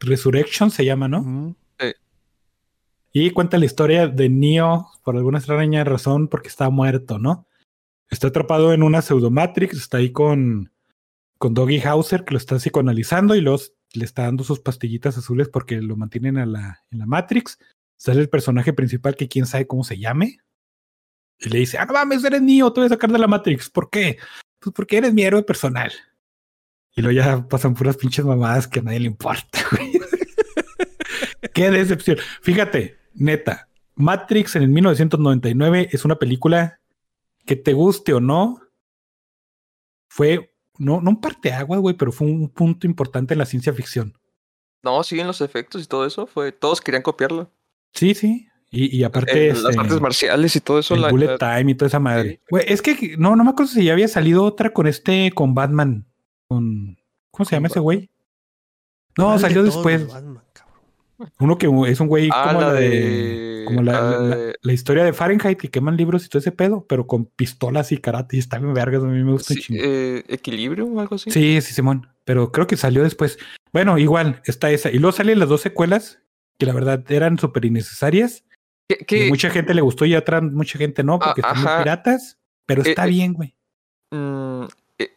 Resurrection, se llama, ¿no? Ujú. Y cuenta la historia de Neo, por alguna extraña razón, porque está muerto, ¿no? Está atrapado en una pseudomatrix, está ahí con, con Doggy Hauser, que lo está psicoanalizando y luego le está dando sus pastillitas azules porque lo mantienen a la, en la Matrix. Sale el personaje principal que quién sabe cómo se llame. Y le dice, ah, no mames, eres Neo, te voy a sacar de la Matrix. ¿Por qué? Pues porque eres mi héroe personal. Y luego ya pasan puras pinches mamadas que a nadie le importa, güey. Qué decepción. Fíjate, neta, Matrix en el 1999 es una película que te guste o no, fue, no, no un parteaguas, güey, pero fue un punto importante en la ciencia ficción. No, siguen los efectos y todo eso. Fue, todos querían copiarlo. Sí, sí. Y, y aparte, Eh, las este, artes marciales y todo eso. el la- bullet la- time y toda esa madre. Sí. Güey, es que no, no me acuerdo si ya había salido otra con este, con Batman. Con, ¿cómo se ¿Con llama ese güey? No, ¿Cuál de salió después. Batman? Uno que es un güey Ah, como la de, de- como la, la- la- la historia de Fahrenheit que queman libros y todo ese pedo, pero con pistolas y karate y está bien vergas, a mí me gusta sí, chingo. eh, equilibrio o algo así. Sí, sí, Simón. Pero creo que salió después. Bueno, igual, está esa. Y luego salen las dos secuelas, que la verdad eran súper innecesarias. Y mucha gente le gustó y a otra mucha gente no, porque Ah, están muy ajá. piratas. Pero Eh, está eh, bien, güey. mm, eh,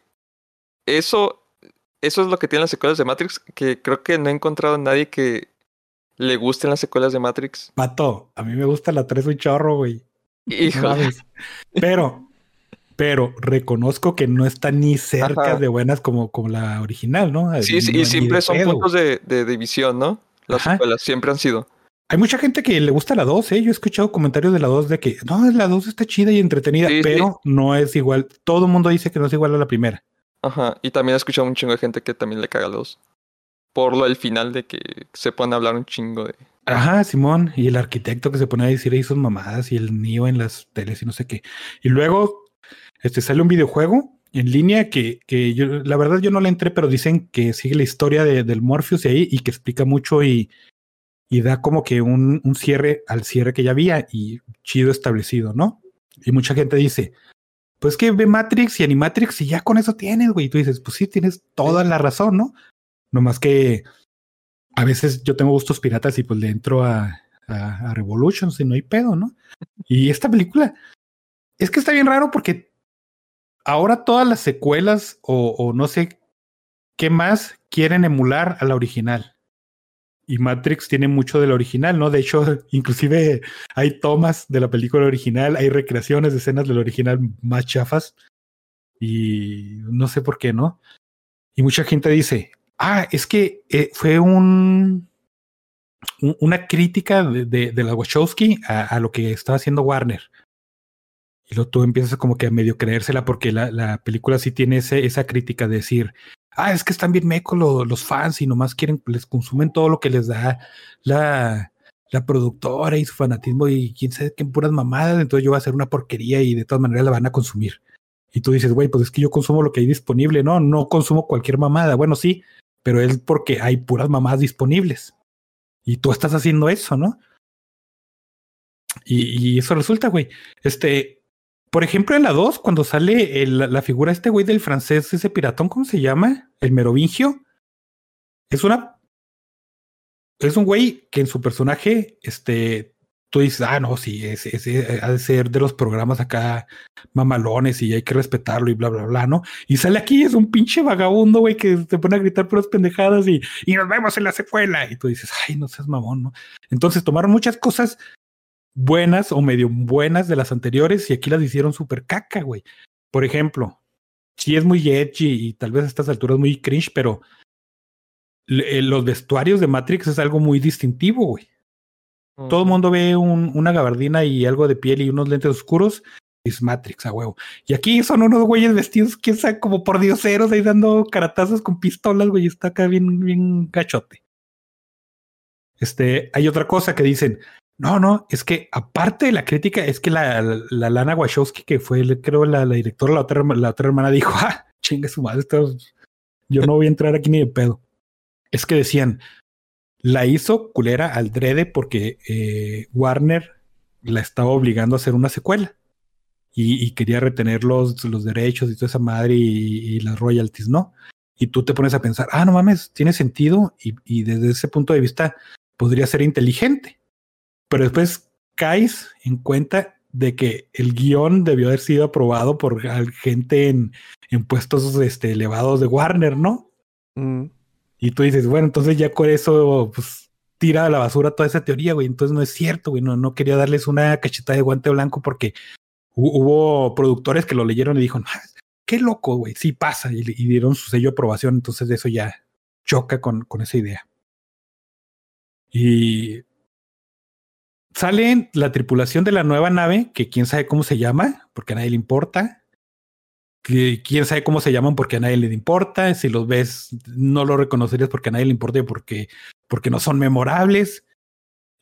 eso, eso es lo que tienen las secuelas de Matrix, que creo que no he encontrado a nadie que le gusten las secuelas de Matrix. Pato, a mí me gusta la 3 un chorro, güey. Mames. Pero, pero reconozco que no está ni cerca Ajá. de buenas como, como la original, ¿no? Sí, sí, No, y siempre son pedo. puntos de, de división, ¿no? Las Ajá. secuelas siempre han sido. Hay mucha gente que le gusta la 2, ¿eh? Yo he escuchado comentarios de la 2 de que no, la 2 está chida y entretenida, Sí, sí. pero no es igual. Todo el mundo dice que no es igual a la primera. Ajá. Y también he escuchado un chingo de gente que también le caga a los. Por lo del final de que se ponen a hablar un chingo de. Ajá, Simón, y el arquitecto que se pone a decir ahí sus mamadas y el niño en las teles y no sé qué. Y luego este sale un videojuego en línea que, que yo, la verdad yo no le entré, pero dicen que sigue la historia de- del Morpheus y ahí y que explica mucho y, y da como que un, un cierre al cierre que ya había y chido establecido, ¿no? Y mucha gente dice, pues que ve Matrix y Animatrix y ya con eso tienes, güey. Y tú dices, pues sí, tienes toda la razón, ¿no? Nomás que a veces yo tengo gustos piratas y pues le entro a, a, a Revolutions y no hay pedo, ¿no? Y esta película es que está bien raro porque ahora todas las secuelas o, o no sé qué más quieren emular a la original. Y Matrix tiene mucho del original, ¿no? De hecho, inclusive hay tomas de la película original, hay recreaciones de escenas del original más chafas. Y no sé por qué, ¿no? Y mucha gente dice, ah, es que eh, fue un, un- una crítica de, de, la Wachowski a, lo que estaba haciendo Warner. Y luego tú empiezas como que a medio creérsela porque la, la película sí tiene esa crítica de decir, ah, es que están bien mecos lo- los fans y nomás quieren, les consumen todo lo que les da la, la productora y su fanatismo y quién sabe qué puras mamadas, entonces yo voy a hacer una porquería y de todas maneras la van a consumir. Y tú dices, güey, pues es que yo consumo lo que hay disponible, no, no consumo cualquier mamada. Bueno, sí, pero es porque hay puras mamadas disponibles. Y tú estás haciendo eso, ¿no? Y, y eso resulta, güey. Este, por ejemplo, en la 2, cuando sale la figura este güey del francés, ese piratón, ¿cómo se llama? El merovingio. Es una. Es un güey que en su personaje, este, tú dices, ah, no, sí, es- es- ha de ser de los programas acá mamalones y hay que respetarlo y bla, bla, bla, ¿no? Y sale aquí, es un pinche vagabundo, güey, que te pone a gritar por las pendejadas y, y nos vemos en la secuela. Y tú dices, ay, no seas mamón, ¿no? Entonces tomaron muchas cosas buenas o medio buenas de las anteriores y aquí las hicieron súper caca, güey. Por ejemplo, sí es muy edgy y tal vez a estas alturas muy cringe, pero eh, los vestuarios de Matrix es algo muy distintivo, güey. Todo el mundo ve un- una gabardina y algo de piel y unos lentes oscuros. Es Matrix, a huevo. Y aquí son unos güeyes vestidos, quién sabe, como por dioseros ahí dando caratazos con pistolas, güey. Está acá bien, bien gachote. Este, hay otra cosa que dicen. No, no, es que aparte de la crítica, es que la, la, la Lana Wachowski, que fue, creo, la, la directora, la otra, la otra hermana dijo, ah, chingue su madre, yo no voy a entrar aquí ni de pedo. Es que decían, la hizo culera al drede porque eh, Warner la estaba obligando a hacer una secuela y, quería retener los, los derechos y toda esa madre y, las royalties, ¿no? Y tú te pones a pensar, ah, no mames, tiene sentido y desde ese punto de vista podría ser inteligente. Pero después caes en cuenta de que el guion debió haber sido aprobado por gente en, en puestos este, elevados de Warner, ¿no? Mm. Y tú dices, bueno, entonces ya con eso, pues tira a la basura toda esa teoría, güey. Entonces no es cierto, güey. No, no quería darles una cachetada de guante blanco porque hu- hubo productores que lo leyeron y dijeron, "Ah, qué loco, güey. Sí pasa. Y, y dieron su sello de aprobación. Entonces eso ya choca con, con esa idea. Y sale la tripulación de la nueva nave, que quién sabe cómo se llama, porque a nadie le importa que quién sabe cómo se llaman porque a nadie le importa, si los ves no lo reconocerías porque a nadie le importa y porque, porque no son memorables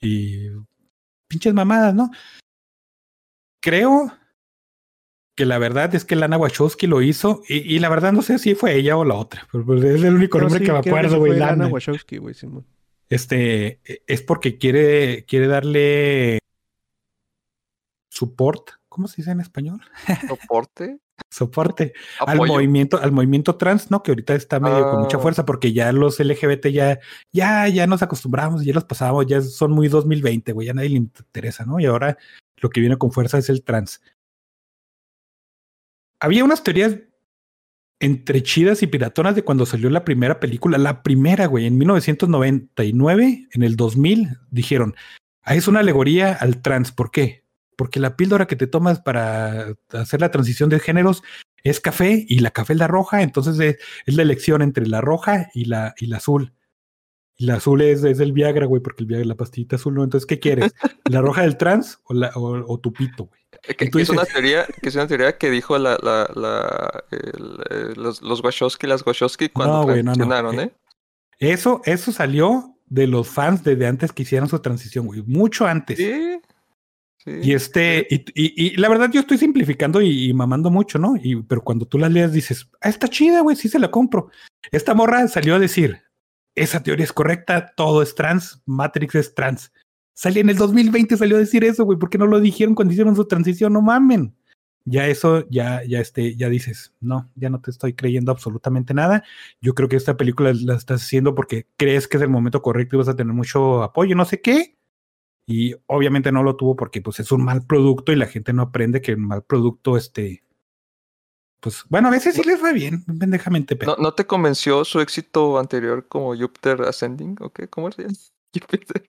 y pinches mamadas, ¿no? Creo que la verdad es que Lana Wachowski lo hizo y, y la verdad no sé si fue ella o la otra, pero pues es el único nombre sí, que me acuerdo, güey, Lana. Wachowski, güey, Simón. Este es porque quiere, quiere darle support, ¿cómo se dice en español? Soporte. Soporte al movimiento, al movimiento trans, ¿no? Que ahorita está medio con mucha Ah. fuerza porque ya los LGBT ya, ya, ya nos acostumbramos, ya los pasamos, ya son muy 2020, güey, ya nadie le interesa, ¿no? Y ahora lo que viene con fuerza es el trans. Había unas teorías entre chidas y piratonas de cuando salió la primera película, la primera, güey, en 1999, en el 2000, dijeron, ah, es una alegoría al trans, ¿por qué? Porque la píldora que te tomas para hacer la transición de géneros es café y la café es la roja, entonces es, es la elección entre la roja y la, y la azul. La azul es, es el Viagra, güey, porque el Viagra, la pastillita azul, ¿no? Entonces, ¿qué quieres? ¿La roja del trans o, la, o, o tu pito, güey? Eh, Que, es una dices- teoría, que es una teoría que dijo la, la, la, el, eh, los, los Wachowski, las Wachowski cuando No, Eh, ¿eh? Eso, eso salió de los fans desde antes que hicieran su transición, güey. Mucho antes. Sí. sí. Y este, y, y- y la verdad, yo estoy simplificando y, y mamando mucho, ¿no? Y, pero cuando tú las leas, dices, ah, está chida, güey, sí se la compro. Esta morra salió a decir, esa teoría es correcta, todo es trans, Matrix es trans. Salió en el 2020, salió a decir eso, güey, ¿por qué no lo dijeron cuando hicieron su transición? No mamen. Ya eso, ya, ya este, ya dices, no, ya no te estoy creyendo absolutamente nada. Yo creo que esta película la estás haciendo porque crees que es el momento correcto y vas a tener mucho apoyo, no sé qué. Y obviamente no lo tuvo porque pues es un mal producto y la gente no aprende que un mal producto este pues bueno, a veces sí les va bien, pendejamente, pero ¿No, ¿No te convenció su éxito anterior como Jupiter Ascending? ¿O qué? ¿Cómo llama? Jupiter.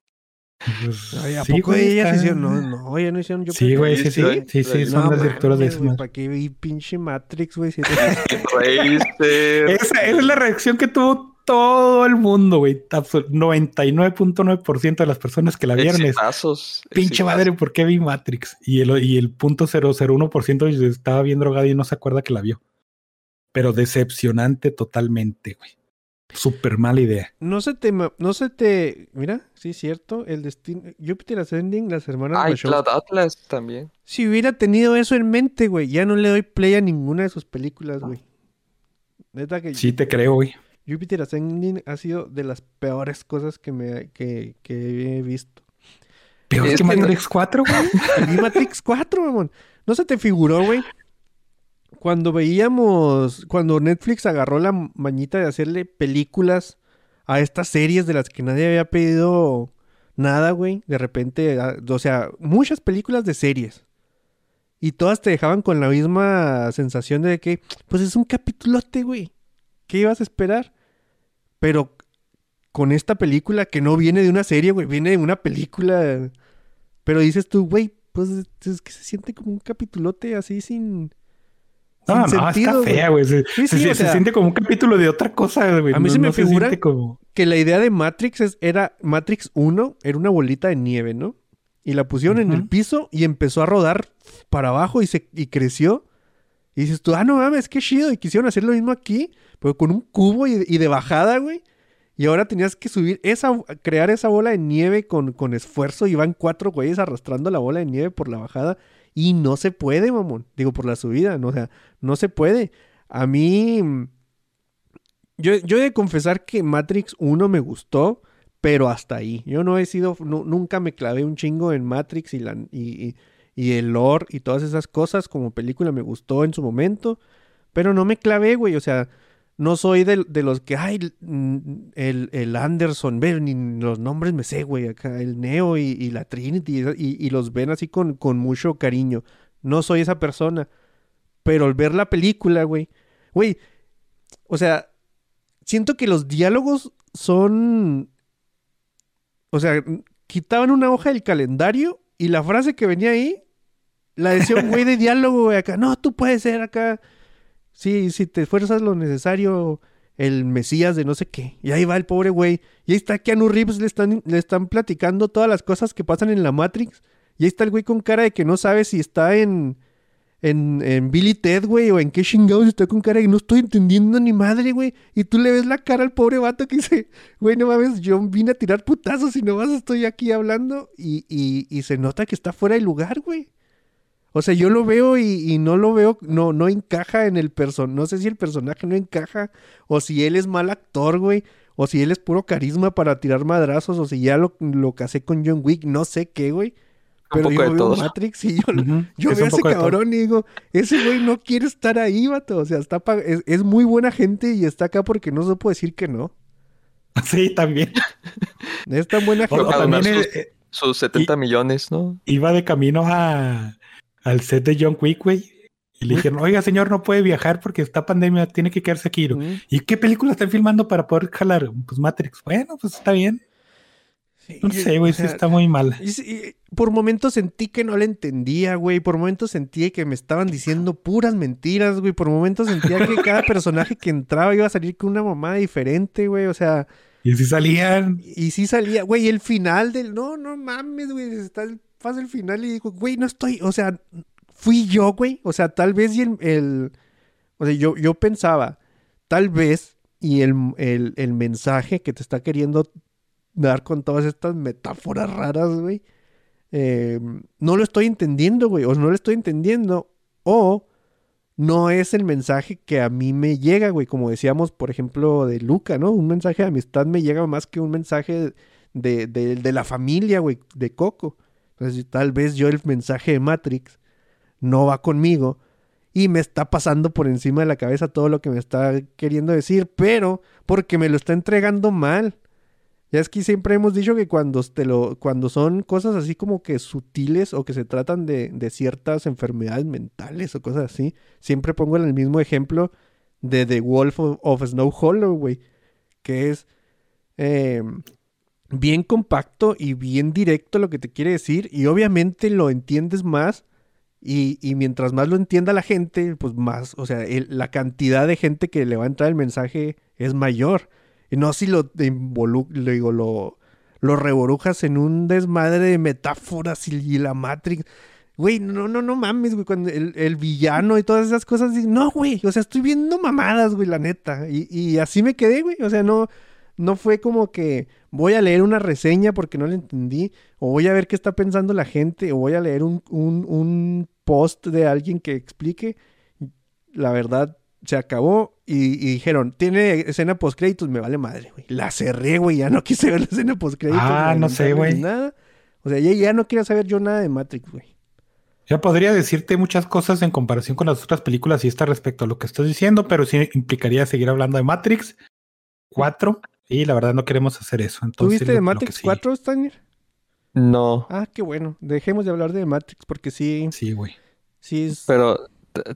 Pues, Ay, ¿A sí, poco güey, ellas está- hicieron? No, no, ya no hicieron yo. Sí, güey, sí, sí, Sí, güey. sí, sí, No, son las directoras de madre. ¿Para qué vi pinche Matrix, güey? Si-. Esa, esa es la reacción que tuvo todo el mundo, güey. Absol- 99.9% de las personas que la vieron es pinche exitazos. madre, ¿por qué vi Matrix? Y el, y el punto 001% estaba bien drogado y no se acuerda que la vio. Pero decepcionante totalmente, güey. Súper mala idea. No se te, no se te, mira, sí es cierto, el destino, Jupiter Ascending, las hermanas Ay, Wachowski. Cloud Atlas también. Si hubiera tenido eso en mente, güey, ya no le doy play a ninguna de sus películas, güey. Neta que Sí, te creo, güey. Jupiter Ascending ha sido de las peores cosas que me que, que he visto. Peor Es que que no- Matrix 4, güey. Matrix 4, mamón. ¿No se te figuró, güey? Cuando veíamos, cuando Netflix agarró la mañita de hacerle películas a estas series de las que nadie había pedido nada, güey. De repente, a- o sea, muchas películas de series. Y todas te dejaban con la misma sensación de que, pues es un capitulote, güey. ¿Qué ibas a esperar? Pero con esta película que no viene de una serie, güey, viene de una película. Pero dices tú, güey, pues es que se siente como un capitulote así sin. No, sin no, sentido, está fea, güey. Se, Sí, sí, se o sea- siente como un capítulo de otra cosa, güey. A mí No- se me no figura- como... Que la idea de Matrix es- era. Matrix 1 era una bolita de nieve, ¿no? Y la pusieron en el piso y empezó a rodar para abajo y, se, y creció. Y dices tú, ah, no mames, qué chido. Y quisieron hacer lo mismo aquí, pero con un cubo y, y de bajada, güey. Y ahora tenías que subir esa, crear esa bola de nieve con, con esfuerzo. Y van cuatro güeyes arrastrando la bola de nieve por la bajada. Y no se puede, mamón. Digo, por la subida, ¿no? O sea, no se puede. A mí. mm, Yo, yo he de confesar que Matrix 1 me gustó, pero hasta ahí. Yo no he sido. nu- nunca me clavé un chingo en Matrix y, la, y, y- y el lore y todas esas cosas. Como película me gustó en su momento. Pero no me clavé, güey. O sea, no soy de, de los que. Ay, el, el Anderson, ve, ni los nombres me sé, güey. Acá, el Neo y, y la Trinity. Y, y los ven así con, con mucho cariño. No soy esa persona. Pero al ver la película, güey. Güey, o sea, siento que los diálogos son. O sea, quitaban una hoja del calendario y la frase que venía ahí la decía un güey de diálogo, güey, acá. No, tú puedes ser acá. Sí, si te esfuerzas lo necesario, el Mesías de no sé qué. Y ahí va el pobre güey. Y ahí está Keanu Reeves, le están, le están platicando todas las cosas que pasan en la Matrix. Y ahí está el güey con cara de que no sabe si está en, en, en Billy Ted, güey, o en qué chingados está con cara de que no estoy entendiendo ni madre, güey. Y tú le ves la cara al pobre vato que dice, güey, no mames, yo vine a tirar putazos y nomás estoy aquí hablando. Y, y, y se nota que está fuera de lugar, güey. O sea, yo lo veo y, y no lo veo, no, no encaja en el personaje. No sé si el personaje no encaja, o si él es mal actor, güey, o si él es puro carisma para tirar madrazos, o si ya lo, lo casé con John Wick, no sé qué, güey. Pero yo veo todo. Matrix y yo, yo es veo un a ese cabrón y digo, ese güey no quiere estar ahí, vato. O sea, está pa- es, es muy buena gente y está acá porque no supo decir que no. Sí, también. Es tan buena O- gente. eh, eh, Sus 70 millones, ¿no? iba de camino a, al set de John Wick, güey. Y le dijeron, oiga, señor, no puede viajar porque está pandemia, tiene que quedarse aquí. Mm, ¿Y qué película están filmando para poder jalar? Pues Matrix. Bueno, pues está bien. sí, No sé, güey, o sea, sí está muy mal. Y y por momentos sentí que no le entendía, güey. Por momentos sentí que me estaban diciendo puras mentiras, güey. Por momentos sentía que cada personaje que entraba iba a salir con una mamada diferente, güey. O sea, Y si salían, y sí salía, güey, el final del. No, no mames, güey. Está el, pasa el final y digo, güey, no estoy. O sea, fui yo, güey. O sea, tal vez y el. el- o sea, yo, yo pensaba, tal vez y el, el, el mensaje que te está queriendo dar con todas estas metáforas raras, güey. eh, no lo estoy entendiendo, güey. O no lo estoy entendiendo. O no es el mensaje que a mí me llega, güey. Como decíamos, por ejemplo, de Luca, ¿no? Un mensaje de amistad me llega más que un mensaje de, de- de la familia, güey, de Coco. Tal vez yo el mensaje de Matrix no va conmigo y me está pasando por encima de la cabeza todo lo que me está queriendo decir, pero porque me lo está entregando mal. Ya es que siempre hemos dicho que cuando, te lo, cuando son cosas así como que sutiles o que se tratan de, de ciertas enfermedades mentales o cosas así, siempre pongo el mismo ejemplo de The Wolf of, Snow Hollow, güey, que es eh, bien compacto y bien directo lo que te quiere decir y obviamente lo entiendes más y, y mientras más lo entienda la gente, pues más, o sea, la cantidad de gente que le va a entrar el mensaje es mayor. Y no si lo, lo digo, lo, lo reborujas en un desmadre de metáforas y, la Matrix. Güey, no, no, no mames, güey, cuando el, el villano y todas esas cosas, no, güey, o sea, estoy viendo mamadas, güey, la neta. Y, y así me quedé, güey, o sea, no, no fue como que voy a leer una reseña porque no la entendí, o voy a ver qué está pensando la gente, o voy a leer un, un, un post de alguien que explique. La verdad, se acabó y, y dijeron, tiene escena post créditos, me vale madre, güey. La cerré, güey, ya no quise ver la escena post créditos. Ah, no sé, güey. Nada. O sea, ya, ya no quiero saber yo nada de Matrix, güey. Ya podría decirte muchas cosas en comparación con las otras películas y esta respecto a lo que estás diciendo, pero sí implicaría seguir hablando de Matrix 4 y la verdad no queremos hacer eso. ¿Tú Entonces, viste lo- de Matrix que sí. 4, Steiner? No, Ah, qué bueno. Dejemos de hablar de Matrix porque sí, Sí, güey. sí es... pero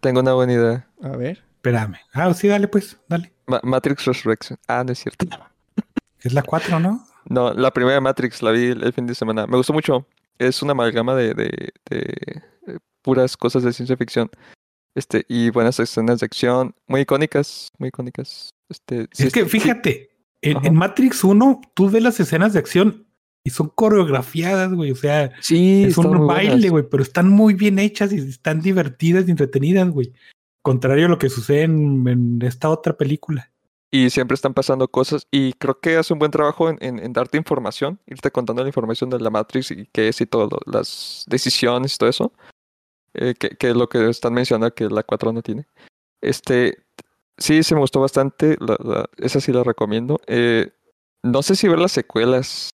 tengo una buena idea. A ver. Espérame. Ah, sí, dale pues, dale. Ma- Matrix Resurrection. Ah, no es cierto. Es la 4, ¿no? No, la primera Matrix la vi el, fin de semana. Me gustó mucho. Es una amalgama de, de, de, eh, puras cosas de ciencia ficción. Este, y buenas escenas de acción, muy icónicas, muy icónicas. Este, es que fíjate, en, Matrix 1 tú ves las escenas de acción y son coreografiadas, güey. O sea, Sí, es un baile, güey, pero están muy bien hechas y están divertidas y entretenidas, güey. Contrario a lo que sucede en, en esta otra película. Y siempre están pasando cosas. Y creo que hace un buen trabajo en, en- en darte información, irte contando la información de la Matrix y qué es y todo, lo- las decisiones y todo eso. eh, que, que es lo que están mencionando que la 4 no tiene. Este, sí, se me gustó bastante. la- la- esa sí la recomiendo. Eh, no sé si ver las secuelas.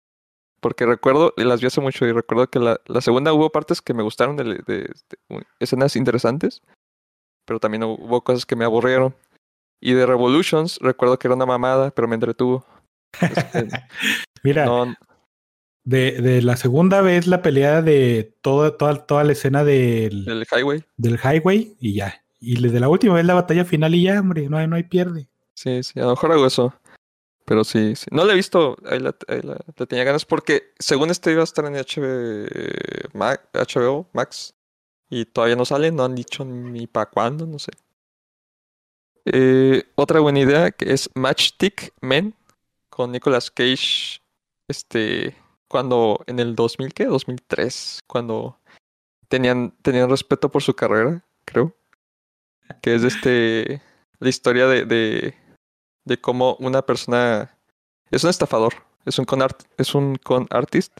Porque recuerdo, las vi hace mucho y recuerdo que la, la segunda hubo partes que me gustaron de, de- de escenas interesantes. Pero también hubo cosas que me aburrieron. Y de Revolutions, recuerdo que era una mamada, pero me entretuvo. Este, Mira, no, de, de la segunda vez la pelea de toda, toda, toda la escena del, el Highway. del highway y ya. Y de la última vez la batalla final y ya, hombre, no hay, no hay pierde. Sí, sí, a lo mejor hago eso. Pero sí, sí. No la he visto, ahí la, la- tenía ganas porque según este iba a estar en HB, Ma- HBO Max y todavía no sale, no han dicho ni para cuándo, no sé. Eh, otra buena idea que es Matchstick Men con Nicolas Cage, este, cuando en el 2000, ¿qué? 2003, cuando tenían, tenían respeto por su carrera, creo. Que es este, la historia de, de, de cómo una persona es un estafador, es un con art, es un con artist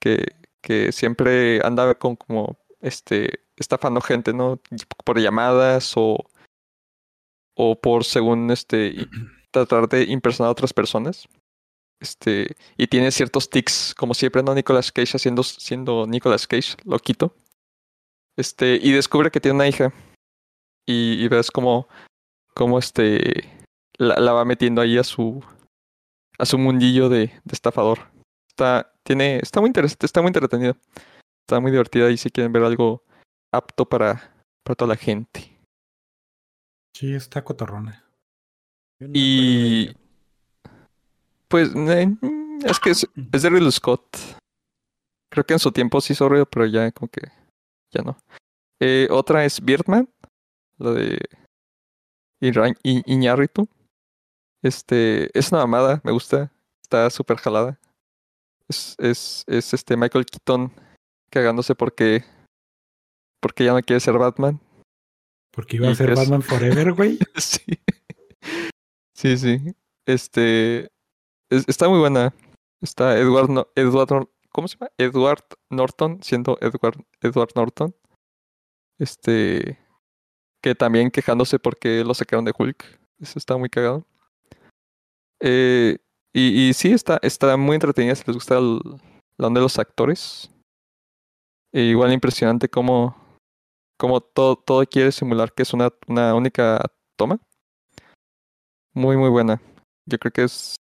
que, que siempre anda con como este estafando gente, ¿no? Por llamadas o o por según este tratar de impersonar a otras personas. Este, y tiene ciertos tics, como siempre, ¿no? Nicolas Cage haciendo siendo Nicolas Cage, loquito. Este, y descubre que tiene una hija. Y, y ves como, como este la, la va metiendo ahí a su a su mundillo de, de estafador. Está, tiene, está muy interesante, está muy entretenido. Está muy divertida y si quieren ver algo apto para, para toda la gente. Sí, está cotorrona. No Y pues eh, es que es, es de Ridley Scott. Creo que en su tiempo sí hizo ruido, pero ya como que ya no. Eh, otra es Birdman, la de Iña- I- Iñárritu. Este, es una mamada, me gusta. Está súper jalada. Es, es, es este Michael Keaton cagándose porque porque ya no quiere ser Batman. Porque iba a ser es- Batman Forever, güey. Sí. Sí, sí. Este. es- está muy buena. Está Edward, No- Edward. ¿Cómo se llama? Edward Norton, siendo Edward, Edward Norton. Este. Que también quejándose porque lo sacaron de Hulk. Eso está muy cagado. Eh, y, y sí, está, está muy entretenida si les gusta el, la onda de los actores. E igual impresionante cómo, todo, todo quiere simular que es una, una única toma. Muy, muy buena. Yo creo que es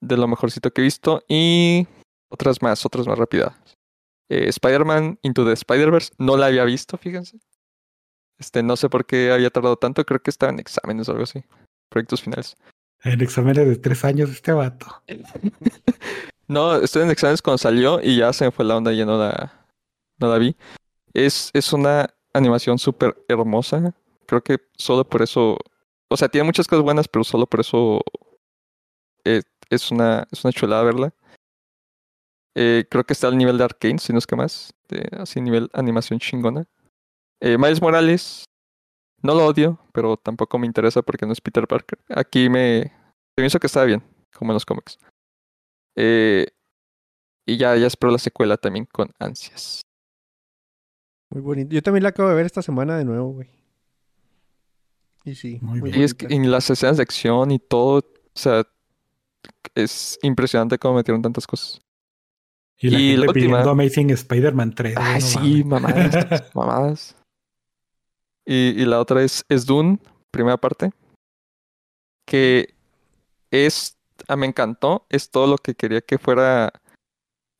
de lo mejorcito que he visto. Y otras más, otras más rápidas. Eh, Spider-Man Into the Spider-Verse, no la había visto, fíjense. Este, no sé por qué había tardado tanto, creo que estaba en exámenes o algo así. Proyectos finales. En exámenes de tres años este vato. No, estoy en exámenes cuando salió y ya se me fue la onda y ya no la, no la vi. Es, es una animación súper hermosa. Creo que solo por eso. O sea, tiene muchas cosas buenas, pero solo por eso eh, es, una, es una chulada verla. Eh, creo que está al nivel de Arkane, si no es que más. De, así nivel animación chingona. Eh, Miles Morales, no lo odio, pero tampoco me interesa porque no es Peter Parker. Aquí me, hizo que estaba bien, como en los cómics. Eh, y ya, ya espero la secuela también con ansias. Muy bonito. Yo también la acabo de ver esta semana de nuevo, güey. Y sí. Muy bien. Y es que en las escenas de acción y todo, o sea, es impresionante cómo metieron tantas cosas. Y la Y gente la última- Amazing Spider-Man 3. güey, Ay, no sí, mames. mamadas, mamadas. Y, y la otra es, es Dune, primera parte. Que es, ah, me encantó, es todo lo que quería que fuera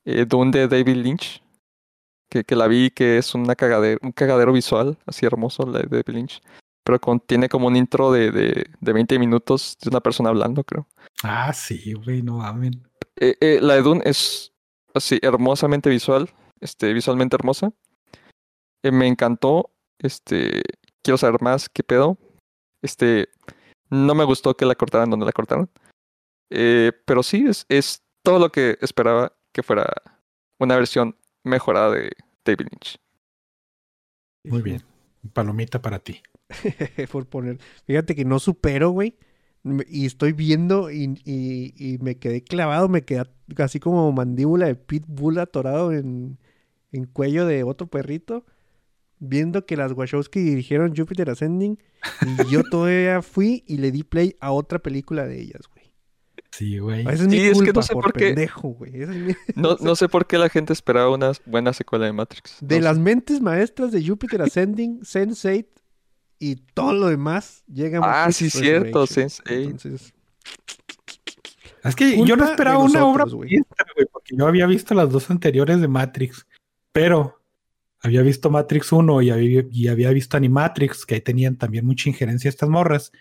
eh, Dune de David Lynch. Que, que la vi, que es una cagadero, un cagadero visual, así hermoso, la de David Lynch. Pero con, tiene como un intro de, de, de 20 minutos de una persona hablando, creo. Ah, sí, güey, no mamen. Eh, eh, la de Dune es así hermosamente visual, este, visualmente hermosa. Eh, me encantó. Este, quiero saber más qué pedo. Este, no me gustó que la cortaran donde la cortaron. Eh, pero sí, es, es todo lo que esperaba que fuera una versión mejorada de David Lynch. Muy bien. Palomita para ti. Por poner. Fíjate que no supero, güey. Y estoy viendo y, y- y me quedé clavado, me quedé así como mandíbula de pitbull atorado en, en cuello de otro perrito. Viendo que las Wachowski dirigieron Jupiter Ascending. Y yo todavía fui y le di play a otra película de ellas, güey. Sí, güey. Esa es mi es que culpa no sé por, por qué. pendejo, güey. Esa es mi- No, no sé por qué la gente esperaba una buena secuela de Matrix. De No las sé. mentes maestras de Jupiter Ascending, Sense8 y todo lo demás llega Ah, Matrix sí, cierto, Resurrection. Sense8. Entonces, Es que yo Culpa no esperaba una obra güey, porque yo había visto las dos anteriores de Matrix, pero había visto Matrix 1 y había, y había visto Animatrix, que ahí tenían también mucha injerencia estas morras,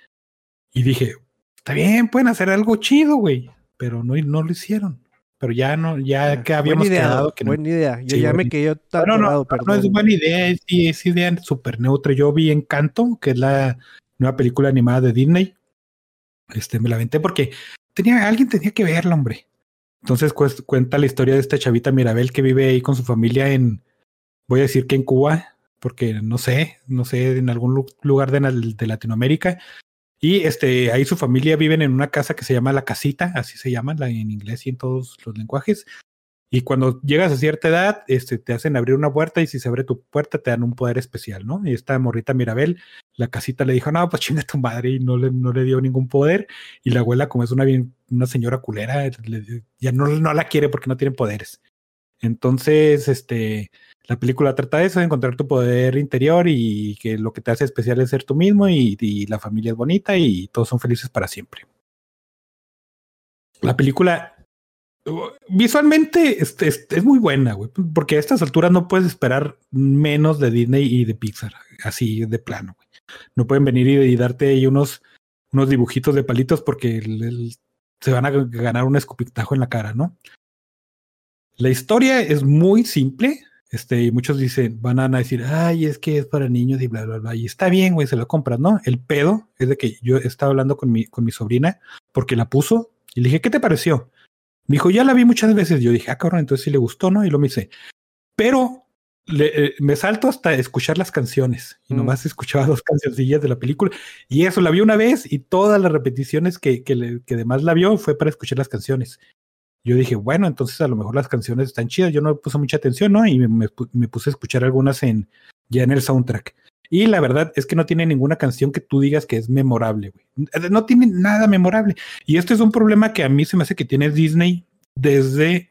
y dije, está bien, pueden hacer algo chido, güey, pero no, no lo hicieron. Pero ya no, ya ah, que habíamos idea, quedado que no. buena idea. Yo Sí, ya me quedé tan No, no, perdón. no es buena idea, es, es idea súper neutra. Yo vi Encanto, que es la nueva película animada de Disney. Este, me la aventé porque tenía, alguien tenía que verla, hombre. Entonces cuenta la historia de esta chavita Mirabel que vive ahí con su familia en, voy a decir que en Cuba, porque no sé, no sé, en algún lu- lugar de, de Latinoamérica. Y este, ahí su familia viven en una casa que se llama La Casita, así se llama la, en inglés y en todos los lenguajes. Y cuando llegas a cierta edad, este, te hacen abrir una puerta y si se abre tu puerta te dan un poder especial, ¿no? Y esta morrita Mirabel, la casita le dijo, no, pues chinga tu madre y no le, no le dio ningún poder. Y la abuela, como es una, bien, una señora culera, le- ya no, no la quiere porque no tiene poderes. Entonces, este, la película trata de eso, de encontrar tu poder interior y que lo que te hace especial es ser tú mismo y, la familia es bonita y todos son felices para siempre. La película uh, visualmente es, muy buena, güey, porque a estas alturas no puedes esperar menos de Disney y de Pixar, así de plano, güey. No pueden venir y, darte ahí unos, unos dibujitos de palitos porque se van a ganar un escupitajo en la cara, ¿no? La historia es muy simple. Este, y muchos dicen, van a decir, ay, es que es para niños y bla, bla, bla. Y está bien, güey, se lo compras, ¿no? El pedo es de que yo estaba hablando con mi, con mi sobrina porque la puso y le dije, ¿qué te pareció? Me dijo, ya la vi muchas veces. Yo dije, ah, cabrón, entonces sí le gustó, ¿no? Y lo me dice, pero le- eh, me salto hasta escuchar las canciones y Mm. nomás escuchaba dos cancioncillas de la película y eso la vi una vez y todas las repeticiones que, que, le- que además la vio fue para escuchar las canciones. Yo dije, bueno, entonces a lo mejor las canciones están chidas. Yo no puse mucha atención, ¿no? Y me, me pu- me puse a escuchar algunas en ya en el soundtrack. Y la verdad es que no tiene ninguna canción que tú digas que es memorable, güey. No tiene nada memorable. Y esto es un problema que a mí se me hace que tiene Disney desde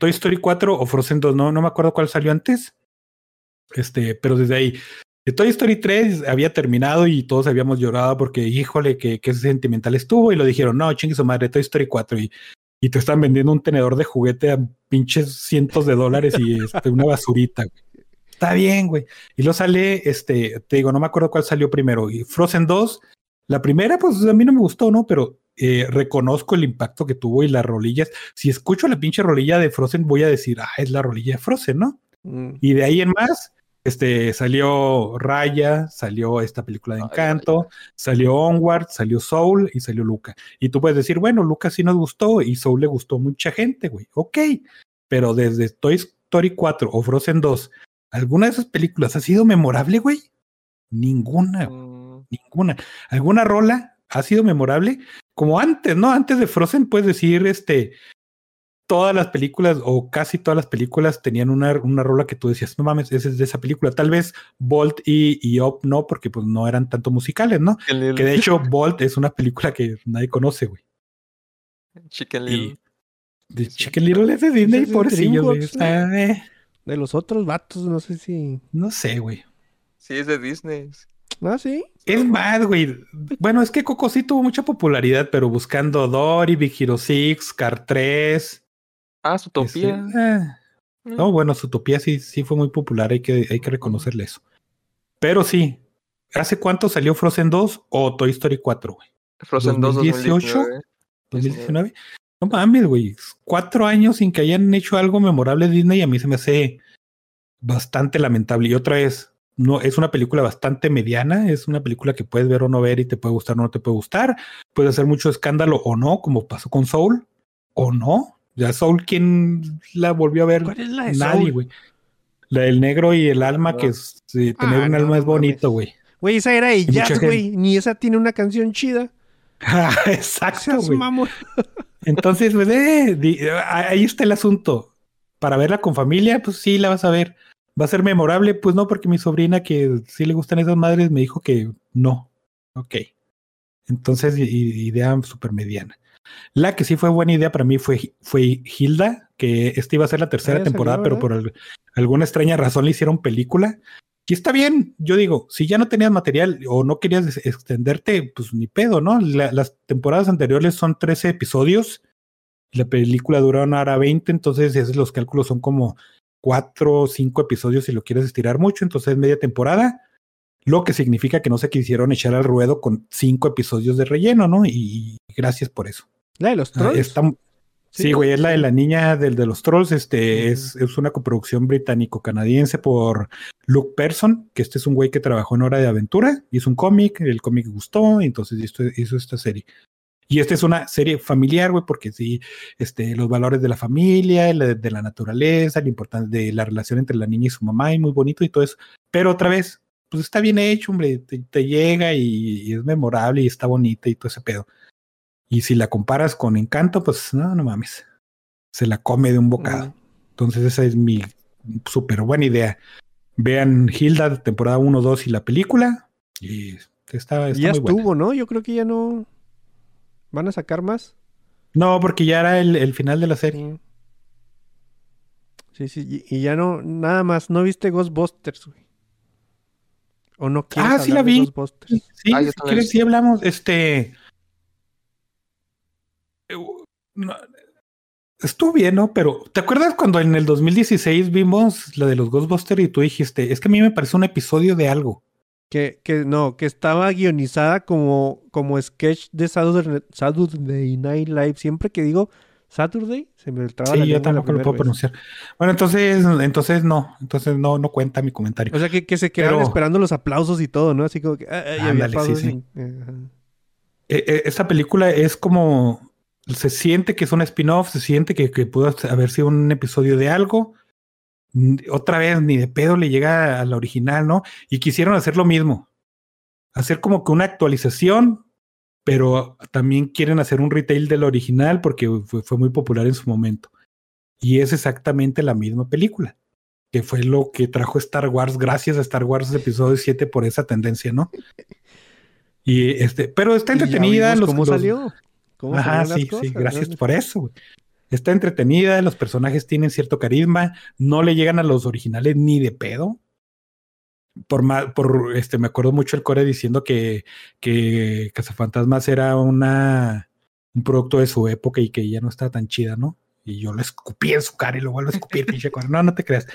Toy Story 4 o Frozen 2, no, no me acuerdo cuál salió antes. Este, pero desde ahí. De Toy Story 3 había terminado y todos habíamos llorado porque, híjole, que, que sentimental estuvo. Y lo dijeron, no, chingue su madre, Toy Story 4. Y, y te están vendiendo un tenedor de juguete a pinches cientos de dólares y este, una basurita. güey. Está bien, güey. Y lo sale, este, te digo, no me acuerdo cuál salió primero. Y Frozen 2, la primera, pues a mí no me gustó, ¿no? Pero eh, reconozco el impacto que tuvo y las rolillas. Si escucho la pinche rolilla de Frozen, voy a decir, ah, es la rolilla de Frozen, ¿no? Mm. Y de ahí en más, este, salió Raya, salió esta película de Encanto, salió Onward, salió Soul y salió Luca. Y tú puedes decir, bueno, Luca sí nos gustó y Soul le gustó a mucha gente, güey. Ok, pero desde Toy Story 4 o Frozen 2, ¿alguna de esas películas ha sido memorable, güey? Ninguna, Mm, ninguna. ¿Alguna rola ha sido memorable? Como antes, ¿no? Antes de Frozen puedes decir, este, todas las películas o casi todas las películas tenían una, una rola que tú decías, no mames, esa es de esa película. Tal vez Bolt y, y Up no, porque pues no eran tanto musicales, ¿no? Chicken Little. Que de hecho Bolt es una película que nadie conoce, güey. Chicken Little. de Chicken Little es de Disney, es de Está, eh, De los otros vatos, no sé si. no sé, güey. Sí, es de Disney. Ah, sí. Es más, güey. Bueno, es que Coco sí tuvo mucha popularidad, pero buscando Dory, Big Hero 6, Car 3. Ah, Zootopia. este, eh, No, bueno, Zootopia sí, sí fue muy popular, hay que, hay que reconocerle eso. Pero sí, ¿hace cuánto salió Frozen 2 o Toy Story 4, güey? Frozen 2 2018. 2019. 2019. No mames, güey. Cuatro años sin que hayan hecho algo memorable Disney, a mí se me hace bastante lamentable. Y otra vez, no, es una película bastante mediana, es una película que puedes ver o no ver y te puede gustar o no te puede gustar. Puede hacer mucho escándalo o no, como pasó con Soul, o no. Ya Soul, ¿quién la volvió a ver? ¿Cuál es la de Nadie, güey. La del negro y el alma, No. que es, eh, tener Ah, un no, alma es bonito, güey. Güey, esa era de Jazz, güey. Ni esa tiene una canción chida. Exacto, güey. Entonces, pues, eh, di- ahí está el asunto. Para verla con familia, pues sí, la vas a ver. ¿Va a ser memorable? Pues no, porque mi sobrina, que sí le gustan esas madres, me dijo que no. Ok. Entonces, idea súper mediana. La que sí fue buena idea para mí fue, fue Hilda, que esta iba a ser la tercera temporada, salió, pero por al- alguna extraña razón le hicieron película. Y está bien, yo digo, si ya no tenías material o no querías extenderte, pues ni pedo, ¿no? La- las temporadas anteriores son 13 episodios, la película dura una hora 20, entonces esos los cálculos son como 4 o 5 episodios si lo quieres estirar mucho, entonces media temporada, lo que significa que no se quisieron echar al ruedo con 5 episodios de relleno, ¿no? Y, gracias por eso. La de los Ah, trolls. está- Sí, Sí. güey, es la de la niña del de los trolls. Este es, es una coproducción británico-canadiense por Luke Person, que este es un güey que trabajó en Hora de Aventura, hizo un cómic, el cómic gustó, y entonces hizo, hizo esta serie. Y esta es una serie familiar, güey, porque sí, este, los valores de la familia, la- de la naturaleza, la importancia de la relación entre la niña y su mamá, y muy bonito y todo eso. Pero otra vez, pues está bien hecho, hombre, te, te llega y, y es memorable y está bonita y todo ese pedo. Y si la comparas con Encanto, pues no, no mames. Se la come de un bocado. Entonces esa es mi súper buena idea. Vean Hilda, temporada 1, 2 y la película. Y está, está ya muy buena. estuvo, ¿no? Yo creo que ya no. ¿Van a sacar más? No, porque ya era el, el final de la serie. Sí, sí, y, y ya no, nada más, ¿no viste Ghostbusters, güey? ¿O no quieres Ah, sí la de vi. Ghostbusters? Sí, Ah, si quieres, sí hablamos. Este. Eh, no, Estuvo bien, ¿no? Pero ¿te acuerdas cuando en el 2016 vimos la de los Ghostbusters y tú dijiste, es que a mí me parece un episodio de algo? Que, que no, que estaba guionizada como, como sketch de Saturday, Saturday Night Live. Siempre que digo Saturday, se me traba la Sí, yo la tampoco lo puedo vez. pronunciar. Bueno, entonces, entonces no, entonces no, no cuenta mi comentario. O sea, que, que se quedaron Pero- esperando los aplausos y todo, ¿no? Así como que... ah, ah, Ándale, sí, sí. ajá. Eh, eh, esta película es como se siente que es un spin-off, se siente que, que pudo haber sido un episodio de algo. Otra vez, ni de pedo le llega a la original, ¿no? Y quisieron hacer lo mismo. Hacer como que una actualización, pero también quieren hacer un retail del original porque fue, fue muy popular en su momento. Y es exactamente la misma película, que fue lo que trajo Star Wars, gracias a Star Wars Episodio 7 por esa tendencia, ¿no? Y este, pero está Y ya entretenida. vimos los- ¿Cómo los- salió? ¿Cómo Ajá, las sí, sí, gracias ¿no? por eso. güey. Está entretenida, los personajes tienen cierto carisma, no le llegan a los originales ni de pedo. por más, por este, me acuerdo mucho el core diciendo que, que Cazafantasmas era una un producto de su época y que ya no estaba tan chida, ¿no? Y yo lo escupí en su cara y lo vuelvo a escupir, pinche core. No, no te creas.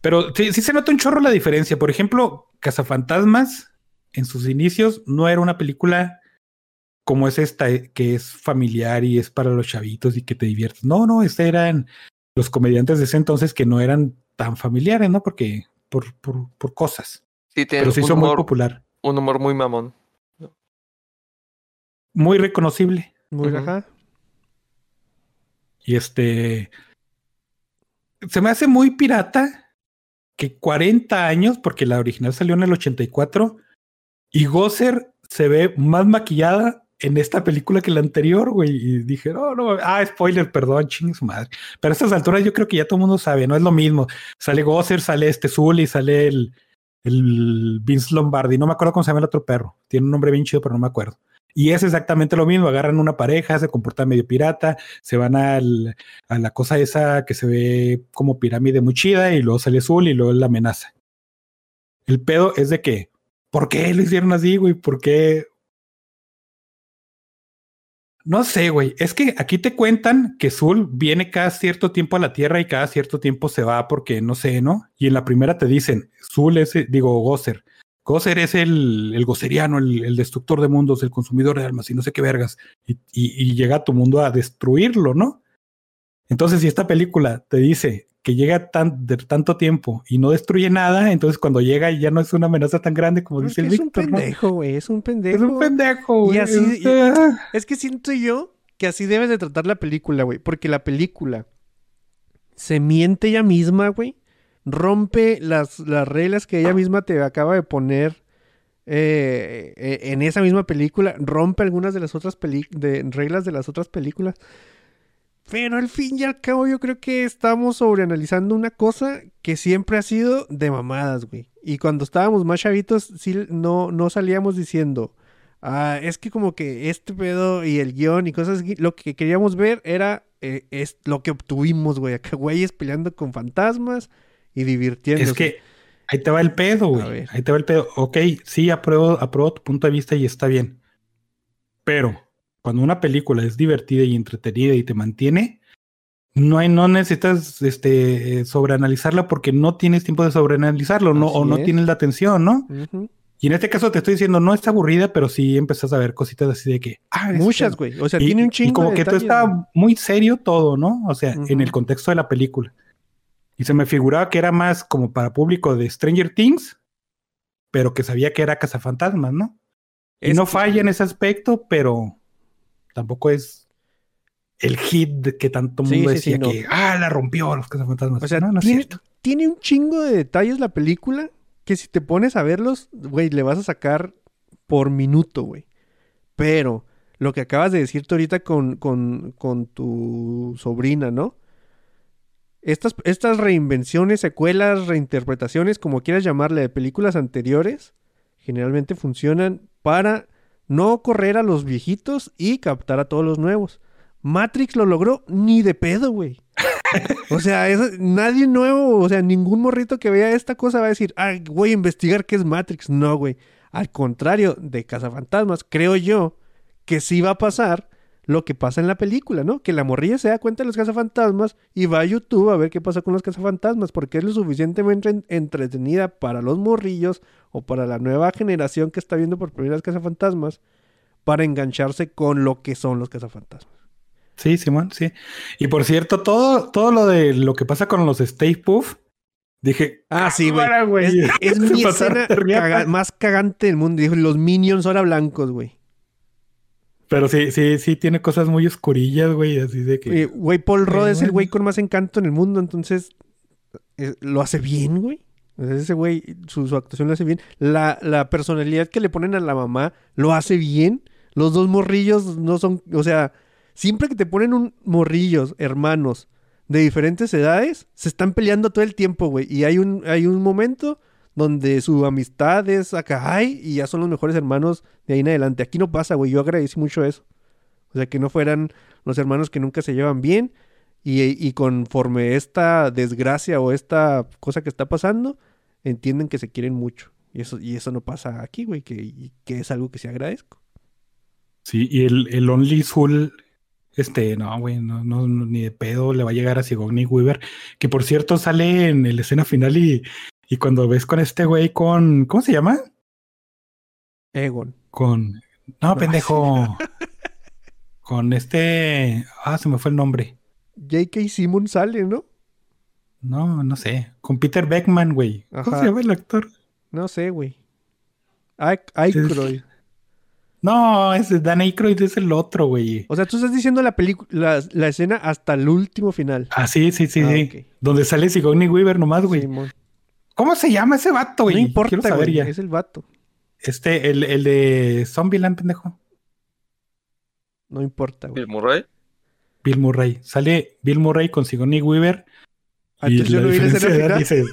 Pero sí, sí se nota un chorro la diferencia. Por ejemplo, Cazafantasmas, en sus inicios, no era una película como es esta, eh, que es familiar y es para los chavitos y que te diviertes. No, no, estos eran los comediantes de ese entonces que no eran tan familiares, ¿no? Porque por, por, por cosas. Sí, tiene Pero se un hizo muy popular. un humor muy mamón. Muy reconocible. Muy Ujú. ajá. Y este. Se me hace muy pirata que 40 años, porque la original salió en el 84, y Gosser se ve más maquillada en esta película que la anterior, güey. Y dije, no, no, ah, spoiler, perdón, chingue su madre. Pero a estas alturas yo creo que ya todo el mundo sabe, no es lo mismo. Sale Gosser, sale este Zully, sale el, el Vince Lombardi, no me acuerdo cómo se llama el otro perro. Tiene un nombre bien chido, pero no me acuerdo. Y es exactamente lo mismo, agarran una pareja, se comportan medio pirata, se van al, a la cosa esa que se ve como pirámide muy chida y luego sale azul y luego la amenaza. El pedo es de que, ¿por qué lo hicieron así, güey? ¿Por qué? No sé, güey. Es que aquí te cuentan que Zul viene cada cierto tiempo a la Tierra y cada cierto tiempo se va porque no sé, ¿no? Y en la primera te dicen, Zul es, digo, Gosser. Gosser es el, el goseriano, el, el destructor de mundos, el consumidor de almas y no sé qué vergas. Y, y- y llega a tu mundo a destruirlo, ¿no? Entonces, si esta película te dice que llega tan, de tanto tiempo y no destruye nada, entonces cuando llega ya no es una amenaza tan grande como dice el es un Víctor, pendejo, güey. Es un pendejo. Es un pendejo, güey. Y así- Es-. Es que siento yo que así debes de tratar la película, güey. Porque la película se miente ella misma, güey. Rompe las, las reglas que ella misma te acaba de poner eh, eh, en esa misma película. Rompe algunas de las otras de, reglas de las otras películas. Pero al fin y al cabo yo creo que estamos sobreanalizando una cosa que siempre ha sido de mamadas, güey. Y cuando estábamos más chavitos, sí, no, no salíamos diciendo, ah, es que como que este pedo y el guion y cosas así, lo que queríamos ver era eh, es lo que obtuvimos, güey. Acá güeyes peleando con fantasmas y divirtiéndose. Es que ahí te va el pedo, güey. Ahí te va el pedo. Ok, sí, apruebo, apruebo tu punto de vista y está bien. Pero cuando una película es divertida y entretenida y te mantiene, no hay, no necesitas este sobreanalizarla porque no tienes tiempo de sobreanalizarlo, no, o no es. tienes la atención, ¿no? Y en este caso te estoy diciendo, no está aburrida, pero sí empezás a ver cositas así de que. Ah, Muchas, güey. O sea, Y- tiene un y chingo como de que todo está muy serio todo, ¿no? O sea, en el contexto de la película. Y se me figuraba que era más como para público de Stranger Things, pero que sabía que era Cazafantasmas, ¿no? Y Es no que- falla en ese aspecto, pero tampoco es el hit que tanto Sí, mundo sí, sí, decía no. que, ah, la rompió los Cazafantasmas. O sea, no, no es tiene, cierto. tiene un chingo de detalles la película que si te pones a verlos, güey, le vas a sacar por minuto, güey. Pero lo que acabas de decirte ahorita con, con, con tu sobrina, ¿no? Estas, estas reinvenciones, secuelas, reinterpretaciones, como quieras llamarle, de películas anteriores, generalmente funcionan para no correr a los viejitos y captar a todos los nuevos. Matrix lo logró ni de pedo, güey. O sea, eso- nadie nuevo, o sea, ningún morrito que vea esta cosa va a decir, ah, voy a investigar qué es Matrix. No, güey. Al contrario de Cazafantasmas, creo yo que sí va a pasar lo que pasa en la película, ¿no? Que la morrilla se da cuenta de los cazafantasmas y va a YouTube a ver qué pasa con los cazafantasmas, porque es lo suficientemente en- entretenida para los morrillos o para la nueva generación que está viendo por primera vez cazafantasmas para engancharse con lo que son los cazafantasmas. Sí, Simón, sí. Y por cierto, todo, todo lo de lo que pasa con los Stay Puff, dije, Ah, sí, güey. Es, mi escena caga- más cagante del mundo. Dijo, los minions ahora blancos, güey. Pero sí, sí, sí tiene cosas muy oscurillas, güey, así de que... Güey, Paul Rudd es el güey con más encanto en el mundo, entonces eh, lo hace bien, güey. Ese güey, su, su actuación lo hace bien. La, la personalidad que le ponen a la mamá lo hace bien. Los dos morrillos no son, o sea, siempre que te ponen un morrillos, hermanos, de diferentes edades, se están peleando todo el tiempo, güey. Y hay un, hay un momento donde su amistad es acá, ay, y ya son los mejores hermanos de ahí en adelante. Aquí no pasa, güey. Yo agradecí mucho eso. O sea, que no fueran los hermanos que nunca se llevan bien. Y, y conforme esta desgracia o esta cosa que está pasando, entienden que se quieren mucho. Y eso, y eso no pasa aquí, güey, que, que es algo que sí agradezco. Sí, y el, el Only Soul, este, no, güey, no, no, ni de pedo le va a llegar a Sigourney Weaver, que por cierto sale en la escena final y, y cuando ves con este güey con, ¿cómo se llama? Egon. Con, no, pendejo, con este, ah, se me fue el nombre. J.K. Simmons sale, ¿no? No, no sé, con Peter Beckman, güey. ¿Cómo se llama el actor? No sé, güey. Ay- Aykroyd. No, ese Dan Aykroyd es el otro, güey. O sea, tú estás diciendo la película, la, la escena hasta el último final. Ah, sí, sí, sí, Ah, sí. Donde sale Sigourney Weaver nomás, güey. Simón. ¿Cómo se llama ese vato, güey? No importa, Quiero saber güey. ya. Es el vato. Este, el, el de Zombieland, pendejo. No importa, güey. Bill Murray. Bill Murray. Sale Bill Murray con Sigourney Weaver. Ah, y la diferencia de edad dices,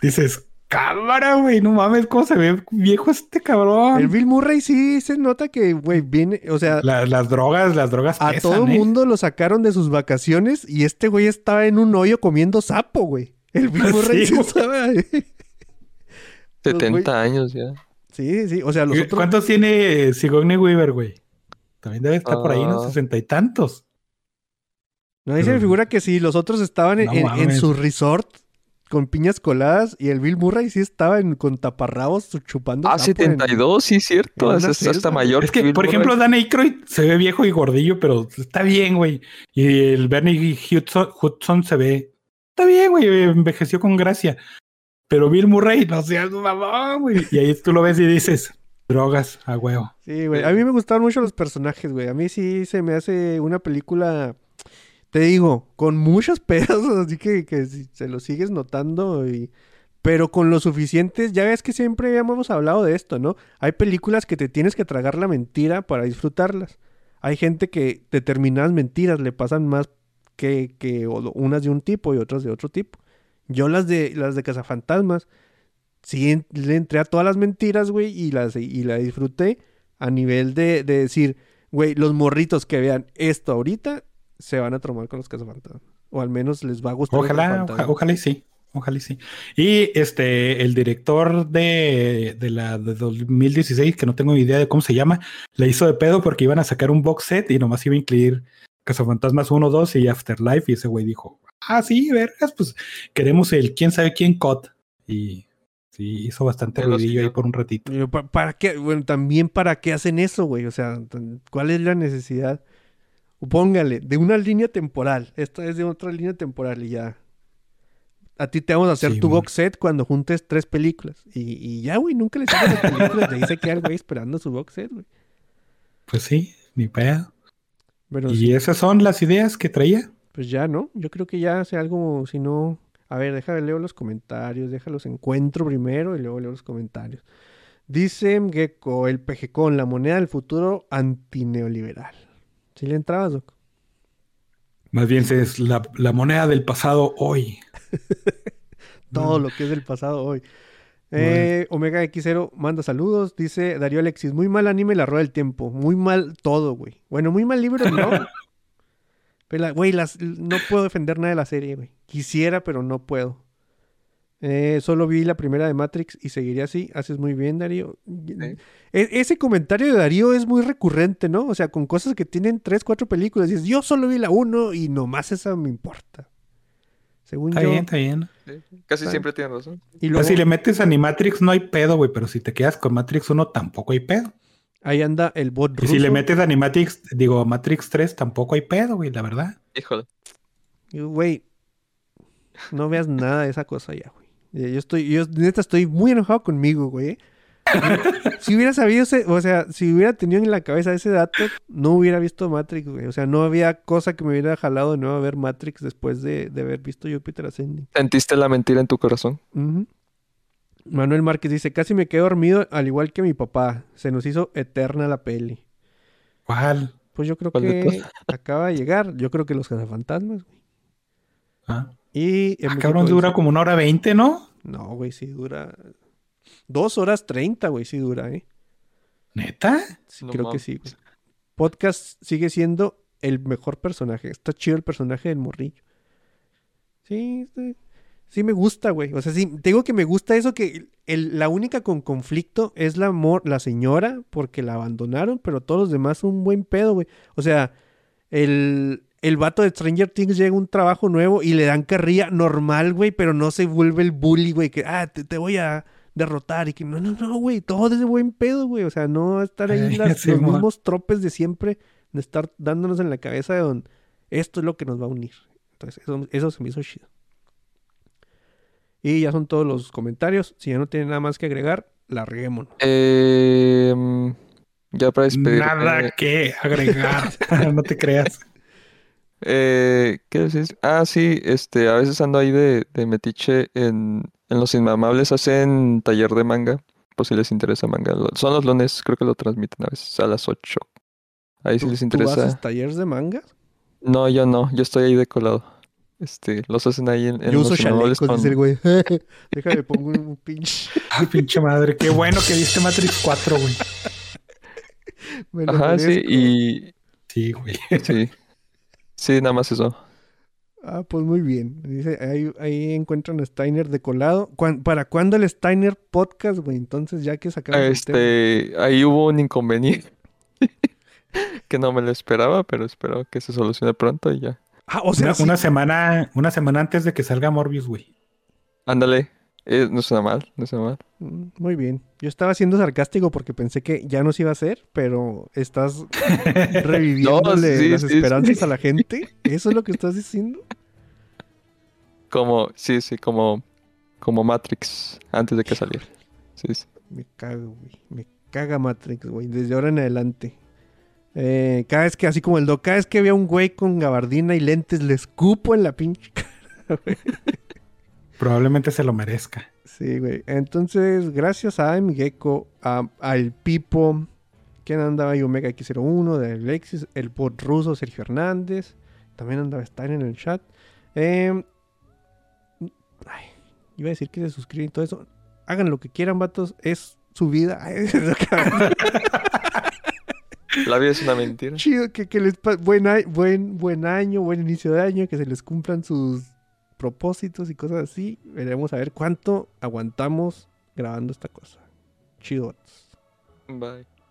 dices, cámara, güey, no mames, cómo se ve viejo este cabrón. El Bill Murray sí se nota que, güey, viene, o sea, La- las drogas, las drogas a pesan, todo ¿eh? mundo lo sacaron de sus vacaciones y este güey estaba en un hoyo comiendo sapo, güey. El Bill Murray Sí, estaba ahí. Los 70 güey- años ya. Sí, sí, o sea, los otros... ¿Cuántos tiene Sigourney Weaver, güey? También debe estar por ahí, ¿no? Ah. Sesenta y tantos. No, ahí se me figura que sí, los otros estaban en, No en- en mames. su resort con piñas coladas y el Bill Murray sí estaba en- con taparrabos chupando Ah, sapo en- 72, sí, cierto. Es, es hasta mayor Es que, Bill por Murray. ejemplo, Dan Aykroyd se ve viejo y gordillo, pero está bien, güey. Y el Bernie Hudson, Hudson se ve... Está bien, güey, envejeció con gracia. Pero Bill Murray, no seas mamón, güey. Y ahí tú lo ves y dices, drogas, a huevo. Sí, güey. A mí me gustaron mucho los personajes, güey. A mí sí se me hace una película, te digo, con muchos pedos, así que, que se lo sigues notando y... Pero con lo suficientes, ya ves que siempre hemos hablado de esto, ¿no? Hay películas que te tienes que tragar la mentira para disfrutarlas. Hay gente que determinadas mentiras le pasan más que, que unas de un tipo y otras de otro tipo. Yo las de las de Cazafantasmas, sí le entré a todas las mentiras, güey, y las y la disfruté a nivel de, de decir, güey, los morritos que vean esto ahorita se van a tromar con los cazafantasmas. O al menos les va a gustar. Ojalá, oja- ojalá y sí. Ojalá y sí. Y este, el director de, de la de 2016, que no tengo idea de cómo se llama, le hizo de pedo porque iban a sacar un box set y nomás iba a incluir Cazafantasmas 1, 2 y Afterlife. Y ese güey dijo, ah, sí, vergas, pues queremos el quién sabe quién cut. Y sí, hizo bastante lo ruidillo ahí por un ratito. Y yo, ¿pa- ¿Para qué? Bueno, también para qué hacen eso, güey. O sea, ¿cuál es la necesidad? Póngale, de una línea temporal. Esta es de otra línea temporal y ya. A ti te vamos a hacer Sí, tu box set cuando juntes tres películas. Y, y ya, güey, nunca le sacas las películas. De ahí se queda el güey esperando su box set, güey. Pues sí, ni pedo. Pero y sí, esas son las ideas que traía. pues ya, ¿no? Yo creo que ya hace algo, si no... A ver, déjame leo los comentarios, déjalos encuentro primero y luego leo los comentarios. Dice Gecko, el PGCon, la moneda del futuro antineoliberal. ¿Sí le entrabas, Doc? Más bien es la, la moneda del pasado hoy. Todo lo que es del pasado hoy. Eh, Omega X0 manda saludos. Dice Darío Alexis, muy mal anime La Rueda del Tiempo. Muy mal todo, güey. Bueno, muy mal libro, no. pero, la- güey, las- no puedo defender nada de la serie, güey. Quisiera, pero no puedo. Eh, solo vi la primera de Matrix y seguiría así. Haces muy bien, Darío. E- ese comentario de Darío es muy recurrente, ¿no? O sea, con cosas que tienen tres, cuatro películas. Y dices, yo solo vi la uno y nomás esa me importa. Según Está yo. bien, está bien. Casi siempre tiene razón. Y Pues luego, si le metes Animatrix no hay pedo, güey, pero si te quedas con Matrix 1 tampoco hay pedo. ahí anda el bot Y si le metes Animatrix, digo, Matrix 3 tampoco hay pedo, güey, la verdad. Híjole. Y, Güey, no veas nada de esa cosa ya, güey. Yo estoy, yo neta estoy muy enojado conmigo, güey. Si hubiera sabido, ese- o sea, si hubiera tenido en la cabeza ese dato, no hubiera visto Matrix, güey. O sea, no había cosa que me hubiera jalado de nuevo a ver Matrix después de, de haber visto Jupiter Ascending. Sentiste la mentira en tu corazón. Manuel Márquez dice, casi me quedé dormido al igual que mi papá. Se nos hizo eterna la peli. ¿Cuál? Pues yo creo ¿Cuál de que acaba de llegar. Yo creo que los cazafantasmas, güey. Ah, Y Ah, cabrón, dice- dura como una hora veinte, ¿no? No, güey, sí dura. Dos horas treinta, güey, sí dura, ¿eh? ¿Neta? Sí, No creo que sí, güey. Podcast sigue siendo el mejor personaje. Está chido el personaje del morrillo. Sí, sí, Sí me gusta, güey. O sea, sí, te digo que me gusta eso que el- la única con conflicto es la, mor- la señora porque la abandonaron, pero todos los demás son un buen pedo, güey. O sea, el, el vato de Stranger Things llega a un trabajo nuevo y le dan carrilla normal, güey, pero no se vuelve el bully, güey, que, ah, te, te voy a derrotar y que no, no, no, güey, todo es de buen pedo, güey. O sea, no estar ahí Ay, las- sí, los mo. mismos tropes de siempre, de estar dándonos en la cabeza de don, esto es lo que nos va a unir. Entonces, eso, eso se me hizo chido. Y ya son todos los comentarios. Si ya no tienen nada más que agregar, larguémonos. Eh, mm, ya para despedirme. Nada que agregar. no te creas. Eh, ¿qué decís? Ah, sí, este, a veces ando ahí de, de metiche en, en Los Inmamables, hacen taller de manga, por si les interesa manga. Son los lunes, creo que lo transmiten a veces a las 8. Ahí si ¿Tú- les ¿Tú interesa. haces talleres de manga? No, yo no, yo estoy ahí de colado. Este, los hacen ahí en, en Yo uso chalecos, dice el con- güey. Déjame pongo un pinche. Ay, pinche madre. Qué bueno que viste Matrix 4, güey. me lo Ajá, sí, y Sí, güey. sí. Sí, nada más eso. Ah, pues muy bien. Dice, ahí, ahí encuentran a Steiner de colado. ¿Cuán- ¿Para cuándo el Steiner podcast, güey? Entonces, ya que sacamos el tema. Este, ahí hubo un inconveniente que no me lo esperaba, pero espero que se solucione pronto y ya. Ah, o sea, Una, sí. una semana, una semana antes de que salga Morbius, güey. Ándale, eh, no suena mal, no suena mal. Mm, Muy bien. Yo estaba siendo sarcástico porque pensé que ya no se iba a hacer, pero estás reviviéndole sí, las sí, sí. esperanzas a la gente. ¿Eso es lo que estás diciendo? Como, sí, sí, como, como Matrix, antes de que saliera. Sí, sí. Me cago, güey. Me caga Matrix, güey. Desde ahora en adelante. Eh, cada vez que, así como el do, cada vez que veo a un güey con gabardina y lentes, le escupo en la pinche cara, güey. Probablemente se lo merezca. Sí, güey. Entonces, gracias a M. Gecko, a, al Pipo, ¿quién andaba ahí? Omega X01, de Alexis, el bot ruso Sergio Hernández, también andaba estar en el chat. Eh, ay, iba a decir que se suscriben y todo eso. Hagan lo que quieran, vatos, es su vida. La vida es una mentira. Chido, que, que les buen, buen, buen año, buen inicio de año, que se les cumplan sus propósitos y cosas así. Veremos a ver cuánto aguantamos grabando esta cosa. Chido. vatos. Bye.